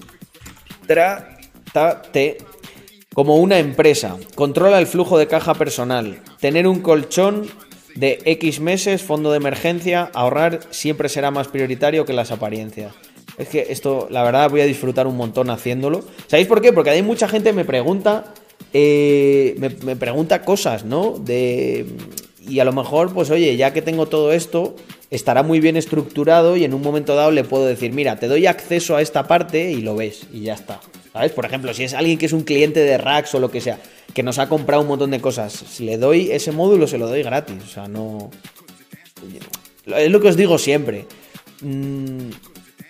Trátate como una empresa. Controla el flujo de caja personal. Tener un colchón de X meses, fondo de emergencia, ahorrar siempre será más prioritario que las apariencias. Es que esto, la verdad, voy a disfrutar un montón haciéndolo. ¿Sabéis por qué? Porque hay mucha gente que me pregunta, eh, me, pregunta cosas, ¿no? De, y a lo mejor, pues oye, ya que tengo todo esto, estará muy bien estructurado y en un momento dado le puedo decir, mira, te doy acceso a esta parte y lo ves y ya está. ¿Sabes? Por ejemplo, si es alguien que es un cliente de Rax o lo que sea, que nos ha comprado un montón de cosas, si le doy ese módulo, se lo doy gratis. O sea, no... Es lo que os digo siempre. Mm,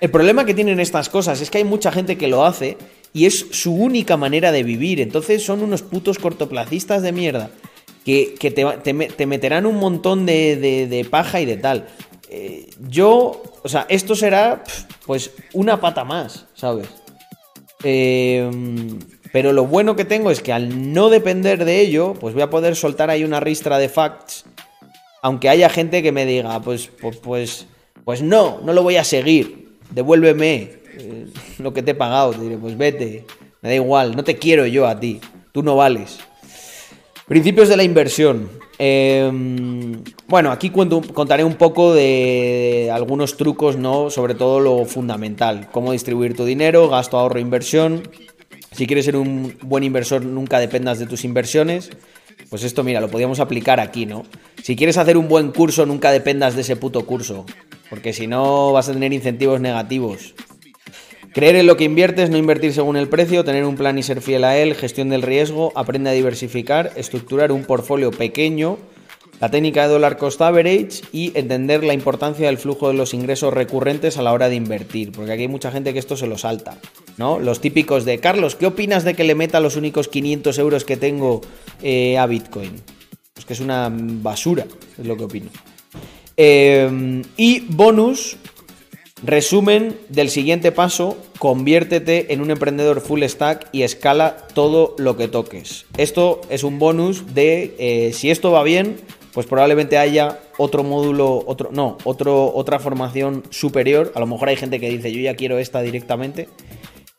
el problema que tienen estas cosas es que hay mucha gente que lo hace y es su única manera de vivir. Entonces son unos putos cortoplacistas de mierda que, que te, te, te, meterán un montón de, de, paja y de tal. Eh, yo, o sea, esto será pues una pata más, ¿sabes? Eh, pero lo bueno que tengo es que al no depender de ello, pues voy a poder soltar ahí una ristra de facts. Aunque haya gente que me diga, pues, pues, pues, pues no, no lo voy a seguir. Devuélveme eh, lo que te he pagado. Te diré, pues vete, me da igual, no te quiero yo a ti, tú no vales. Principios de la inversión. Eh, bueno, aquí cuento, contaré un poco de algunos trucos, ¿no? Sobre todo lo fundamental. Cómo distribuir tu dinero, gasto, ahorro, inversión. Si quieres ser un buen inversor, nunca dependas de tus inversiones. Pues esto, mira, lo podríamos aplicar aquí, ¿no? Si quieres hacer un buen curso, nunca dependas de ese puto curso. Porque si no, vas a tener incentivos negativos. Creer en lo que inviertes, no invertir según el precio, tener un plan y ser fiel a él, gestión del riesgo, aprende a diversificar, estructurar un portfolio pequeño, la técnica de dólar cost average y entender la importancia del flujo de los ingresos recurrentes a la hora de invertir, porque aquí hay mucha gente que esto se lo salta, ¿no? Los típicos de, Carlos, ¿qué opinas de que le meta los únicos 500 euros que tengo eh, a Bitcoin? Pues que es una basura, es lo que opino. Eh, y bonus, Resumen del siguiente paso, conviértete en un emprendedor full stack y escala todo lo que toques. Esto es un bonus de, eh, si esto va bien, pues probablemente haya otro módulo, otro, no, otro, otra formación superior. A lo mejor hay gente que dice, yo ya quiero esta directamente.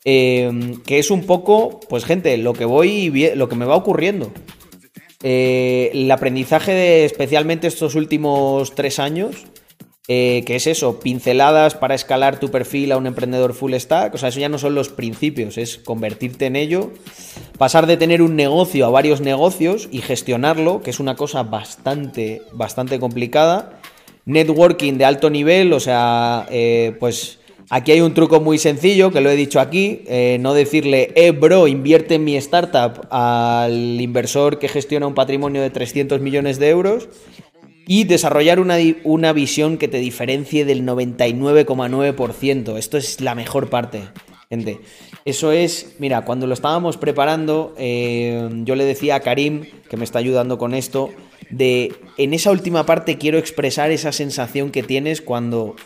Eh, que es un poco, pues gente, lo que voy, lo que me va ocurriendo. Eh, el aprendizaje de especialmente estos últimos tres años eh, que es eso, pinceladas para escalar tu perfil a un emprendedor full stack. O sea, eso ya no son los principios, es convertirte en ello, pasar de tener un negocio a varios negocios y gestionarlo, que es una cosa bastante, bastante complicada. Networking de alto nivel, o sea, eh, pues aquí hay un truco muy sencillo, que lo he dicho aquí, eh, no decirle, eh, bro, invierte en mi startup al inversor que gestiona un patrimonio de 300 millones de euros y desarrollar una, una, visión que te diferencie del 99,9%. Esto es la mejor parte, gente. Eso es, mira, cuando lo estábamos preparando, eh, yo le decía a Karim, que me está ayudando con esto, de en esa última parte quiero expresar esa sensación que tienes cuando...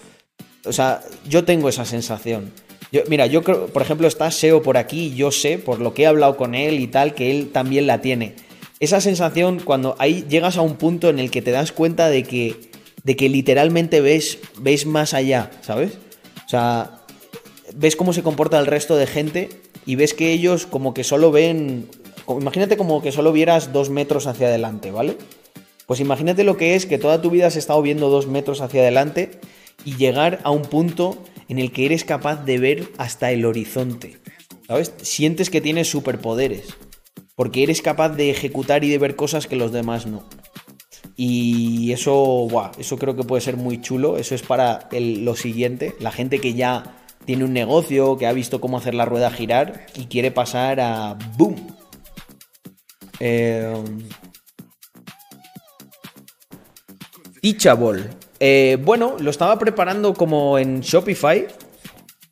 O sea, yo tengo esa sensación. Yo, mira, yo creo, por ejemplo, está SEO por aquí, yo sé, por lo que he hablado con él y tal, que él también la tiene esa sensación cuando ahí llegas a un punto en el que te das cuenta de que, de que literalmente ves, ves más allá, ¿sabes? O sea, ves cómo se comporta el resto de gente y ves que ellos como que solo ven... Imagínate como que solo vieras dos metros hacia adelante, ¿vale? Pues imagínate lo que es que toda tu vida has estado viendo dos metros hacia adelante y llegar a un punto en el que eres capaz de ver hasta el horizonte. ¿Sabes? Sientes que tienes superpoderes porque eres capaz de ejecutar y de ver cosas que los demás no. Y eso, wow, eso creo que puede ser muy chulo. Eso es para lo siguiente. La gente que ya tiene un negocio, que ha visto cómo hacer la rueda girar y quiere pasar a boom. Eh, Teachable. Eh, bueno, lo estaba preparando como en Shopify.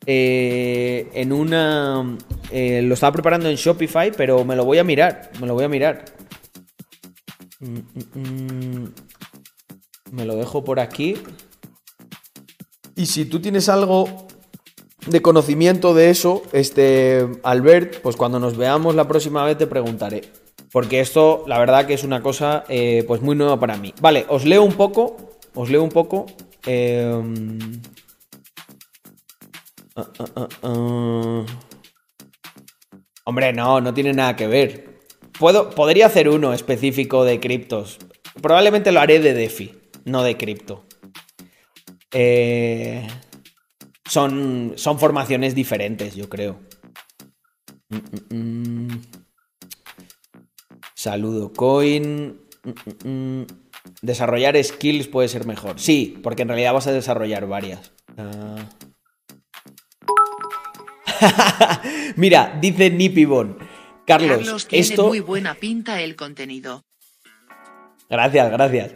Eh, en una eh, lo estaba preparando en Shopify, pero me lo voy a mirar. Me lo voy a mirar. Mm, mm, mm. Me lo dejo por aquí. Y si tú tienes algo de conocimiento de eso, este, Albert, pues cuando nos veamos la próxima vez te preguntaré. Porque esto, la verdad que es una cosa eh, pues muy nueva para mí. Vale, os leo un poco. Os leo un poco. Eh, uh, uh, Hombre, no, no tiene nada que ver. Puedo, podría hacer uno específico de criptos. Probablemente lo haré de DeFi, no de cripto. Eh, son, son formaciones diferentes, yo creo. Saludo coin. Desarrollar skills puede ser mejor. Sí, porque en realidad vas a desarrollar varias. Ah. Mira, dice Nipibon. Carlos, Carlos tiene esto. muy buena pinta el contenido. Gracias, gracias.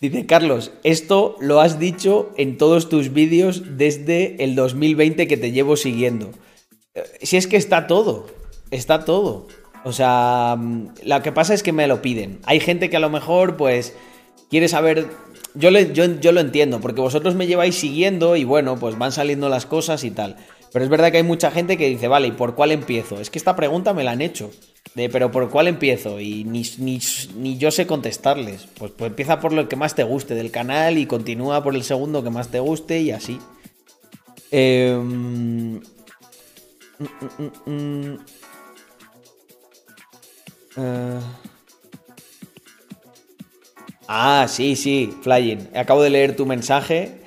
Dice Carlos, esto lo has dicho en todos tus vídeos desde el 2020 que te llevo siguiendo. Eh, Si es que está todo, está todo. O sea, mm, lo que pasa es que me lo piden. Hay gente que a lo mejor, pues, quiere saber... Yo, le- yo, yo lo entiendo, porque vosotros me lleváis siguiendo y bueno, pues van saliendo las cosas y tal. Pero es verdad que hay mucha gente que dice, vale, ¿y por cuál empiezo? Es que esta pregunta me la han hecho. De, pero ¿por cuál empiezo? Y ni, ni, ni yo sé contestarles. Pues, pues empieza por lo que más te guste del canal y continúa por el segundo que más te guste y así. Em. Eh. Ah, sí, sí, Flying. Acabo de leer tu mensaje.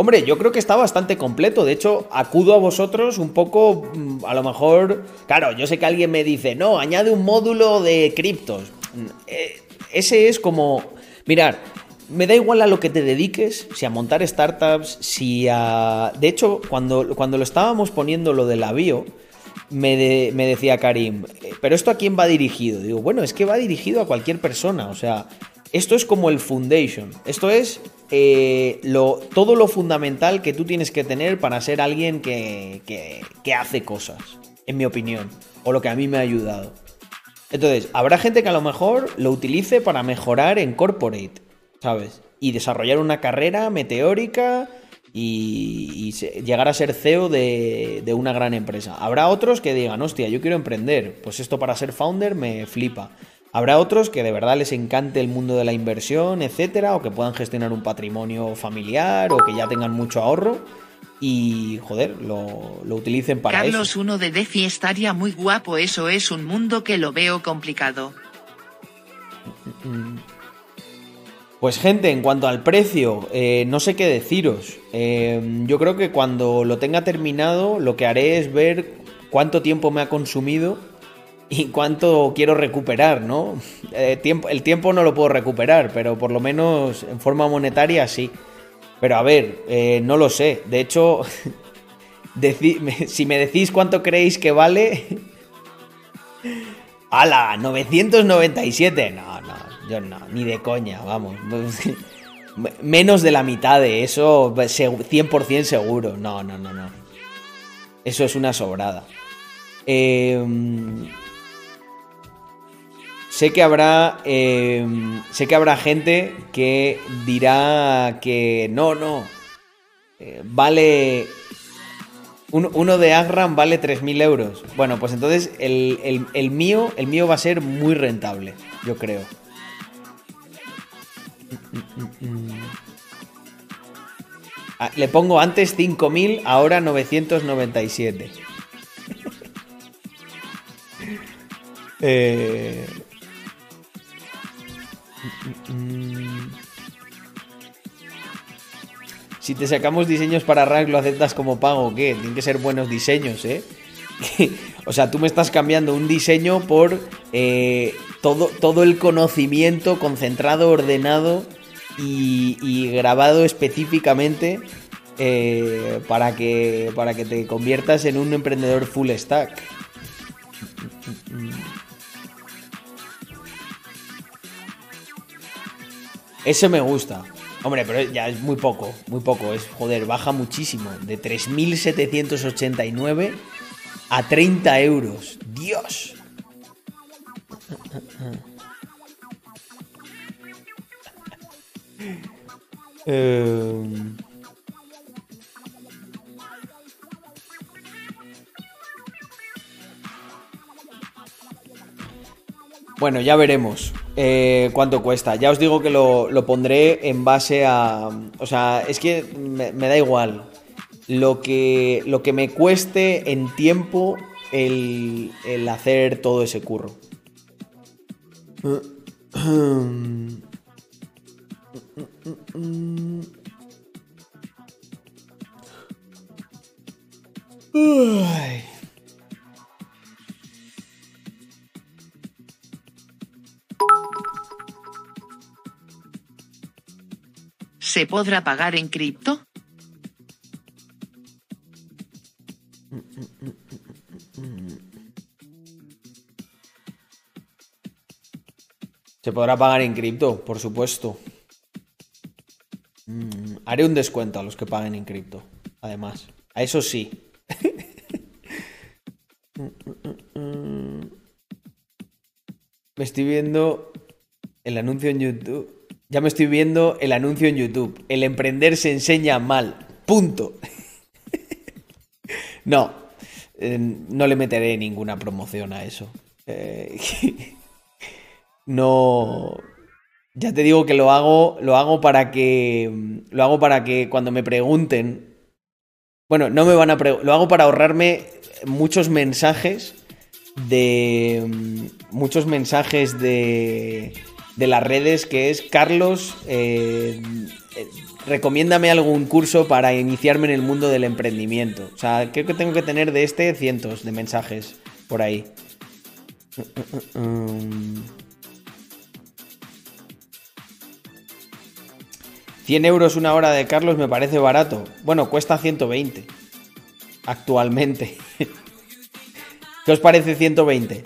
Hombre, yo creo que está bastante completo. De hecho, acudo a vosotros un poco, mm, a lo mejor... Claro, yo sé que alguien me dice, no, añade un módulo de criptos. Mm, eh, ese es como... Mirar, me da igual a lo que te dediques, si a montar startups, si a... De hecho, cuando, cuando lo estábamos poniendo lo de la bio, me, me decía Karim, "Eh, pero esto a quién va dirigido? Digo, bueno, es que va dirigido a cualquier persona, o sea, esto es como el foundation, esto es eh, lo, todo lo fundamental que tú tienes que tener para ser alguien que, que- que hace cosas, en mi opinión, o lo que a mí me ha ayudado. Entonces, habrá gente que a lo mejor lo utilice para mejorar en corporate, ¿sabes? Y desarrollar una carrera meteórica y, y llegar a ser CEO de, de una gran empresa. Habrá otros que digan, hostia, yo quiero emprender, pues esto para ser founder me flipa. Habrá otros que de verdad les encante el mundo de la inversión, etcétera, o que puedan gestionar un patrimonio familiar, o que ya tengan mucho ahorro y, joder, lo, lo utilicen para eso. Carlos uno de Defi estaría muy guapo, eso es un mundo que lo veo complicado. Pues gente, en cuanto al precio, eh, no sé qué deciros. Eh, yo creo que cuando lo tenga terminado, lo que haré es ver cuánto tiempo me ha consumido y cuánto quiero recuperar, ¿no? Eh, el tiempo no lo puedo recuperar, pero por lo menos en forma monetaria sí. Pero a ver, eh, no lo sé. De hecho, si me decís cuánto creéis que vale... ¡Hala! 997. No, no, yo no, ni de coña, vamos. Menos de la mitad de eso, se- 100% seguro. No, no, no, no. Eso es una sobrada. Eh, sé que habrá. eh, sé que habrá gente que dirá que no, no. eh, vale. un- uno de Agram vale 3.000 euros. Bueno, pues entonces el, el- el mío, el mío va a ser muy rentable, yo creo. Ah, Le pongo antes 5.000, ahora 997. Eh, Si te sacamos diseños para Rank, ¿lo aceptas como pago qué? Tienen que ser buenos diseños, ¿eh? o sea, tú me estás cambiando un diseño por eh, todo, todo el conocimiento concentrado, ordenado y, y grabado específicamente eh, para, que, para que te conviertas en un emprendedor full stack. Ese me gusta. Hombre, pero ya es muy poco, muy poco. Es, joder, baja muchísimo. De 3.789 a 30 euros. Dios. Em, Bueno, ya veremos eh, cuánto cuesta. Ya os digo que lo, lo pondré en base a... O sea, es que me, da igual. Lo que, lo que me cueste en tiempo el, el hacer todo ese curro. Ay. ¿Se podrá pagar en cripto? Se podrá pagar en cripto, por supuesto. Mm, haré un descuento a los que paguen en cripto, además. A eso sí. Me estoy viendo el anuncio en YouTube. Ya me estoy viendo el anuncio en YouTube. El emprender se enseña mal. Punto. No, eh, no le meteré ninguna promoción a eso. Eh, no. Ya te digo que lo hago, lo hago para que. Lo hago para que cuando me pregunten. Bueno, no me van a. Lo hago para ahorrarme muchos mensajes de. Muchos mensajes de. De las redes que es Carlos. eh, eh, recomiéndame algún curso para iniciarme en el mundo del emprendimiento. O sea, creo que tengo que tener de este cientos de mensajes por ahí. Mm. 100 euros una hora de Carlos me parece barato. Bueno, cuesta 120 actualmente. ¿Qué os parece 120?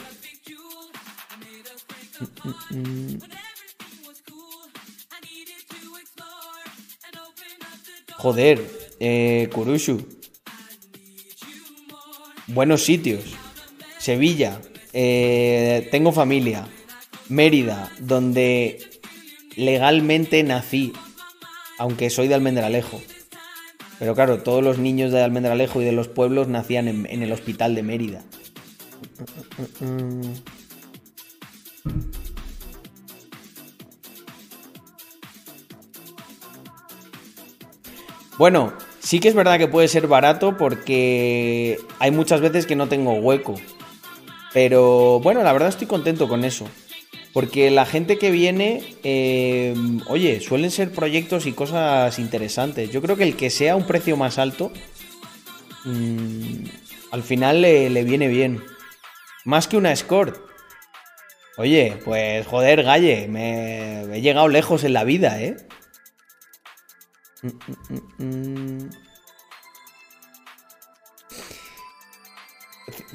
Joder, eh, Kurushu. Buenos sitios. Sevilla. eh, tengo familia. Mérida, donde legalmente nací. Aunque soy de Almendralejo. Pero claro, todos los niños de Almendralejo y de los pueblos nacían en, en el hospital de Mérida. Bueno, sí que es verdad que puede ser barato porque hay muchas veces que no tengo hueco. Pero bueno, la verdad estoy contento con eso. Porque la gente que viene, eh, oye, suelen ser proyectos y cosas interesantes. Yo creo que el que sea un precio más alto, mm, al final le, viene bien. Más que una escort. Oye, pues joder, Galle, me he llegado lejos en la vida, ¿eh? Mm, mm, mm, mm.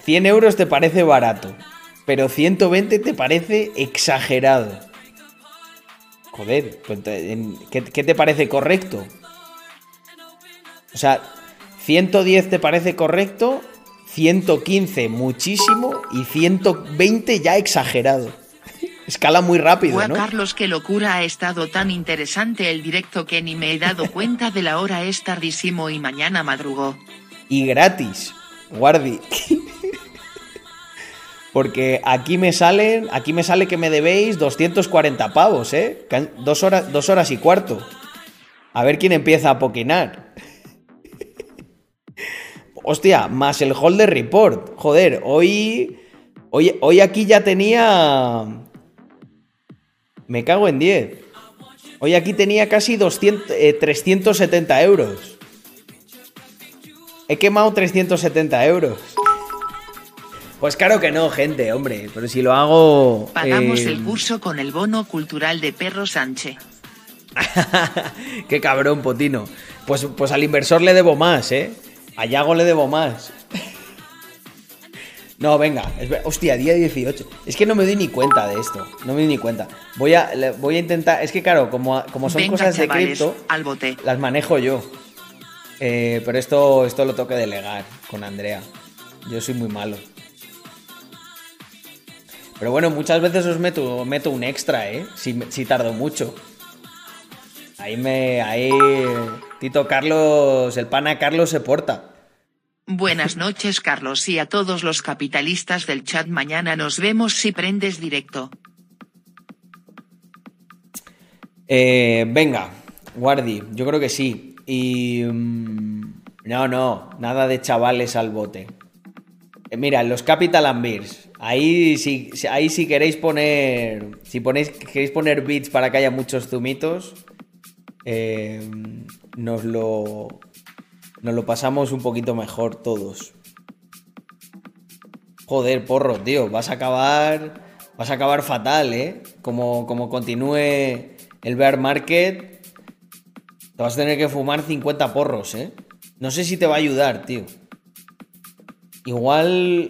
100 euros te parece barato, pero 120 te parece exagerado. Joder, pues ¿qué, qué te parece correcto? O sea, 110 te parece correcto, 115 muchísimo y 120 ya exagerado. Escala muy rápido, ¿no? Carlos, qué locura ha estado tan interesante el directo que ni me he dado cuenta de la hora es tardísimo y mañana madrugó. y gratis. Guardi. Porque aquí me salen, aquí me sale que me debéis 240 pavos, ¿eh? Dos horas, dos horas y cuarto. A ver quién empieza a poquinar. Hostia, más el holder report. Joder, hoy, hoy, hoy aquí ya tenía... Me cago en 10. Hoy aquí tenía casi 200, eh, 370 euros. He quemado 370 euros. Pues claro que no, gente, hombre. Pero si lo hago. Pagamos eh, el curso con el bono cultural de Perro Sánchez. Qué cabrón, Potino. Pues, pues al inversor le debo más, ¿eh? A Yago le debo más. No, venga. es hostia, día 18. Es que no me doy ni cuenta de esto. No me doy ni cuenta. Voy a, voy a intentar. Es que claro, como, como son Venga, cosas de cripto, al bote. las manejo yo. Eh, pero esto, esto lo tengo que delegar con Andrea. Yo soy muy malo. Pero bueno, muchas veces os meto, meto un extra, ¿eh? Si, si tardo mucho. Ahí me. Ahí. Tito Carlos. El pana Carlos se porta. Buenas noches, Carlos, y a todos los capitalistas del chat. Mañana nos vemos si prendes directo. Eh, venga, Guardi, yo creo que sí. Y. mm, no, no, nada de chavales al bote. Eh, Mira, los Capital and. Ahí si- ahí si queréis poner. Si ponéis, queréis poner beats para que haya muchos zumitos. eh, nos lo. Nos lo pasamos un poquito mejor todos. Joder, porro, tío. Vas a acabar. Vas a acabar fatal, ¿eh? Como, como continúe el bear market. Te vas a tener que fumar 50 porros, ¿eh? No sé si te va a ayudar, tío. Igual,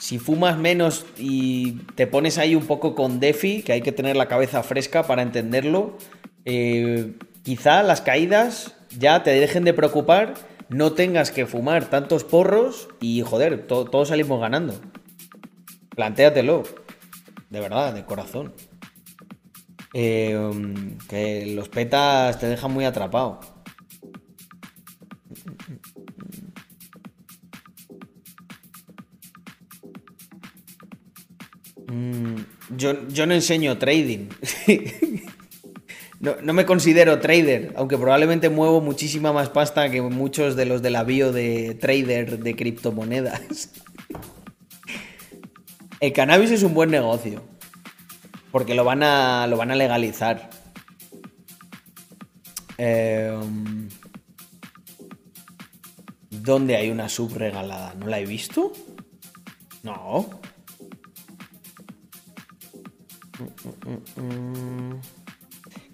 si fumas menos y te pones ahí un poco con Defi, que hay que tener la cabeza fresca para entenderlo, eh, quizá las caídas ya te dejen de preocupar, no tengas que fumar tantos porros y, joder, to- todos salimos ganando. Plantéatelo. De verdad, de corazón. Um, que los petas te dejan muy atrapado. Mm, yo, yo no enseño trading. no, no me considero trader, aunque probablemente muevo muchísima más pasta que muchos de los de la bio de trader de criptomonedas. El cannabis es un buen negocio. Porque lo van a, lo van a legalizar. Eh, ¿Dónde hay una sub regalada? ¿No la he visto? No.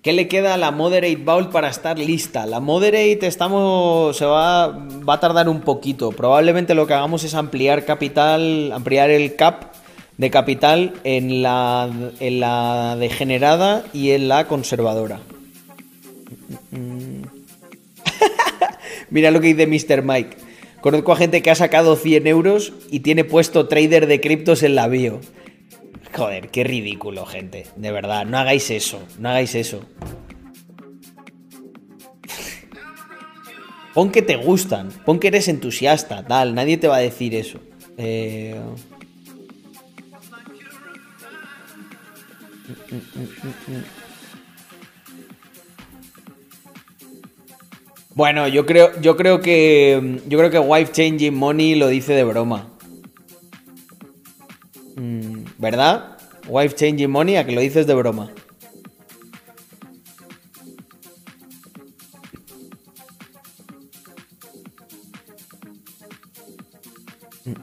¿Qué le queda a la Moderate Vault para estar lista? La Moderate estamos. se va. va a tardar un poquito. Probablemente lo que hagamos es ampliar capital. ampliar el cap de capital en la. en la degenerada y en la conservadora. Mira lo que dice Mr. Mike. Conozco a gente que ha sacado 100 euros y tiene puesto trader de criptos en la bio. Joder, qué ridículo, gente. De verdad, no hagáis eso. No hagáis eso. Pon que te gustan. Pon que eres entusiasta, tal. Nadie te va a decir eso. Eh... Bueno, yo creo, yo creo que. Yo creo que Wife Changing Money lo dice de broma. Mm, ¿Verdad? Wife Changing Money, a que lo dices de broma.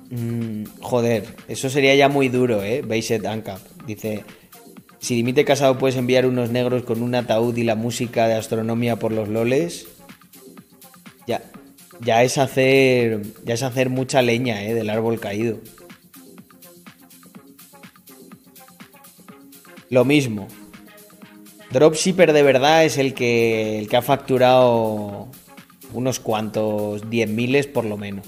Mm, joder, eso sería ya muy duro, ¿eh? Based Ancap. Dice, si dimite casado puedes enviar unos negros con un ataúd y la música de astronomía por los loles. Ya, ya es hacer, ya es hacer mucha leña, ¿eh? Del árbol caído. Lo mismo. Dropshipper de verdad es el que, el que ha facturado unos cuantos 10 miles por lo menos.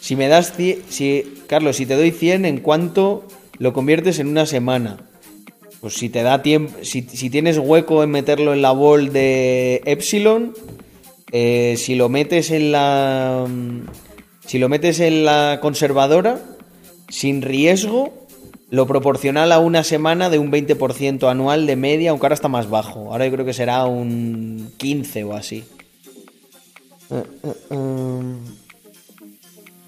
Si me das 100, si, Carlos, si te doy 100, ¿en cuánto lo conviertes en una semana? Pues si te da tiempo, si, si tienes hueco en meterlo en la ball de Epsilon, eh, si lo metes en la, si lo metes en la conservadora, sin riesgo, lo proporcional a una semana de un 20% anual de media, aunque ahora está más bajo. Ahora yo creo que será un 15 o así. Eh, eh.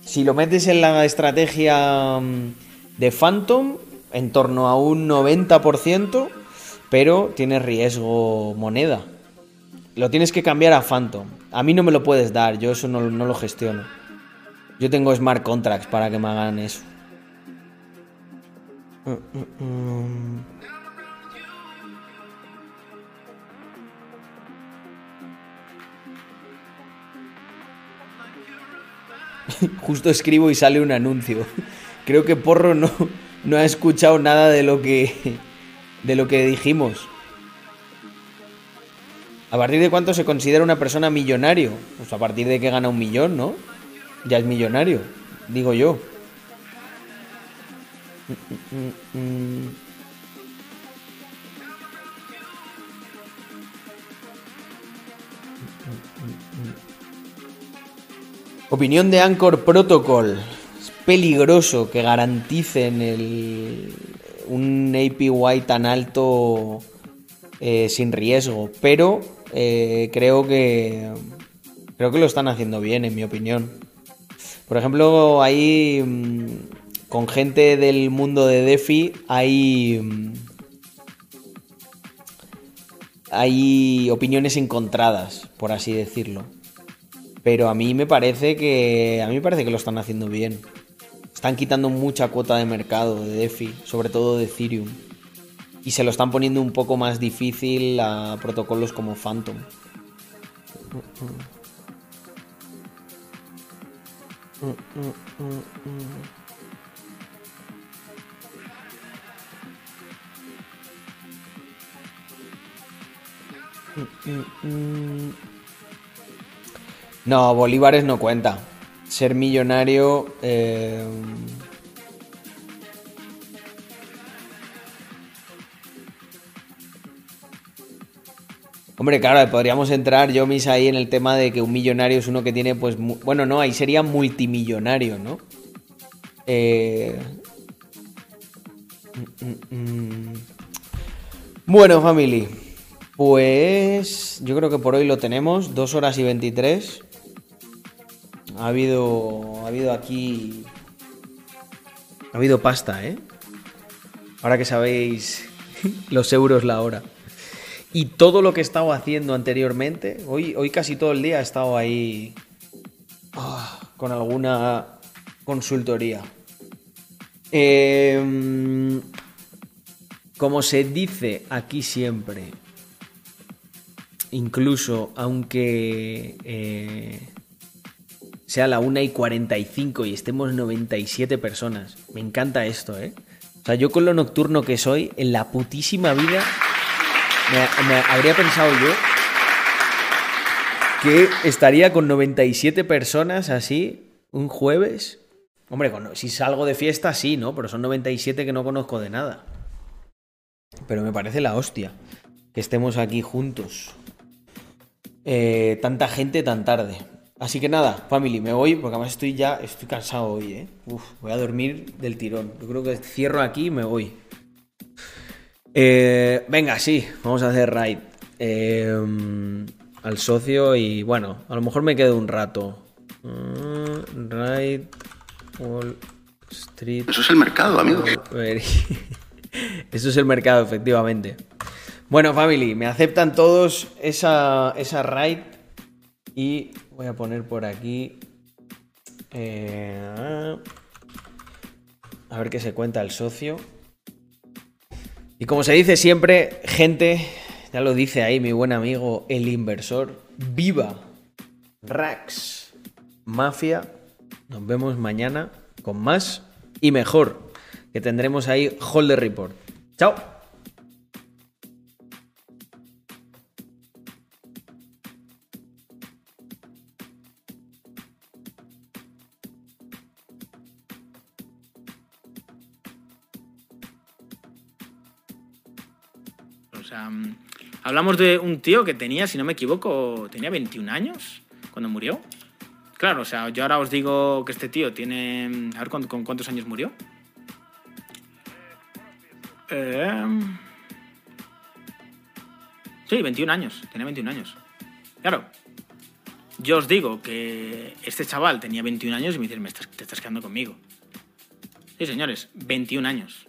Si lo metes en la estrategia mm, de Phantom, en torno a un 90%, pero tienes riesgo moneda. Lo tienes que cambiar a Phantom. A mí no me lo puedes dar, yo eso no, no lo gestiono. Yo tengo smart contracts para que me hagan eso. Justo escribo y sale un anuncio. Creo que Porro no, no ha escuchado nada de lo que de lo que dijimos. ¿A partir de cuánto se considera una persona millonario? Pues a partir de que gana un millón, ¿no? Ya es millonario, digo yo. Opinión de Anchor Protocol. Es peligroso que garanticen el, un APY tan alto eh, sin riesgo, pero eh, creo que creo que lo están haciendo bien, en mi opinión. Por ejemplo, ahí mm, con gente del mundo de DeFi hay mm, hay opiniones encontradas, por así decirlo. Pero a mí me parece que a mí me parece que lo están haciendo bien. Están quitando mucha cuota de mercado de DeFi, sobre todo de Ethereum. Y se lo están poniendo un poco más difícil a protocolos como Phantom. No, bolívares no cuenta. Ser millonario. eh, Hombre, claro, podríamos entrar, yo mis ahí en el tema de que un millonario es uno que tiene, pues, bueno, no, ahí sería multimillonario, ¿no? Eh... mm, mm, mm. Bueno, family, pues yo creo que por hoy lo tenemos, dos horas y 23. Ha habido, ha habido aquí, ha habido pasta, ¿eh? Ahora que sabéis los euros la hora. Y todo lo que he estado haciendo anteriormente, hoy, hoy casi todo el día he estado ahí ah, con alguna consultoría. Em, como se dice aquí siempre, incluso aunque eh, sea la 1 y 45 y estemos 97 personas, me encanta esto, ¿eh? O sea, yo con lo nocturno que soy, en la putísima vida me, habría pensado yo que estaría con 97 personas así un jueves. Hombre, si salgo de fiesta, sí, ¿no? Pero son 97 que no conozco de nada. Pero me parece la hostia que estemos aquí juntos. Eh, tanta gente tan tarde. Así que nada, family, me voy porque además estoy ya, estoy cansado hoy, ¿eh? Uf, voy a dormir del tirón. Yo creo que cierro aquí y me voy. Eh, venga, sí, vamos a hacer raid. Eh, al socio y bueno, a lo mejor me quedo un rato. Mm, raid Wall Street. Eso es el mercado, amigo. Eso es el mercado, efectivamente. Bueno, family, me aceptan todos esa, esa raid. Y voy a poner por aquí. eh, a ver qué se cuenta el socio. Y como se dice siempre, gente, ya lo dice ahí mi buen amigo el inversor, viva Rax Mafia. Nos vemos mañana con más y mejor, que tendremos ahí Holder Report. Chao. Hablamos de un tío que tenía, si no me equivoco, tenía 21 años cuando murió. Claro, o sea, yo ahora os digo que este tío tiene... A ver, ¿con, cuántos años murió? Eh, Sí, 21 años. Tenía 21 años. Claro. Yo os digo que este chaval tenía 21 años y me dicen, "Me estás- te estás quedando conmigo. Sí, señores, 21 años.